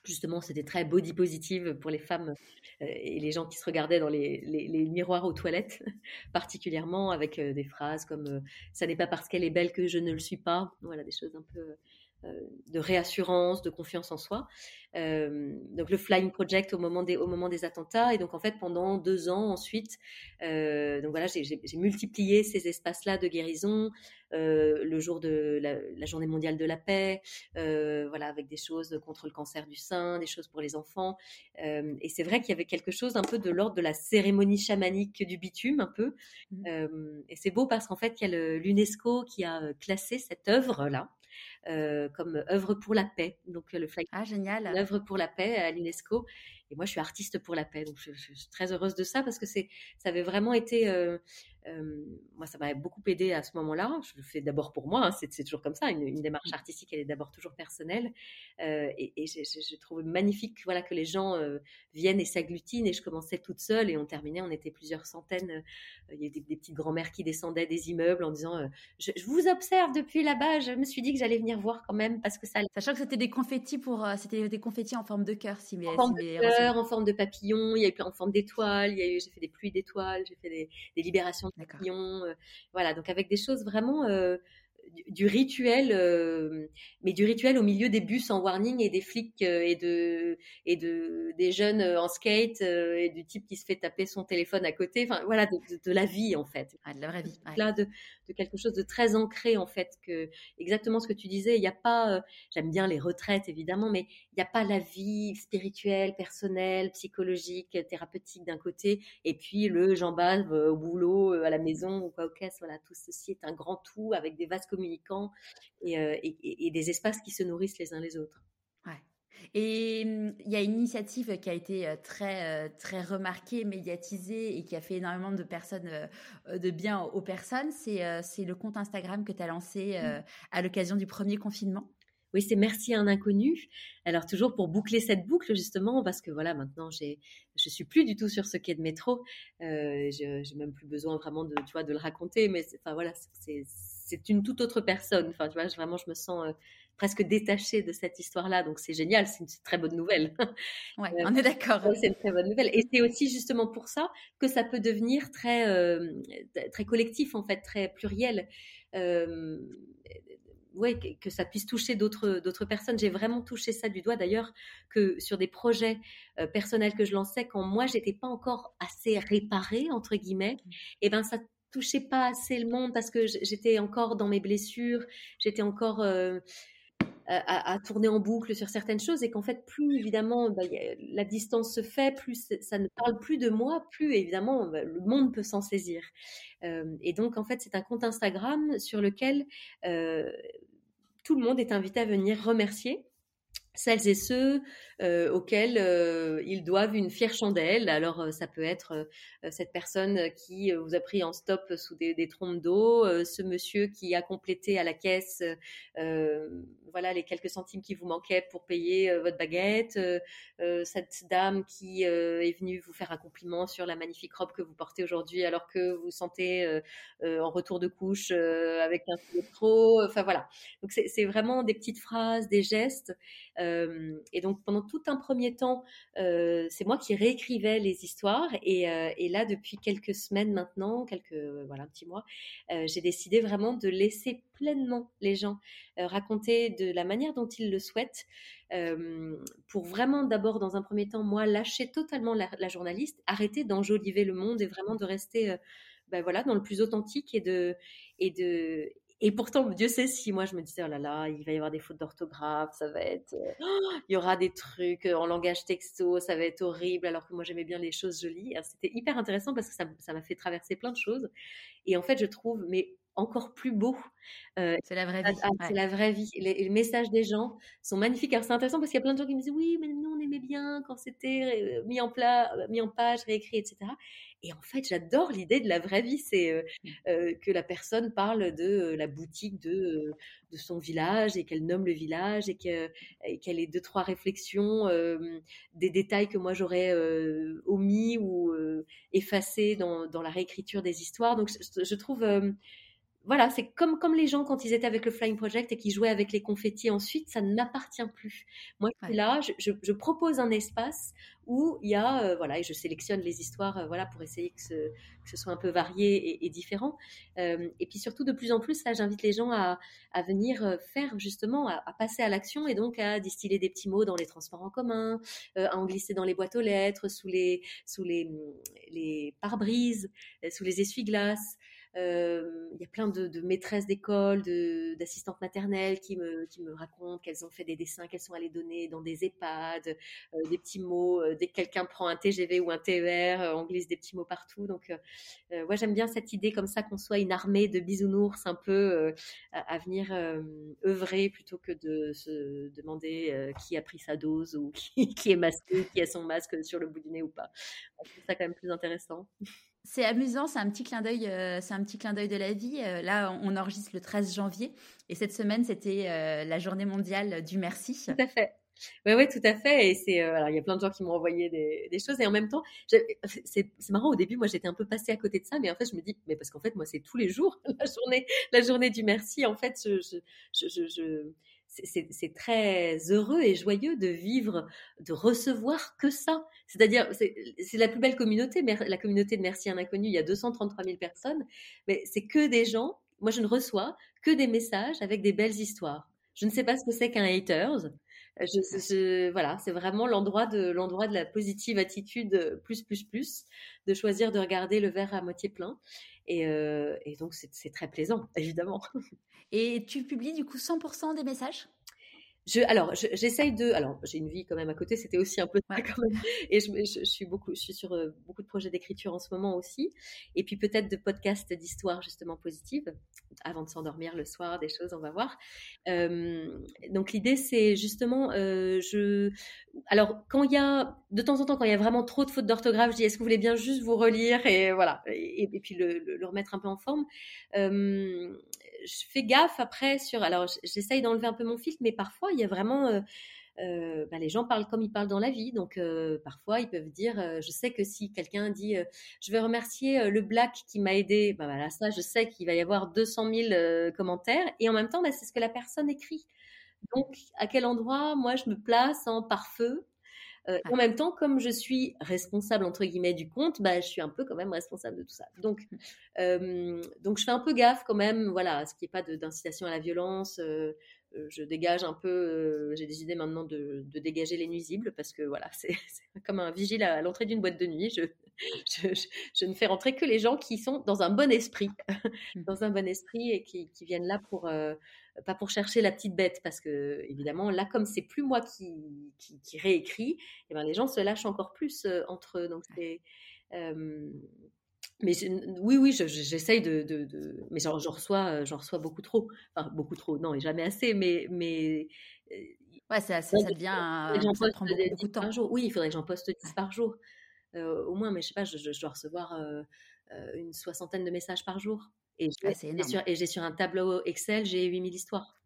Justement, c'était très body positive pour les femmes euh, et les gens qui se regardaient dans les, miroirs aux toilettes, particulièrement avec des phrases comme Ça n'est pas parce qu'elle est belle que je ne le suis pas ». Voilà, des choses un peu euh, de réassurance, de confiance en soi. Euh, donc le Flying Project au moment des, au moment des attentats. Et donc en fait pendant deux ans ensuite, euh, donc voilà, j'ai multiplié ces espaces-là de guérison. le jour de la, journée mondiale de la paix, voilà, avec des choses contre le cancer du sein, des choses pour les enfants. et c'est vrai qu'il y avait quelque chose un peu de l'ordre de la cérémonie chamanique du bitume, un peu. Mmh. et c'est beau parce qu'en fait, il y a l'UNESCO qui a classé cette œuvre-là euh, comme œuvre pour la paix. Donc le flag ah, génial. l'œuvre pour la paix à l'UNESCO. Et moi, je suis artiste pour la paix, donc je, suis très heureuse de ça parce que c'est, ça avait vraiment été euh, moi, ça m'a beaucoup aidé à ce moment-là. Je le fais d'abord pour moi, hein, c'est toujours comme ça. Une, démarche mmh. artistique, elle est d'abord toujours personnelle. Euh, et, je, trouve magnifique voilà, que les gens euh, viennent et s'agglutinent. Et je commençais toute seule et on terminait, on était plusieurs centaines. il y a des, des petites grand-mères qui descendaient des immeubles en disant je, vous observe depuis là-bas, je me suis dit que j'allais venir voir quand même parce que ça. Sachant que c'était des confettis pour, c'était des confettis en forme de cœur, si En forme de cœur, en forme de papillon, il y a eu en forme d'étoiles, j'ai fait des pluies d'étoiles, j'ai fait des, des libérations euh, voilà, donc avec des choses vraiment euh, du, rituel, euh, mais du rituel au milieu des bus en warning et des flics et de et de des jeunes en skate et du type qui se fait taper son téléphone à côté. Enfin voilà, de, la vie en fait. Ah, de la vraie vie. Là, de, de, quelque chose de très ancré en fait. Que exactement ce que tu disais. Il n'y a pas. J'aime bien les retraites évidemment, mais il n'y a pas la vie spirituelle, personnelle, psychologique, thérapeutique d'un côté, et puis le j'en bave au boulot, à la maison ou quoi au caisse. Voilà, tout ceci est un grand tout avec des vases communicants euh, et, et, des espaces qui se nourrissent les uns les autres. Ouais. Et mmh, il y a une initiative qui a été euh, très, euh, très remarquée, médiatisée et qui a fait énormément de personnes, de bien aux personnes. C'est le compte Instagram que tu as lancé mmh. à l'occasion du premier confinement. Oui, c'est merci à un inconnu. Alors toujours pour boucler cette boucle justement, parce que voilà, maintenant j'ai, je suis plus du tout sur ce quai de métro. Euh, j'ai même plus besoin vraiment de, tu vois, de le raconter, mais enfin voilà, c'est, c'est une toute autre personne. Enfin, tu vois, vraiment, je me sens euh, presque détachée de cette histoire-là. Donc, c'est génial, c'est une très bonne nouvelle. Ouais, on est d'accord. c'est une très bonne nouvelle. Et c'est aussi justement pour ça que ça peut devenir très, euh, très collectif, en fait, très pluriel. Euh, ouais, que, ça puisse toucher d'autres d'autres personnes. J'ai vraiment touché ça du doigt d'ailleurs que sur des projets euh, personnels que je lançais quand moi j'étais pas encore assez réparée entre guillemets, mmh. et eh ben ça touchait pas assez le monde parce que j'étais encore dans mes blessures, j'étais encore euh, à, tourner en boucle sur certaines choses et qu'en fait plus évidemment bah, la distance se fait, plus ça ne parle plus de moi, plus évidemment bah, le monde peut s'en saisir. Euh, et donc en fait c'est un compte Instagram sur lequel tout le monde est invité à venir remercier celles et ceux euh, auxquels euh, ils doivent une fière chandelle. Alors euh, ça peut être cette personne qui vous a pris en stop sous des, des trompes d'eau, ce monsieur qui a complété à la caisse voilà les quelques centimes qui vous manquaient pour payer votre baguette, cette dame qui est venue vous faire un compliment sur la magnifique robe que vous portez aujourd'hui alors que vous sentez en retour de couche avec un peu trop. Enfin voilà. Donc c'est vraiment des petites phrases, des gestes. et donc pendant tout un premier temps, c'est moi qui réécrivais les histoires. Et, et, là, depuis quelques semaines maintenant, quelques voilà un petit mois, j'ai décidé vraiment de laisser pleinement les gens raconter de la manière dont ils le souhaitent. pour vraiment d'abord dans un premier temps moi lâcher totalement la, la journaliste, arrêter d'enjoliver le monde et vraiment de rester ben voilà, dans le plus authentique et de, et de, et pourtant, Dieu sait si moi je me disais, oh là là, il va y avoir des fautes d'orthographe, ça va être. Euh, il y aura des trucs en langage texto, ça va être horrible, alors que moi j'aimais bien les choses jolies. C'était hyper intéressant parce que ça m'a fait traverser plein de choses. Et en fait, je trouve, mais encore plus beau. Euh, c'est la vraie vie. C'est la vraie vie. Les, messages des gens sont magnifiques. Alors c'est intéressant parce qu'il y a plein de gens qui me disent oui, mais nous on aimait bien quand c'était euh, mis en plat, mis en page, réécrit, etc. Et en fait, j'adore l'idée de la vraie vie. C'est euh, mmh. que la personne parle de la boutique de, de son village et qu'elle nomme le village et qu'elle ait deux, trois réflexions, des détails que moi j'aurais omis ou effacés dans, dans, la réécriture des histoires. Donc, je, je trouve voilà, c'est comme, comme les gens quand ils étaient avec le Flying Project et qu'ils jouaient avec les confettis ensuite, ça n'appartient plus. Moi, là, je, je, propose un espace où il y a, euh, voilà, et je sélectionne les histoires, euh, voilà, pour essayer que ce, que ce, soit un peu varié et, différent. Euh, et puis surtout, de plus en plus, là, j'invite les gens à, à venir faire justement, à, passer à l'action et donc à distiller des petits mots dans les transports en commun, à en glisser dans les boîtes aux lettres, sous les, sous les, les pare-brises, sous les essuie-glaces. Il y a plein de, maîtresses d'école, d'assistantes maternelles qui me, racontent qu'elles ont fait des dessins qu'elles sont allées donner dans des EHPAD, des petits mots. Dès que quelqu'un prend un TGV ou un TER, on glisse des petits mots partout. Donc, moi, j'aime bien cette idée comme ça qu'on soit une armée de bisounours un peu à, venir œuvrer plutôt que de se demander qui a pris sa dose ou qui est masqué, qui a son masque sur le bout du nez ou pas. Je trouve ça quand même plus intéressant. C'est amusant, c'est un petit clin d'œil, euh, c'est un petit clin d'œil de la vie. Euh, là, on enregistre le 13 janvier et cette semaine, c'était euh, la journée mondiale du merci. Tout à fait. Oui, oui, tout à fait. Et c'est, alors, il y a plein de gens qui m'ont envoyé des, choses. Et en même temps, c'est marrant. Au début, moi, j'étais un peu passée à côté de ça, mais en fait, je me dis, mais parce qu'en fait, moi, c'est tous les jours la journée, la journée du merci. En fait, je, je, je, je c'est très heureux et joyeux de vivre, de recevoir que ça. C'est-à-dire, c'est la plus belle communauté, la communauté de Merci un inconnu, il y a 233 000 personnes, mais c'est que des gens, moi je ne reçois que des messages avec des belles histoires. Je ne sais pas ce que c'est qu'un haters. Je, voilà, c'est vraiment l'endroit de l'endroit de la positive attitude plus plus plus, de choisir de regarder le verre à moitié plein. Et, euh, et donc c'est très plaisant, évidemment. Et tu publies du coup 100% des messages? Je, alors, j'essaye de. Alors, j'ai une vie quand même à côté. C'était aussi un peu ça quand même. Et je, je, suis beaucoup, je suis sur euh, beaucoup de projets d'écriture en ce moment aussi. Et puis peut-être de podcasts d'histoire justement positive avant de s'endormir le soir, des choses, on va voir. Euh, donc l'idée, c'est justement, euh, je. Alors, quand il y a de temps en temps, quand il y a vraiment trop de fautes d'orthographe, je dis est-ce que vous voulez bien juste vous relire et voilà, et, puis le, le, remettre un peu en forme. Euh, je fais gaffe après sur. Alors, j'essaye d'enlever un peu mon filtre, mais parfois, il y a vraiment. Euh, euh, bah, les gens parlent comme ils parlent dans la vie. Donc, euh, parfois, ils peuvent dire Je sais que si quelqu'un dit Je veux remercier le Black qui m'a aidé, bah, voilà, ça, je sais qu'il va y avoir 200 000 commentaires. Et en même temps, bah, c'est ce que la personne écrit. Donc, à quel endroit, moi, je me place en pare-feu euh, en même temps, comme je suis responsable entre guillemets du compte, bah, je suis un peu quand même responsable de tout ça. Donc, mmh. euh, donc je fais un peu gaffe quand même, voilà, à ce qui n'est pas d'incitation à la violence. Euh, je dégage un peu, j'ai des idées maintenant de, dégager les nuisibles parce que voilà, c'est comme un vigile à l'entrée d'une boîte de nuit. Je, je, ne fais rentrer que les gens qui sont dans un bon esprit, mmh. dans un bon esprit et qui, qui viennent là pour pas pour chercher la petite bête, parce que évidemment, là, comme c'est plus moi qui, qui, réécris, eh ben, les gens se lâchent encore plus euh, entre eux. Donc, c'est. Euh, mais oui, oui, j'essaye de, de, Mais j'en reçois, j'en reçois beaucoup trop. Enfin, beaucoup trop, non, et jamais assez, mais. mais euh, ouais, ça, ça, devient. ça prend beaucoup, beaucoup de temps. Par jour. Oui, il faudrait que j'en poste 10 par jour. au moins, mais je sais pas, je dois recevoir une soixantaine de messages par jour. Et j'ai sur, un tableau Excel, j'ai 8000 histoires.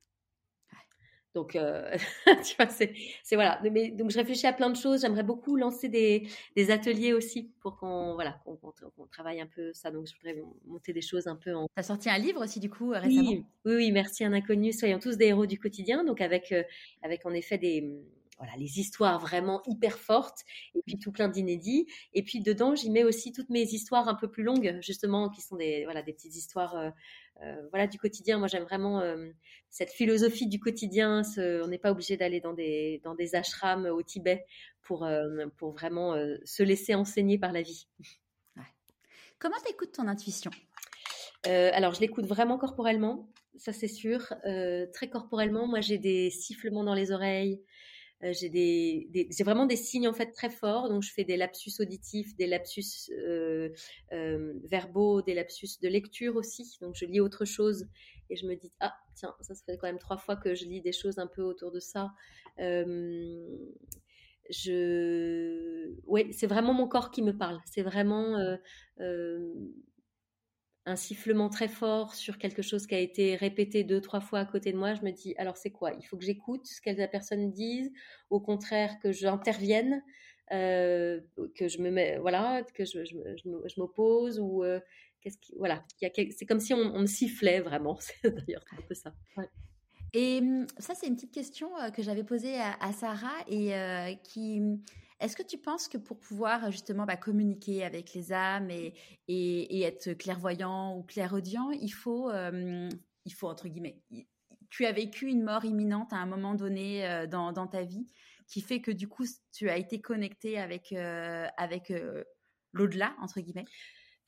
Donc, euh, tu vois, c'est voilà. Mais, donc, je réfléchis à plein de choses. J'aimerais beaucoup lancer des, des, ateliers aussi pour qu'on voilà, qu'on travaille un peu ça. Donc, je voudrais monter des choses un peu en. as sorti un livre aussi, du coup, récemment? Oui, oui, oui, merci, un inconnu. Soyons tous des héros du quotidien. Donc, avec, euh, avec en effet des voilà, les histoires vraiment hyper fortes, et puis tout plein d'inédits. Et puis dedans, j'y mets aussi toutes mes histoires un peu plus longues, justement, qui sont des, voilà, des petites histoires voilà, du quotidien. Moi, j'aime vraiment cette philosophie du quotidien. on n'est pas obligé d'aller dans des, dans des ashrams au Tibet pour, pour vraiment se laisser enseigner par la vie. Comment t'écoutes ton intuition? Alors, je l'écoute vraiment corporellement, ça c'est sûr. très corporellement, moi j'ai des sifflements dans les oreilles. J'ai des, j'ai vraiment des signes en fait très forts, donc je fais des lapsus auditifs, des lapsus verbaux, des lapsus de lecture aussi. Donc je lis autre chose et je me dis ah tiens ça ça fait quand même trois fois que je lis des choses un peu autour de ça je, ouais, c'est vraiment mon corps qui me parle. C'est vraiment euh, euh, un sifflement très fort sur quelque chose qui a été répété deux, trois fois à côté de moi. Je me dis, alors c'est quoi? Il faut que j'écoute ce que la personne dise, au contraire que j'intervienne, euh, que je me mets, voilà, que je, je, m'oppose ou qu'est-ce qui, voilà, c'est comme si on, me sifflait vraiment. C'est d'ailleurs un peu ça. Et mmh, ça, c'est une petite question que j'avais posée à, Sarah et qui mmh, est-ce que tu penses que pour pouvoir justement bah, communiquer avec les âmes et, être clairvoyant ou clairaudient, il faut, il faut entre guillemets, tu as vécu une mort imminente à un moment donné dans, ta vie qui fait que du coup tu as été connecté avec, avec l'au-delà entre guillemets?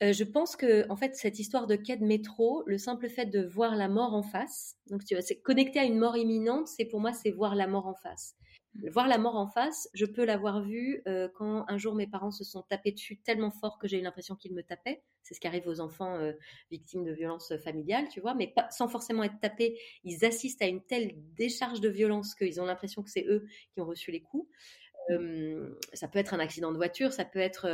Euh, je pense que, en fait, cette histoire de quai de métro, le simple fait de voir la mort en face, donc tu c'est à une mort imminente, c'est pour moi, c'est voir la mort en face. Mmh. Voir la mort en face, je peux l'avoir vu euh, quand un jour mes parents se sont tapés dessus tellement fort que j'ai eu l'impression qu'ils me tapaient. C'est ce qui arrive aux enfants euh, victimes de violences familiales, tu vois, mais pas, sans forcément être tapés. Ils assistent à une telle décharge de violence qu'ils ont l'impression que c'est eux qui ont reçu les coups ça peut être un accident de voiture, ça peut être,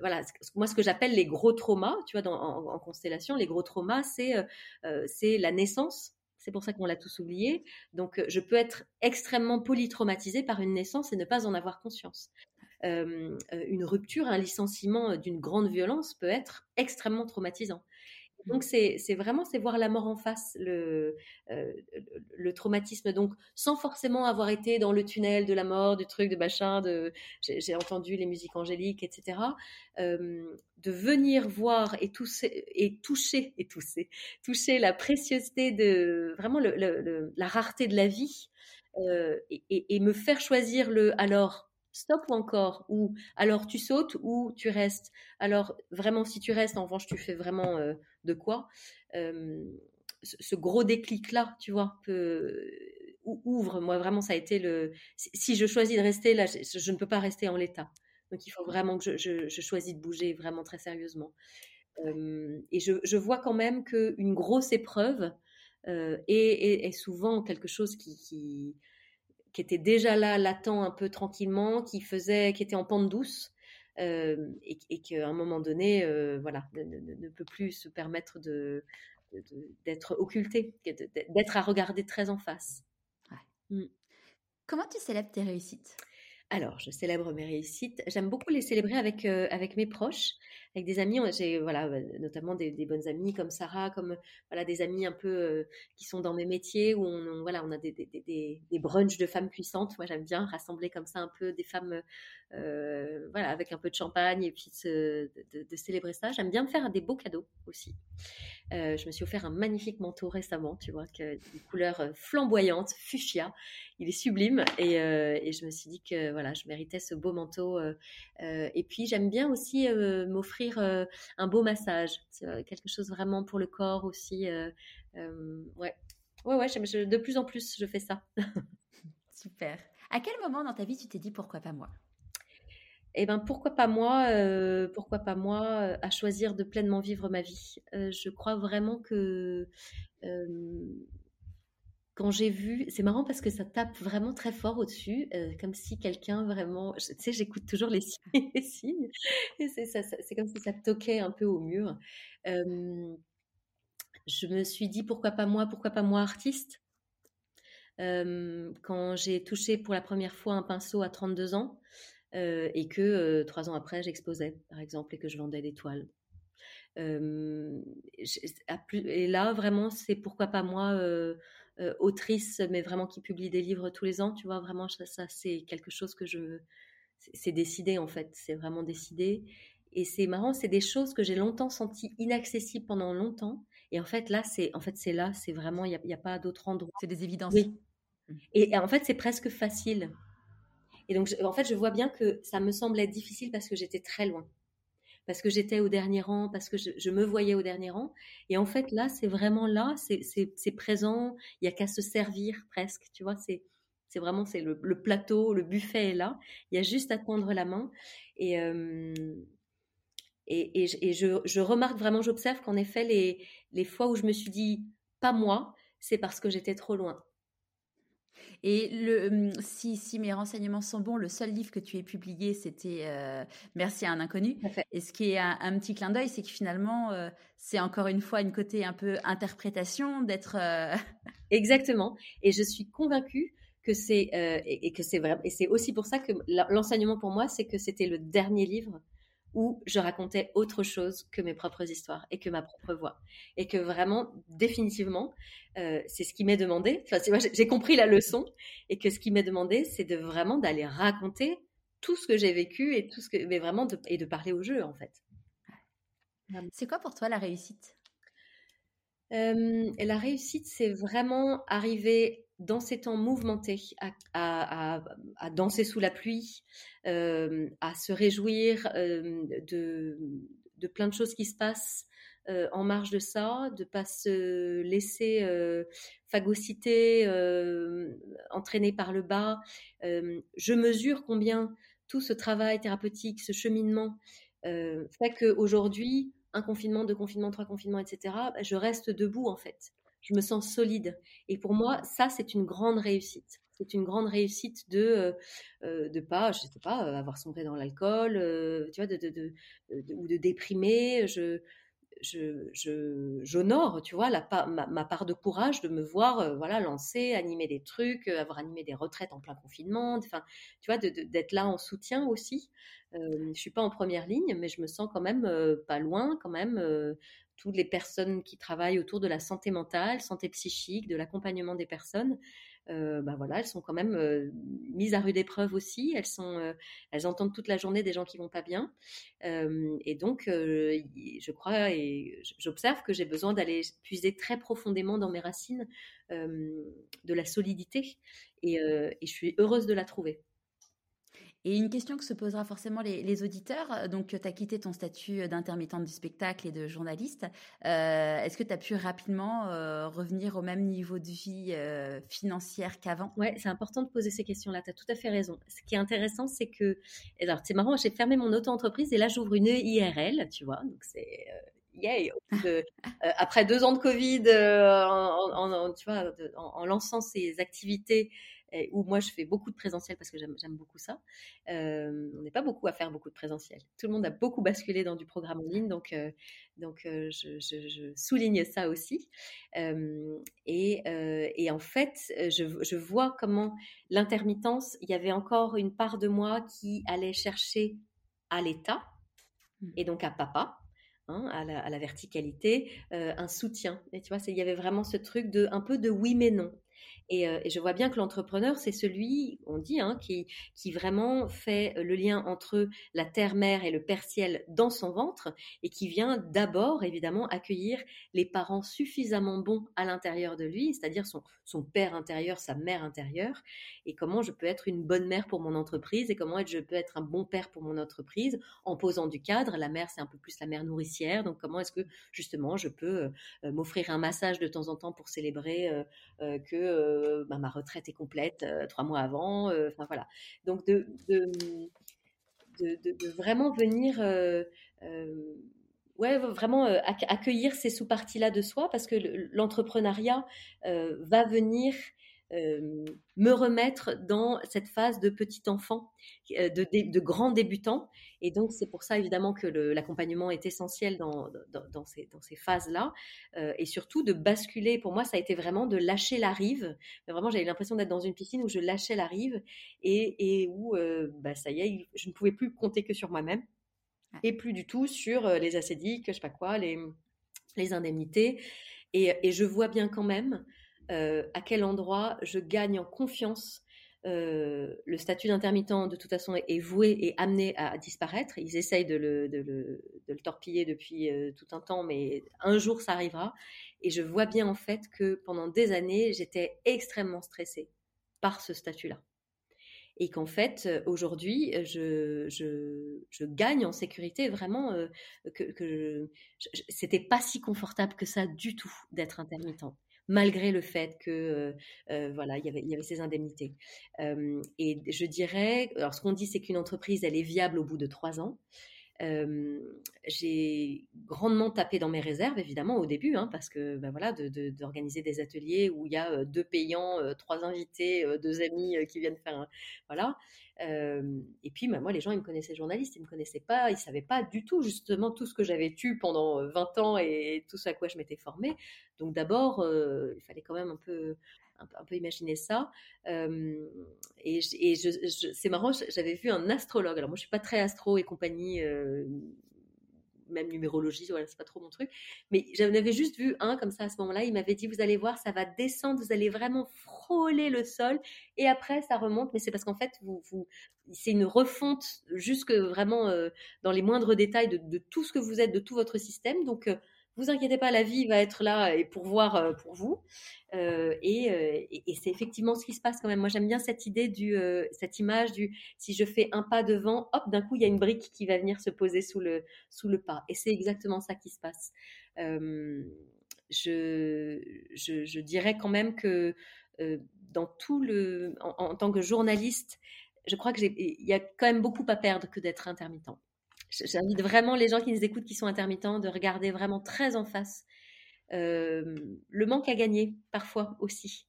voilà, moi ce que j'appelle les gros traumas, tu vois, en, constellation, les gros traumas, c'est c'est la naissance. C'est pour ça qu'on l'a tous oublié. Donc, je peux être extrêmement polytraumatisée par une naissance et ne pas en avoir conscience. une rupture, un licenciement d'une grande violence peut être extrêmement traumatisant. Donc c'est vraiment c'est voir la mort en face, le, euh, le traumatisme. Donc sans forcément avoir été dans le tunnel de la mort, du truc, de machin, de j'ai entendu les musiques angéliques, etc. Euh, de venir voir et, toucher, et toucher et toucher, toucher la préciosité de vraiment le, la rareté de la vie euh, et, me faire choisir le alors stop ou encore ou alors tu sautes ou tu restes. Alors vraiment si tu restes en revanche tu fais vraiment de quoi ce gros déclic là, tu vois, peut ouvre. Moi, vraiment, ça a été le. Si je choisis de rester là, je, ne peux pas rester en l'état. Donc, il faut vraiment que je, choisis de bouger vraiment très sérieusement. et je, vois quand même qu'une grosse épreuve est, souvent quelque chose qui, était déjà là, latent un peu tranquillement, qui faisait, qui était en pente douce et, et qu'à un moment donné, voilà, ne, peut plus se permettre de, d'être occulté, d'être à regarder très en face. Mmh. Comment tu célèbres tes réussites? Alors, je célèbre mes réussites. J'aime beaucoup les célébrer avec, avec mes proches avec des amis. J'ai voilà, euh, notamment des, bonnes amies comme Sarah, comme voilà, des amis un peu euh, qui sont dans mes métiers où on, voilà, on a des, des, des, brunchs de femmes puissantes. Moi, j'aime bien rassembler comme ça un peu des femmes euh, voilà, avec un peu de champagne et puis de, célébrer ça. J'aime bien me faire des beaux cadeaux aussi. je me suis offert un magnifique manteau récemment, tu vois, que, une couleur flamboyante, fuchsia. Il est sublime et, et, je me suis dit que voilà, je méritais ce beau manteau. et puis j'aime bien aussi m'offrir euh, un beau massage. C'est quelque chose vraiment pour le corps aussi. Euh, euh, ouais, ouais, ouais. de plus en plus, je fais ça. Super. À quel moment dans ta vie tu t'es dit pourquoi pas moi? Eh ben pourquoi pas moi Pourquoi pas moi à choisir de pleinement vivre ma vie? Je crois vraiment que quand j'ai vu, c'est marrant parce que ça tape vraiment très fort au-dessus, euh, comme si quelqu'un vraiment, tu sais, j'écoute toujours les signes, signes et c'est comme si ça toquait un peu au mur. je me suis dit pourquoi pas moi, pourquoi pas moi artiste? quand j'ai touché pour la première fois un pinceau à 32 ans euh, et que euh, trois ans après j'exposais, par exemple, et que je vendais des toiles. et là, vraiment, c'est pourquoi pas moi autrice, mais vraiment qui publie des livres tous les ans. Tu vois, vraiment, ça, ça c'est quelque chose que je. C'est décidé, en fait. C'est vraiment décidé. Et c'est marrant, c'est des choses que j'ai longtemps senties inaccessibles pendant longtemps. Et en fait, là, c'est en fait, c'est là, c'est vraiment, il n'y a, a, pas d'autre endroit. C'est des évidences. Oui. Mmh. Et, en fait, c'est presque facile. Et donc, en fait, je vois bien que ça me semblait difficile parce que j'étais très loin. Parce que j'étais au dernier rang, parce que je, me voyais au dernier rang. Et en fait, là, c'est vraiment là, c'est présent. Il n'y a qu'à se servir presque. Tu vois, c'est vraiment c'est le, plateau, le buffet est là. Il y a juste à tendre la main. Et, euh, et, je, je, remarque vraiment, j'observe qu'en effet, les, les fois où je me suis dit pas moi, c'est parce que j'étais trop loin. Et le, hum, si, si, mes renseignements sont bons, le seul livre que tu aies publié, c'était euh, Merci à un inconnu. Et ce qui est un, petit clin d'œil, c'est que finalement, euh, c'est encore une fois une côté un peu interprétation d'être. Euh, Exactement. Et je suis convaincue que c'est et, et, que c'est vrai. Et c'est aussi pour ça que l'enseignement pour moi, c'est que c'était le dernier livre où je racontais autre chose que mes propres histoires et que ma propre voix. Et que vraiment, définitivement, euh, c'est ce qui m'est demandé. Enfin, j'ai compris la leçon et que ce qui m'est demandé, c'est de vraiment d'aller raconter tout ce que j'ai vécu et tout ce que, mais vraiment de, et de parler au jeu en fait. C'est quoi pour toi la réussite? Euh, La réussite, c'est vraiment arriver dans ces temps mouvementés, à, danser sous la pluie, euh, à se réjouir euh, de, plein de choses qui se passent euh, en marge de ça, de pas se laisser phagocyter, entraîner par le bas. je mesure combien tout ce travail thérapeutique, ce cheminement, fait qu'aujourd'hui, un confinement, deux confinements, trois confinements, etc., bah, je reste debout en fait je me sens solide. Et pour moi, ça, c'est une grande réussite. C'est une grande réussite de euh, euh de pas, je sais pas, euh, avoir sombré dans l'alcool, euh, tu vois, de, ou de déprimer. Je je, j'honore, tu vois, la, ma, ma, part de courage de me voir, voilà, lancer, animer des trucs, avoir animé des retraites en plein confinement, enfin, tu vois, d'être là en soutien aussi. Euh, je suis pas en première ligne, mais je me sens quand même pas loin, quand même, toutes les personnes qui travaillent autour de la santé mentale, santé psychique, de l'accompagnement des personnes, euh, bah voilà, elles sont quand même euh, mises à rude épreuve aussi. Elles sont, euh, elles entendent toute la journée des gens qui vont pas bien. et donc, je crois et j'observe que j'ai besoin d'aller puiser très profondément dans mes racines de la solidité. Et je suis heureuse de la trouver. Et une question que se posera forcément les, auditeurs, euh, donc tu as quitté ton statut d'intermittente du spectacle et de journaliste, euh, est-ce que tu as pu rapidement euh, revenir au même niveau de vie financière qu'avant? Ouais, c'est important de poser ces questions-là, tu as tout à fait raison. Ce qui est intéressant, c'est que, alors c'est marrant, j'ai fermé mon auto-entreprise et là j'ouvre une IRL, tu vois, donc c'est... Yay, après deux ans de Covid, tu vois, en, lançant ces activités où moi je fais beaucoup de présentiel parce que j'aime beaucoup ça. Euh, on n'est pas beaucoup à faire beaucoup de présentiel. Tout le monde a beaucoup basculé dans du programme en ligne, donc, euh, donc euh, je, souligne ça aussi. Et, et, en fait, je, je vois comment l'intermittence, il y avait encore une part de moi qui allait chercher à l'État mmh. et donc à papa. Hein, à, la, à, la, verticalité, un soutien. Et tu vois, il y avait vraiment ce truc de un peu de oui mais non. Euh, et, je vois bien que l'entrepreneur, c'est celui, on dit, hein, qui, vraiment fait le lien entre la terre-mère et le père-ciel dans son ventre et qui vient d'abord, évidemment, accueillir les parents suffisamment bons à l'intérieur de lui, c'est-à-dire son, père intérieur, sa mère intérieure, et comment je peux être une bonne mère pour mon entreprise et comment je peux être un bon père pour mon entreprise en posant du cadre. La mère, c'est un peu plus la mère nourricière, donc comment est-ce que justement je peux euh, m'offrir un massage de temps en temps pour célébrer euh, que bah, ma retraite est complète euh, trois mois avant. Euh, enfin. Donc de, vraiment venir ouais, vraiment accueillir ces sous-parties-là de soi parce que l'entrepreneuriat va venir euh, me remettre dans cette phase de petit enfant, euh, de, de, grand débutant. Et donc, c'est pour ça, évidemment, que l'accompagnement est essentiel dans, dans, ces, dans ces phases-là. Euh, et surtout, de basculer, pour moi, ça a été vraiment de lâcher la rive. Vraiment, j'avais l'impression d'être dans une piscine où je lâchais la rive et, et où, bah, ça y est, je ne pouvais plus compter que sur moi-même. Et plus du tout sur les acédiques, je sais pas quoi, les, les indemnités. Et, et je vois bien quand même à quel endroit je gagne en confiance le statut d'intermittent, de toute façon, est voué et amené à disparaître. Ils essayent de le, de le, de le torpiller depuis tout un temps, mais un jour, ça arrivera. Et je vois bien, en fait, que pendant des années, j'étais extrêmement stressée par ce statut-là. Et qu'en fait, aujourd'hui, je, je, je, gagne en sécurité vraiment, que, que c'était pas si confortable que ça du tout d'être intermittent malgré le fait que voilà, il y, avait, y avait ces indemnités. et je dirais, alors ce qu'on dit, c'est qu'une entreprise, elle est viable au bout de trois ans j'ai grandement tapé dans mes réserves, évidemment, au début, hein, parce que ben voilà, d'organiser de, des ateliers où il y a deux payants, trois invités, deux amis qui viennent faire, voilà. et puis, ben, moi, les gens, ils me connaissaient journaliste, ils me connaissaient pas, ils savaient pas du tout justement tout ce que j'avais tu pendant 20 ans et tout ce à quoi je m'étais formée. Donc d'abord, il fallait quand même un peu un, peu imaginer ça. et, c'est marrant, j'avais vu un astrologue. Alors moi, je suis pas très astro et compagnie, même numérologie, voilà, c'est pas trop mon truc. Mais j'en avais juste vu un comme ça à ce moment-là. Il m'avait dit, vous allez voir, ça va descendre, vous allez vraiment frôler le sol, et après ça remonte. Mais c'est parce qu'en fait, vous, c'est une refonte jusque vraiment dans les moindres détails de, de, tout ce que vous êtes, de tout votre système. Donc vous inquiétez pas, la vie va être là et pour voir pour vous. Euh, et, et, c'est effectivement ce qui se passe quand même. Moi, j'aime bien cette idée du, cette image du si je fais un pas devant, hop, d'un coup, il y a une brique qui va venir se poser sous le, sous le pas. Et c'est exactement ça qui se passe. Je, je, je, dirais quand même que dans tout le, en, en, tant que journaliste, je crois que il y a quand même beaucoup à perdre que d'être intermittent. J'invite vraiment les gens qui nous écoutent, qui sont intermittents, de regarder vraiment très en face le manque à gagner parfois aussi.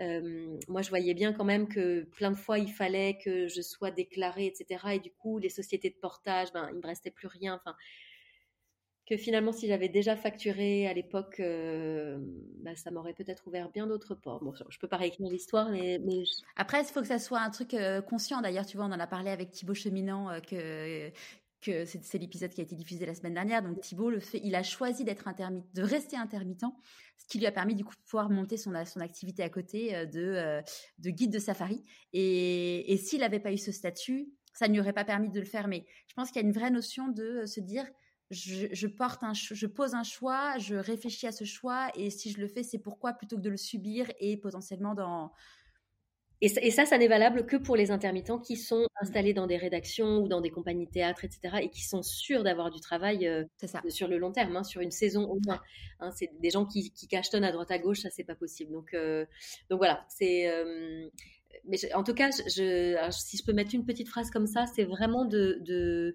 moi, je voyais bien quand même que plein de fois, il fallait que je sois déclarée, etc. Et du coup, les sociétés de portage, ben, il ne me restait plus rien. Enfin, que finalement, si j'avais déjà facturé à l'époque, ben, ça m'aurait peut-être ouvert bien d'autres portes. Bon, je peux pas réécrire l'histoire, mais après, il faut que ça soit un truc conscient. D'ailleurs, tu vois, on en a parlé avec Thibaut Cheminant, que que c'est l'épisode qui a été diffusé la semaine dernière. Donc fait, il a choisi d'être intermittent, de rester intermittent, ce qui lui a permis du coup de pouvoir monter son, son activité à côté euh, de, euh, de guide de safari. Et, et s'il n'avait pas eu ce statut, ça ne lui aurait pas permis de le faire. Mais je pense qu'il y a une vraie notion de euh, se dire, je, porte un, je pose un choix, je réfléchis à ce choix, et si je le fais, c'est pourquoi plutôt que de le subir et potentiellement dans et, ça, ça n'est valable que pour les intermittents qui sont installés dans des rédactions ou dans des compagnies de théâtre, etc., et qui sont sûrs d'avoir du travail euh, sur le long terme, hein, sur une saison au moins. Hein, c'est des gens qui, qui cachetonnent à droite à gauche, ça c'est pas possible. Donc, euh, donc voilà, c'est. Euh, mais en tout cas, je, si je peux mettre une petite phrase comme ça, c'est vraiment de, de,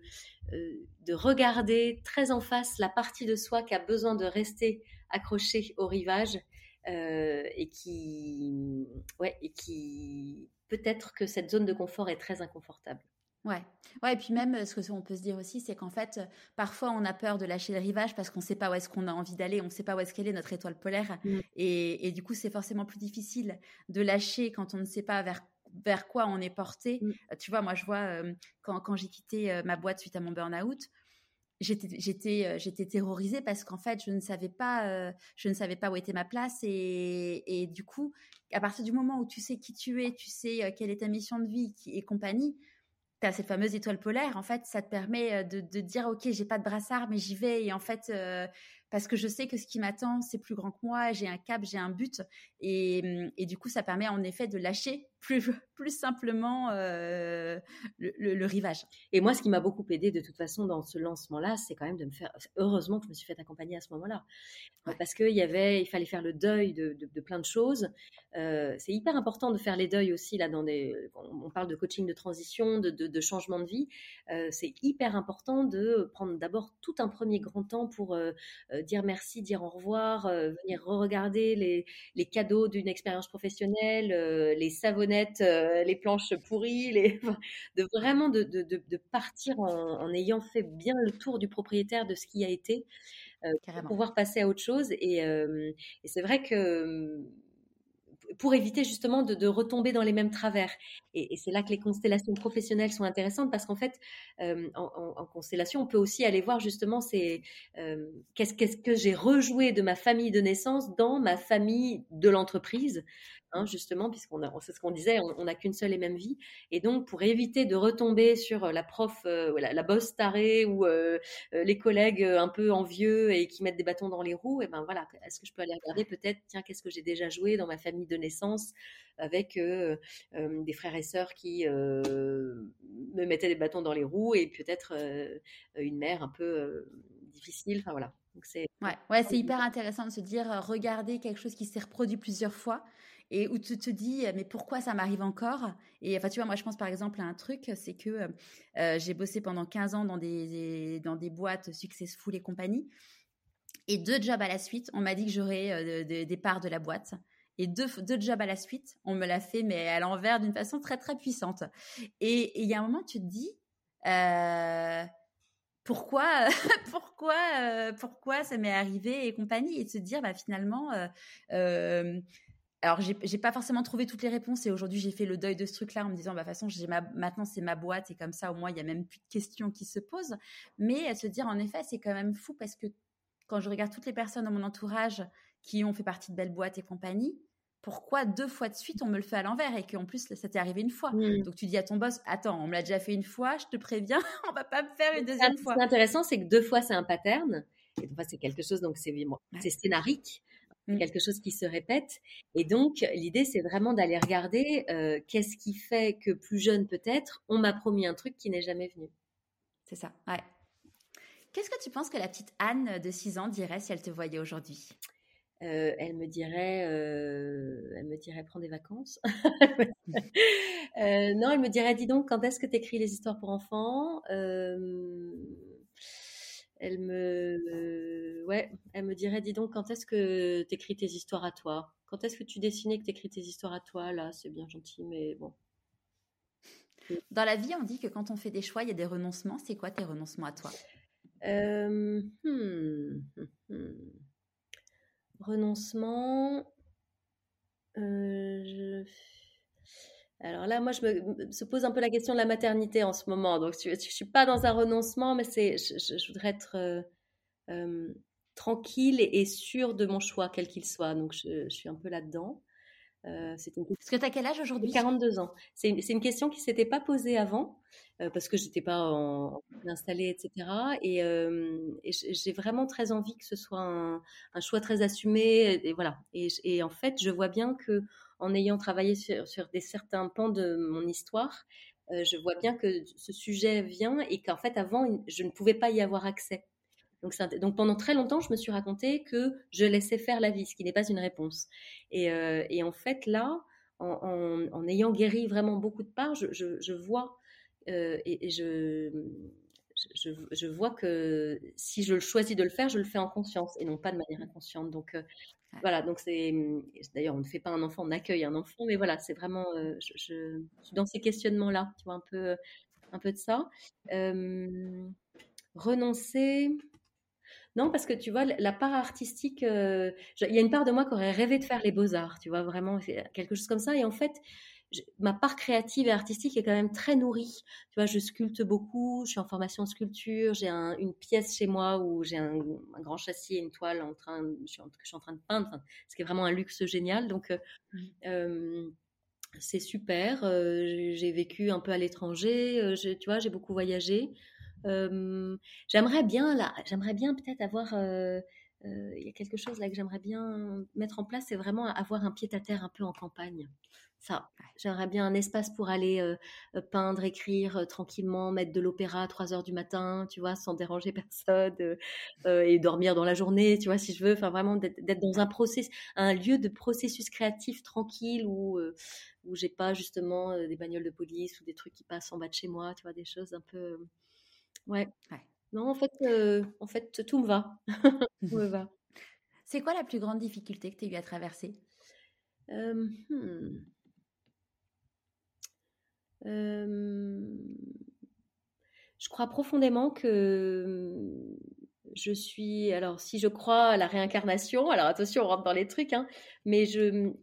de regarder très en face la partie de soi qui a besoin de rester accrochée au rivage euh, et qui, ouais, et qui peut-être que cette zone de confort est très inconfortable. Ouais. ouais, et puis même ce qu'on peut se dire aussi, c'est qu'en fait, parfois on a peur de lâcher le rivage parce qu'on ne sait pas où est-ce qu'on a envie d'aller, on ne sait pas où est-ce qu'elle est notre étoile polaire, mm. et, et, du coup c'est forcément plus difficile de lâcher quand on ne sait pas vers vers quoi on est porté. Mm. Tu vois, moi je vois euh, quand, quand j'ai quitté euh, ma boîte suite à mon burn-out, j'étais euh, j'étais terrorisée parce qu'en fait je ne savais pas euh, je ne savais pas où était ma place et, et, du coup à partir du moment où tu sais qui tu es tu sais euh, quelle est ta mission de vie et compagnie tu as cette fameuse étoile polaire. En fait ça te permet de, de dire ok j'ai pas de brassard mais j'y vais. Et en fait parce que je sais que ce qui m'attend, c'est plus grand que moi, j'ai un cap, j'ai un but, et, et, du coup, ça permet en effet de lâcher plus, plus simplement euh, le, rivage. Et moi, ce qui m'a beaucoup aidé de toute façon dans ce lancement-là, c'est quand même de me faire. Heureusement que je me suis fait accompagner à ce moment-là, parce qu'il y avait, il fallait faire le deuil de, de, plein de choses. Euh, c'est hyper important de faire les deuils aussi là dans des. On parle de coaching de transition, de, de changement de vie. Euh, c'est hyper important de prendre d'abord tout un premier grand temps pour dire merci, dire au revoir, venir re-regarder les, les cadeaux d'une expérience professionnelle, les euh, les planches pourries, les... de vraiment de, de, de partir en, ayant fait bien le tour du propriétaire de ce qui a été, euh, pour pouvoir passer à autre chose. Et, euh, et c'est vrai que pour éviter justement de, retomber dans les mêmes travers. Et, c'est là que les constellations professionnelles sont intéressantes parce qu'en fait, euh, en, constellation, on peut aussi aller voir justement euh, qu'est-ce, qu'est-ce que j'ai rejoué de ma famille de naissance dans ma famille de l'entreprise. Hein, justement, puisqu'on a, c'est ce qu'on disait, on n'a qu'une seule et même vie. Et donc, pour éviter de retomber sur la prof, euh, la, la bosse tarée ou euh, euh, les collègues un peu envieux et qui mettent des bâtons dans les roues, et ben voilà, est-ce que je peux aller regarder peut-être, tiens, qu'est-ce que j'ai déjà joué dans ma famille de naissance avec des frères et sœurs qui me mettaient des bâtons dans les roues et peut-être une mère un peu difficile. Enfin voilà. Donc c'est ouais, ouais c'est hyper intéressant de se dire regarder quelque chose qui s'est reproduit plusieurs fois et où tu te dis mais pourquoi ça m'arrive encore? Et enfin tu vois moi je pense par exemple à un truc c'est que euh, euh, j'ai bossé pendant 15 ans dans des, dans des boîtes successful et compagnie. Et deux jobs à la suite on m'a dit que j'aurais euh, des parts de la boîte. Et deux, deux jobs à la suite on me l'a fait mais à l'envers d'une façon très très puissante. Et il y a un moment tu te dis pourquoi, pourquoi, pourquoi ça m'est arrivé et compagnie, et de se dire bah, finalement, alors j'ai pas forcément trouvé toutes les réponses et aujourd'hui j'ai fait le deuil de ce truc-là en me disant bah de toute façon j'ai maintenant c'est ma boîte et comme ça au moins il y a même plus de questions qui se posent. Mais se dire en effet c'est quand même fou parce que quand je regarde toutes les personnes dans mon entourage qui ont fait partie de belles boîtes et compagnie pourquoi deux fois de suite on me le fait à l'envers et qu'en plus ça t'est arrivé une fois? Donc tu dis à ton boss attends on me l'a déjà fait une fois je te préviens on va pas me faire une deuxième fois ce qui est intéressant c'est que deux fois c'est un pattern et fois c'est quelque chose donc c'est c'est scénarique Mmh. quelque chose qui se répète. Et donc, l'idée, c'est vraiment d'aller regarder euh, qu'est-ce qui fait que plus jeune peut-être, on m'a promis un truc qui n'est jamais venu. C'est ça, ouais. Qu'est-ce que tu penses que la petite Anne de 6 ans dirait si elle te voyait aujourd'hui? Euh, elle me dirait, euh, elle me dirait prends des vacances. non, elle me dirait dis donc quand est-ce que tu écris les histoires pour enfants elle me, ouais, elle me dirait, dis donc, quand est-ce que tu écris tes histoires à toi? Quand est-ce que tu dessinais que tu écris tes histoires à toi? Là, c'est bien gentil, mais bon. Dans la vie, on dit que quand on fait des choix, il y a des renoncements. C'est quoi tes renoncements à toi? Euh, hmm, hmm, hmm. Renoncement. Euh, je alors là, moi, je me, se pose un peu la question de la maternité en ce moment. Donc, je ne suis pas dans un renoncement, mais c'est, je, voudrais être euh, euh, tranquille et, sûre de mon choix, quel qu'il soit. Donc, je, suis un peu là-dedans. Euh, une... Parce que tu as quel âge aujourd'hui 42 ans. C'est une, une, question qui ne s'était pas posée avant, euh, parce que je n'étais pas en, installée, etc. Et, et j'ai vraiment très envie que ce soit un, un choix très assumé. Et, voilà. Et, et, en fait, je vois bien que en ayant travaillé sur, des certains pans de mon histoire, euh, je vois bien que ce sujet vient et qu'en fait, avant, je ne pouvais pas y avoir accès. Donc, donc, pendant très longtemps, je me suis raconté que je laissais faire la vie, ce qui n'est pas une réponse. Et, euh, en fait, là, en, ayant guéri vraiment beaucoup de parts, je, vois euh, et, je, je, vois que si je choisis de le faire, je le fais en conscience et non pas de manière inconsciente. Donc, voilà, donc c'est. D'ailleurs, on ne fait pas un enfant, on accueille un enfant, mais voilà, c'est vraiment. je, suis dans ces questionnements-là, tu vois, un peu, un peu de ça. renoncer. Non, parce que tu vois, la part artistique, il y a une part de moi qui aurait rêvé de faire les beaux-arts, tu vois, vraiment, quelque chose comme ça. Et en fait, ma part créative et artistique est quand même très nourrie. Tu vois, je sculpte beaucoup, je suis en formation de sculpture, j'ai une pièce chez moi où j'ai un, grand châssis et une toile en train, je suis en, je suis en train de peindre, ce qui est vraiment un luxe génial. Donc, euh, mmh. euh, c'est super. Euh, j'ai vécu un peu à l'étranger, tu vois, j'ai beaucoup voyagé. J'aimerais bien là, j'aimerais bien peut-être avoir il y a quelque chose là que j'aimerais bien mettre en place, c'est vraiment avoir un pied à terre un peu en campagne. Ça, j'aimerais bien un espace pour aller euh, peindre, écrire euh, tranquillement, mettre de l'opéra à 3 heures du matin, tu vois, sans déranger personne, et dormir dans la journée, tu vois, si je veux. Enfin, vraiment d'être dans un process, un lieu de processus créatif tranquille où où j'ai pas justement des bagnoles de police ou des trucs qui passent en bas de chez moi, tu vois, des choses un peu, ouais. Non, en fait, en fait, tout me va, tout me va. C'est quoi la plus grande difficulté que tu as eu à traverser? Hmm. je crois profondément que je suis. Alors, si je crois à la réincarnation, alors attention, on rentre dans les trucs, hein, mais je,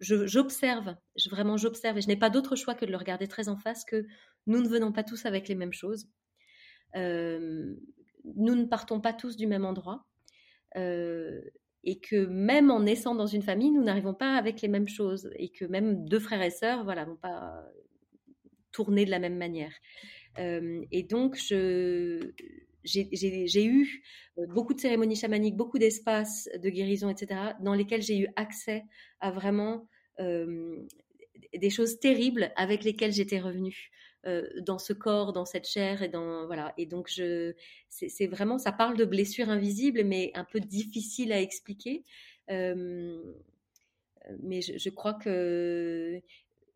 j'observe, je, vraiment j'observe, et je n'ai pas d'autre choix que de le regarder très en face, que nous ne venons pas tous avec les mêmes choses. Euh, nous ne partons pas tous du même endroit. Euh, et que même en naissant dans une famille, nous n'arrivons pas avec les mêmes choses. Et que même deux frères et sœurs, voilà, vont pas tourner de la même manière. Euh, et donc, j'ai eu beaucoup de cérémonies chamaniques, beaucoup d'espaces de guérison, etc., dans lesquels j'ai eu accès à vraiment des choses terribles avec lesquelles j'étais revenue. Dans ce corps, dans cette chair et dans voilà et donc je c'est vraiment ça parle de blessures invisibles mais un peu difficiles à expliquer mais je, crois que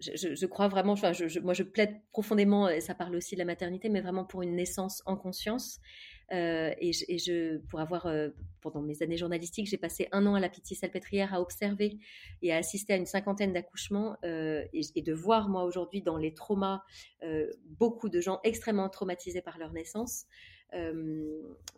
je, crois vraiment, je, moi je plaide profondément, et ça parle aussi de la maternité, mais vraiment pour une naissance en conscience. Euh, et, je, pour avoir, euh, pendant mes années journalistiques, j'ai passé un an à la Pitié-Salpêtrière à observer et à assister à une cinquantaine d'accouchements euh, et, de voir, moi, aujourd'hui, dans les traumas, beaucoup de gens extrêmement traumatisés par leur naissance.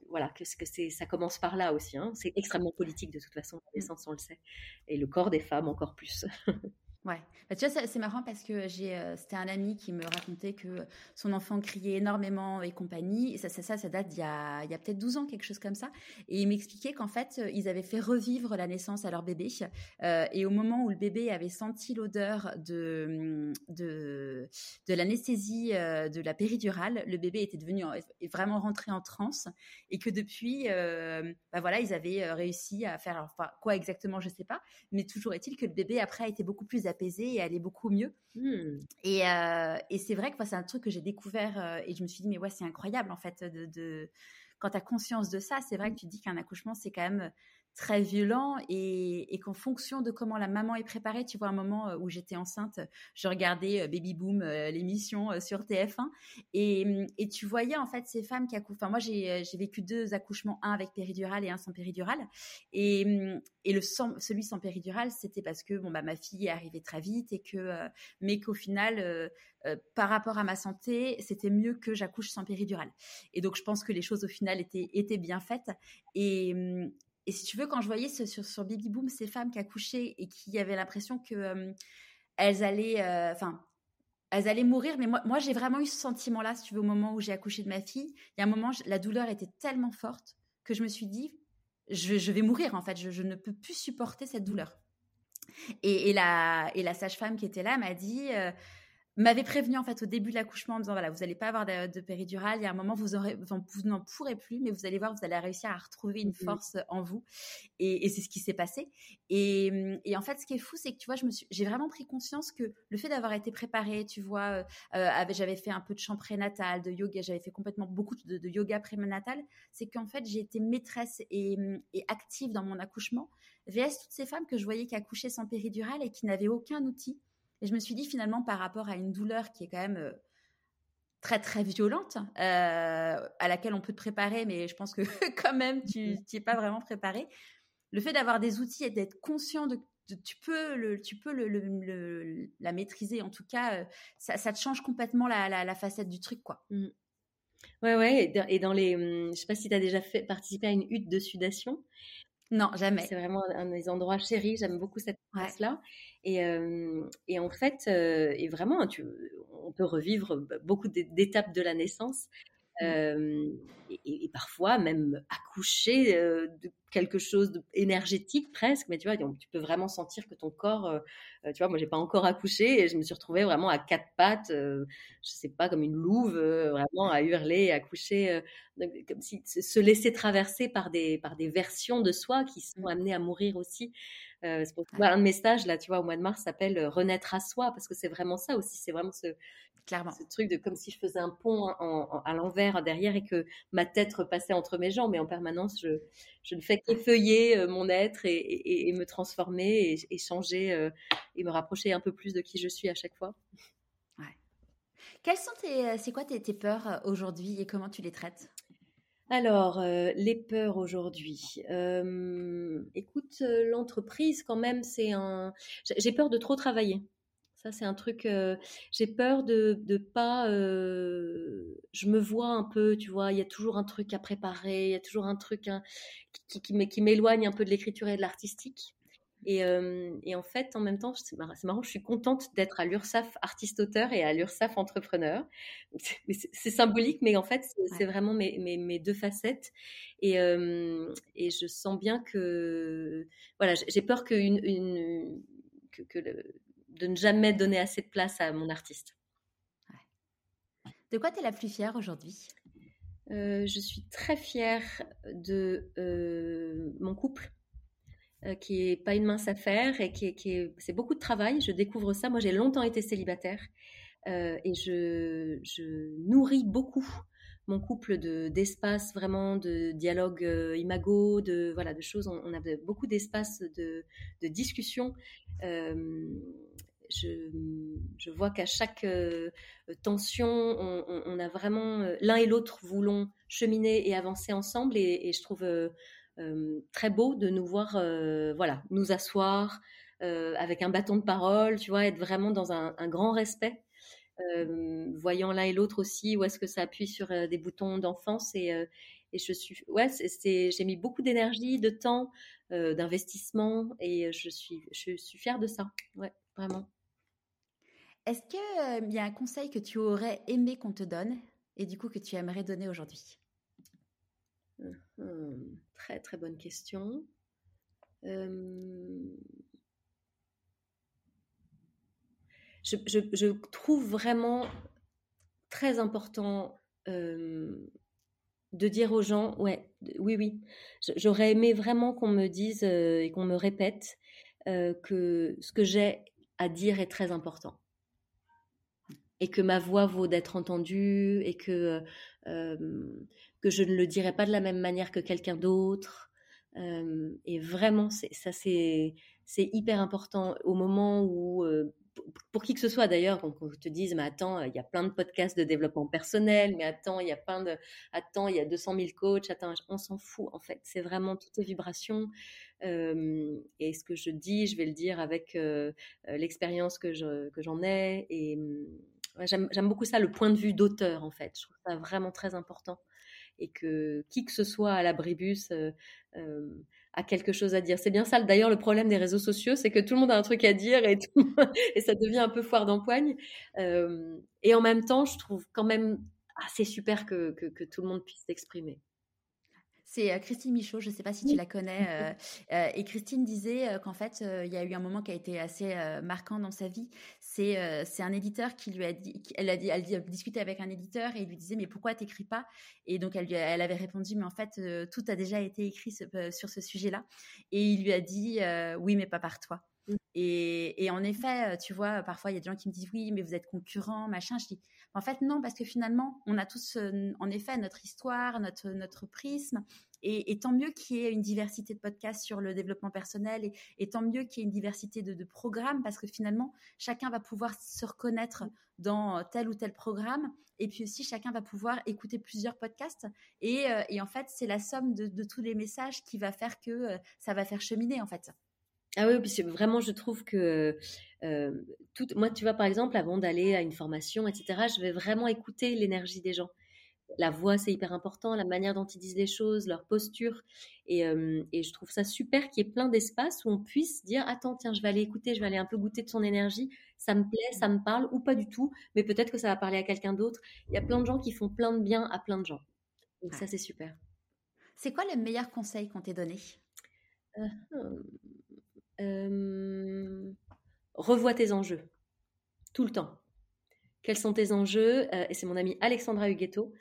voilà, que, que c'est, ça commence par là aussi. Hein. C'est extrêmement politique de toute façon, la mmh. naissance, on le sait. Et le corps des femmes encore plus. Ouais, bah, tu vois, c'est marrant parce que j'ai, euh, c'était un ami qui me racontait que son enfant criait énormément et compagnie. Ça, ça, ça, date d'il y a, il y a peut-être 12 ans, quelque chose comme ça. Et il m'expliquait qu'en fait, euh, ils avaient fait revivre la naissance à leur bébé. Euh, et au moment où le bébé avait senti l'odeur de, de, de l'anesthésie de la péridurale, le bébé était devenu vraiment rentré en transe. Et que depuis, bah voilà, ils avaient réussi à faire, enfin, quoi exactement, je sais pas. Mais toujours est-il que le bébé après a été beaucoup plus apaisée et aller beaucoup mieux. Hmm. Et, euh, et c'est vrai que c'est un truc que j'ai découvert euh, et je me suis dit, mais ouais, c'est incroyable en fait de, de... quand tu as conscience de ça, c'est vrai que tu dis qu'un accouchement, c'est quand même très violent et, qu'en fonction de comment la maman est préparée, tu vois, un moment euh, où j'étais enceinte, je regardais euh, Baby Boom, euh, l'émission sur TF1, et, tu voyais en fait ces femmes qui accouchent. Enfin, moi, j'ai vécu deux accouchements, un avec péridurale et un sans péridurale, et, et le celui sans péridurale, c'était parce que bon bah ma fille est arrivée très vite et que, mais qu'au final, par rapport à ma santé, c'était mieux que j'accouche sans péridurale. Et donc, je pense que les choses au final étaient, étaient bien faites. Et, et si tu veux, quand je voyais sur, sur Baby Boom ces femmes qui accouchaient et qui avaient l'impression que euh, elles allaient, euh, enfin, elles allaient mourir, mais moi, moi j'ai vraiment eu ce sentiment-là, si tu veux, au moment où j'ai accouché de ma fille. Il y a un moment, la douleur était tellement forte que je me suis dit, je, vais mourir en fait, je, ne peux plus supporter cette douleur. Et, et la, et la sage-femme qui était là m'a dit, euh, m'avait prévenu en fait au début de l'accouchement en me disant voilà vous n'allez pas avoir de, péridurale. Il y a un moment vous aurez vous n'en pourrez plus mais vous allez voir vous allez réussir à retrouver une mmh force en vous. Et, c'est ce qui s'est passé. Et, et, en fait ce qui est fou c'est que tu vois je me suis j'ai vraiment pris conscience que le fait d'avoir été préparée tu vois euh, euh j'avais fait un peu de chant prénatal de yoga j'avais fait complètement beaucoup de, de yoga prénatal c'est qu'en fait j'ai été maîtresse et, et active dans mon accouchement. Vs toutes ces femmes que je voyais qui accouchaient sans péridurale et qui n'avaient aucun outil et je me suis dit finalement par rapport à une douleur qui est quand même euh, très très violente, euh, à laquelle on peut te préparer, mais je pense que quand même tu n'y es pas vraiment préparé. Le fait d'avoir des outils et d'être conscient de, tu peux le, tu peux le, la maîtriser. En tout cas, euh, ça, ça, te change complètement la, la, facette du truc, quoi. Mmh. Ouais, ouais. Et dans, les, hum, je sais pas si tu as déjà fait, participé à une hutte de sudation. Non, jamais. C'est vraiment un des endroits chéris. J'aime beaucoup cette place-là. Et, et, en fait, et vraiment, tu, on peut revivre beaucoup d'étapes de la naissance. Mmh. et, parfois même accoucher de quelque chose d'énergétique presque, mais tu vois, tu peux vraiment sentir que ton corps, tu vois, moi j'ai pas encore accouché et je me suis retrouvée vraiment à quatre pattes, je sais pas, comme une louve, vraiment à hurler, à coucher, comme si se laisser traverser par des, par des versions de soi qui sont mmh. amenées à mourir aussi. Euh, pour un de mes stages là, tu vois, au mois de mars s'appelle euh, Renaître à soi parce que c'est vraiment ça aussi. C'est vraiment ce, Clairement. ce truc de comme si je faisais un pont à l'envers derrière et que ma tête repassait entre mes jambes. Mais en permanence, je, je ne fais qu'effeuiller euh, mon être et, me transformer et, changer et me rapprocher un peu plus de qui je suis à chaque fois. Ouais. Quelles sont tes, c'est quoi tes peurs aujourd'hui et comment tu les traites? Alors, euh, les peurs aujourd'hui. Euh, écoute, euh, l'entreprise, quand même, c'est un. J'ai peur de trop travailler. Ça, c'est un truc. J'ai peur de ne pas. Je me vois un peu, tu vois. Il y a toujours un truc à préparer. Il y a toujours un truc hein, qui, m'éloigne un peu de l'écriture et de l'artistique. Et, et, en fait, en même temps, c'est marrant, je suis contente d'être à l'URSAF artiste-auteur et à l'URSAF entrepreneur. C'est symbolique, mais en fait, c'est vraiment mes, mes, mes, deux facettes. Et, et, je sens bien que, voilà, j'ai peur que, une, une que, que le, de ne jamais donner assez de place à mon artiste. De quoi tu es la plus fière aujourd'hui? Euh, Je suis très fière de euh, mon couple, euh, qui est pas une mince affaire et qui est, c'est beaucoup de travail. Je découvre ça. Moi, j'ai longtemps été célibataire et je, je, nourris beaucoup mon couple de d'espace vraiment de dialogue imago de voilà de choses on, a beaucoup d'espace de, de discussion je, vois qu'à chaque euh, tension, on, a vraiment euh, l'un et l'autre voulons cheminer et avancer ensemble, et, je trouve euh, très beau de nous voir, voilà, nous asseoir avec un bâton de parole, tu vois, être vraiment dans un, grand respect. voyant l'un et l'autre aussi où est-ce que ça appuie sur des boutons d'enfance et, je suis ouais c'est j'ai mis beaucoup d'énergie de temps d'investissement et je suis je suis fière de ça ouais vraiment est-ce qu'il y a un conseil que tu aurais aimé qu'on te donne et du coup que tu aimerais donner aujourd'hui? Mmh. Très très bonne question. Je, trouve vraiment très important de dire aux gens, ouais, oui, oui, j'aurais aimé vraiment qu'on me dise et qu'on me répète que ce que j'ai à dire est très important. Et que ma voix vaut d'être entendue et que, que je ne le dirai pas de la même manière que quelqu'un d'autre. et vraiment, ça, c'est hyper important au moment où, pour qui que ce soit d'ailleurs, qu'on te dise, mais attends, il y a plein de podcasts de développement personnel, mais attends, il y a plein de, attends, il y a 200 000 coachs, attends, on s'en fout en fait. C'est vraiment toutes les vibrations. et ce que je dis, je vais le dire avec l'expérience que j'en ai et J'aime beaucoup ça, le point de vue d'auteur, en fait. Je trouve ça vraiment très important. Et que qui que ce soit à l'abribus euh, euh, a quelque chose à dire. C'est bien ça, d'ailleurs, le problème des réseaux sociaux, c'est que tout le monde a un truc à dire et, ça devient un peu foire d'empoigne. Euh, et en même temps, je trouve quand même assez super que tout le monde puisse s'exprimer. C'est euh, Christine Michaud, je ne sais pas si tu la connais. Euh, euh, et Christine disait qu'en fait, il y a eu un moment qui a été assez marquant dans sa vie. C'est c'est un éditeur qui lui a dit, elle a, dit, elle a discuté avec un éditeur et il lui disait mais pourquoi t'écris pas? Et donc elle, elle avait répondu mais en fait tout a déjà été écrit sur ce sujet-là. Et il lui a dit oui mais pas par toi. Et, en effet, tu vois, parfois il y a des gens qui me disent oui, mais vous êtes concurrent, machin. Je dis en fait non, parce que finalement, on a tous en effet notre histoire, notre notre prisme. Et, tant mieux qu'il y ait une diversité de podcasts sur le développement personnel et, tant mieux qu'il y ait une diversité de, programmes parce que finalement, chacun va pouvoir se reconnaître dans tel ou tel programme. Et puis aussi, chacun va pouvoir écouter plusieurs podcasts. Et, euh, en fait, c'est la somme de, tous les messages qui va faire que euh, ça va faire cheminer, en fait. Ah oui, puis vraiment, je trouve que euh, tout, moi, tu vois, par exemple, avant d'aller à une formation, etc., je vais vraiment écouter l'énergie des gens la voix, c'est hyper important, la manière dont ils disent les choses, leur posture. Et, je trouve ça super qu'il y ait plein d'espaces où on puisse dire Attends, tiens, je vais aller écouter, je vais aller un peu goûter de son énergie. Ça me plaît, ça me parle, ou pas du tout, mais peut-être que ça va parler à quelqu'un d'autre. Il y a plein de gens qui font plein de bien à plein de gens. Donc, ça, c'est super. C'est quoi le meilleur conseil qu'on t'ait donné euh, Revois tes enjeux, tout le temps. Quels sont tes enjeux? Euh, Et c'est mon amie Alexandra Huguetto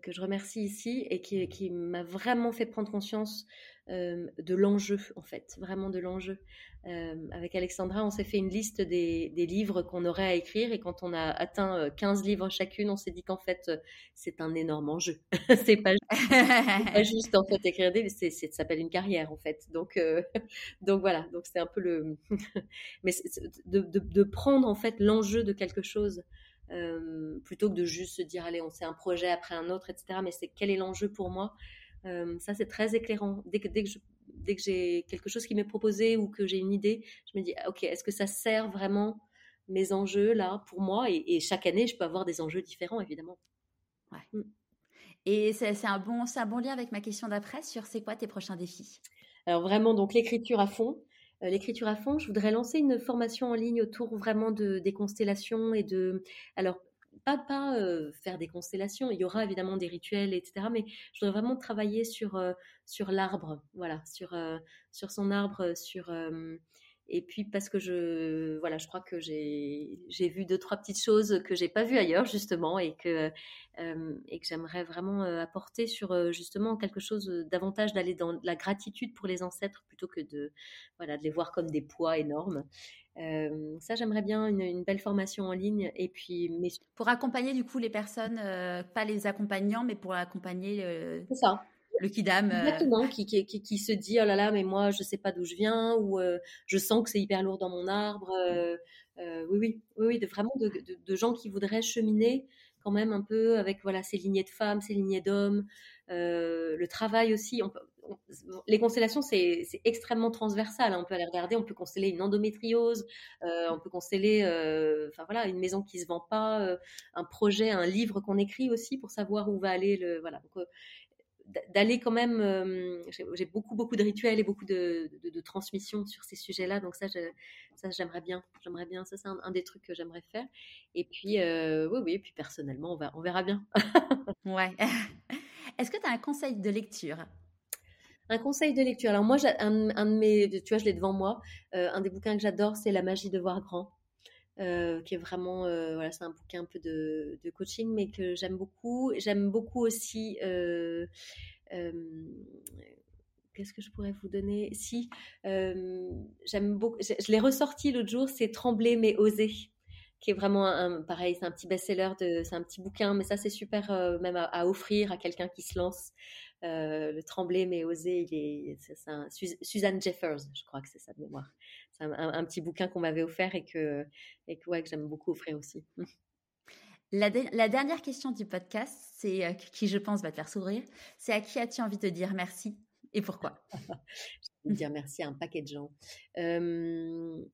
que je remercie ici et qui, m'a vraiment fait prendre conscience euh, de l'enjeu, en fait, vraiment de l'enjeu. Euh, avec Alexandra, on s'est fait une liste des, livres qu'on aurait à écrire et quand on a atteint 15 livres chacune, on s'est dit qu'en fait, c'est un énorme enjeu. c'est pas, pas, juste en fait écrire des, c'est, ça s'appelle une carrière en fait. Donc, donc voilà, donc c'est un peu le, mais de, de, prendre en fait l'enjeu de quelque chose euh, plutôt que de juste se dire allez on sait un projet après un autre etc mais c'est quel est l'enjeu pour moi? Euh, ça c'est très éclairant. Dès que dès que dès que j'ai quelque chose qui m'est proposé ou que j'ai une idée je me dis ah, ok est-ce que ça sert vraiment mes enjeux là pour moi? Et, chaque année je peux avoir des enjeux différents évidemment. Ouais. Mm. et c'est un bon c'est un bon lien avec ma question d'après sur c'est quoi tes prochains défis? Alors vraiment donc l'écriture à fond l'écriture à fond, je voudrais lancer une formation en ligne autour vraiment de, des constellations et de. Alors, pas, pas faire des constellations, il y aura évidemment des rituels, etc. Mais je voudrais vraiment travailler sur, sur l'arbre, voilà, sur, sur son arbre, sur et puis parce que je, voilà, je crois que j'ai vu deux trois petites choses que j'ai pas vues ailleurs justement et que euh, et que j'aimerais vraiment euh, apporter sur euh, justement quelque chose davantage d'aller dans la gratitude pour les ancêtres plutôt que de voilà de les voir comme des poids énormes. ça, j'aimerais bien une, belle formation en ligne et puis mais... pour accompagner du coup les personnes, pas les accompagnants, mais pour accompagner. C'est ça le kidam. Euh, Exactement, qui, qui, qui, se dit oh là là, mais moi je sais pas d'où je viens ou euh, je sens que c'est hyper lourd dans mon arbre. Euh, oui, oui, oui, de, vraiment de, de, gens qui voudraient cheminer quand même un peu avec voilà ces lignées de femmes, ces lignées d'hommes, le travail aussi. Les constellations, c'est extrêmement transversal. Hein. On peut aller regarder, on peut consteller une endométriose, on peut consteller, enfin voilà, une maison qui se vend pas, un projet, un livre qu'on écrit aussi pour savoir où va aller le voilà. D'aller quand même. Euh, j'ai beaucoup, beaucoup de rituels et beaucoup de, de, transmissions sur ces sujets-là. Donc, ça, ça j'aimerais bien. J'aimerais bien. Ça, c'est un, des trucs que j'aimerais faire. Et puis, euh, oui, oui. puis, personnellement, on, va, on verra bien. ouais. Est-ce que tu as un conseil de lecture? Un conseil de lecture. Alors moi, un, un, de mes, tu vois, je l'ai devant moi. Euh, un des bouquins que j'adore, c'est La magie de voir grand. Qui est vraiment, voilà, c'est un bouquin un peu de, coaching, mais que j'aime beaucoup. J'aime beaucoup aussi qu'est-ce que je pourrais vous donner? Si, j'aime beaucoup, je, l'ai ressorti l'autre jour, c'est Trembler mais oser, qui est vraiment un, pareil, c'est un petit best-seller, c'est un petit bouquin, mais ça c'est super même à, offrir à quelqu'un qui se lance. le Trembler mais oser, il est, c'est, Suzanne Jeffers, je crois que c'est de mémoire. C'est un, petit bouquin qu'on m'avait offert et que, et que, ouais, que j'aime beaucoup offrir aussi. La, dernière question du podcast, c'est euh, qui je pense va te faire sourire, c'est à qui as-tu envie de dire merci et pourquoi? Je vais dire merci à un paquet de gens. Euh,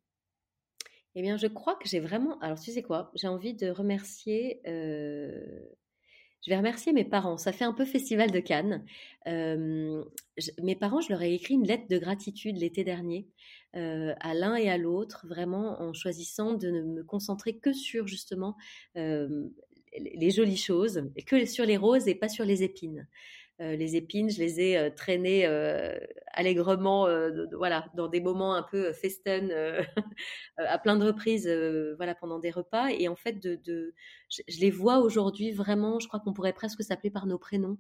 eh bien, je crois que j'ai vraiment. Alors, tu sais quoi? J'ai envie de remercier. Euh, je vais remercier mes parents. Ça fait un peu festival de Cannes. mes parents, je leur ai écrit une lettre de gratitude l'été dernier à l'un et à l'autre, vraiment en choisissant de ne me concentrer que sur justement les jolies choses, que sur les roses et pas sur les épines. Les épines, je les ai traînées allègrement, voilà, dans des moments un peu festen, à plein de reprises, voilà, pendant des repas. Et en fait, de, je, les vois aujourd'hui vraiment. Je crois qu'on pourrait presque s'appeler par nos prénoms.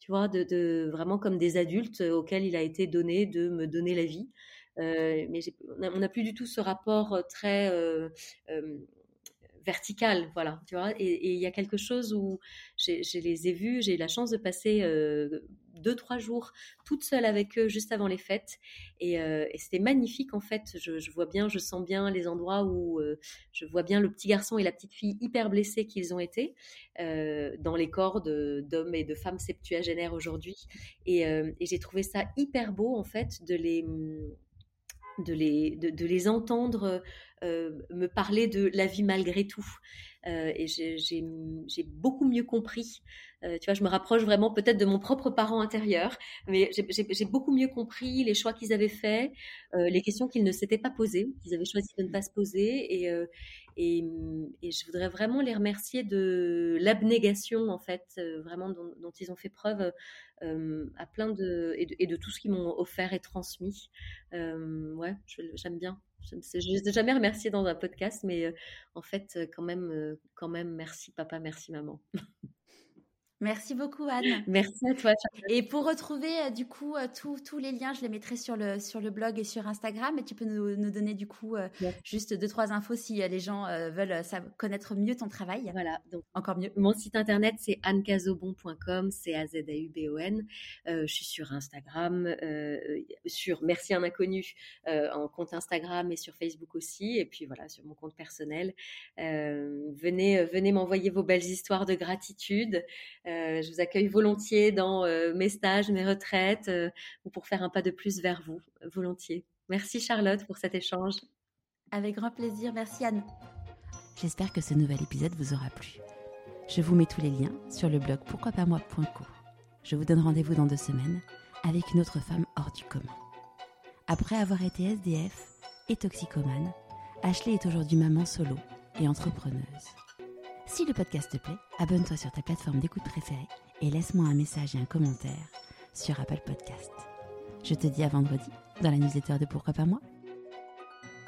Tu vois, de, vraiment comme des adultes auxquels il a été donné de me donner la vie. Euh, mais on n'a plus du tout ce rapport euh, très euh, vertical, voilà. Et il y a quelque chose où je les ai vus, j'ai eu la chance de passer deux, trois jours toute seule avec eux juste avant les fêtes. Et, c'était magnifique, en fait. Je, vois bien, je sens bien les endroits où je vois bien le petit garçon et la petite fille hyper blessés qu'ils ont été dans les corps d'hommes et de femmes septuagénaires aujourd'hui. Et, et j'ai trouvé ça hyper beau, en fait, de les de les, de, les entendre euh, me parler de la vie malgré tout. Euh, et j'ai beaucoup mieux compris. Euh, tu vois, je me rapproche vraiment peut-être de mon propre parent intérieur, mais j'ai beaucoup mieux compris les choix qu'ils avaient faits, les questions qu'ils ne s'étaient pas posées, qu'ils avaient choisi de ne pas se poser. Et, et, et, je voudrais vraiment les remercier de l'abnégation, en fait, vraiment dont, ils ont fait preuve à plein de et, de tout ce qu'ils m'ont offert et transmis. ouais, j'aime bien. Je ne jamais remercié dans un podcast, mais en fait, quand même, quand même, merci papa, merci maman. Merci beaucoup Anne. Merci à toi. Et pour retrouver euh, du coup euh, tous les liens, je les mettrai sur le sur le blog et sur Instagram. Et tu peux nous, nous donner du coup euh, juste deux trois infos si les gens veulent connaître mieux ton travail. Voilà, donc encore mieux. Mon site internet c'est annecazobon.com, c'est a z a u b o n. je suis sur Instagram, sur Merci un inconnu en compte Instagram et sur Facebook aussi. Et puis voilà sur mon compte personnel. venez venez m'envoyer vos belles histoires de gratitude. Euh, je vous accueille volontiers dans euh, mes stages, mes retraites, euh, ou pour faire un pas de plus vers vous, volontiers. Merci Charlotte pour cet échange. Avec grand plaisir, merci Anne. J'espère que ce nouvel épisode vous aura plu. Je vous mets tous les liens sur le blog pourquoipasmoi.co. Je vous donne rendez-vous dans deux semaines avec une autre femme hors du commun. Après avoir été SDF et toxicomane, Ashley est aujourd'hui maman solo et entrepreneuse. Si le podcast te plaît, abonne-toi sur ta plateforme d'écoute préférée et laisse-moi un message et un commentaire sur Apple Podcast. Je te dis à vendredi dans la newsletter de Pourquoi pas moi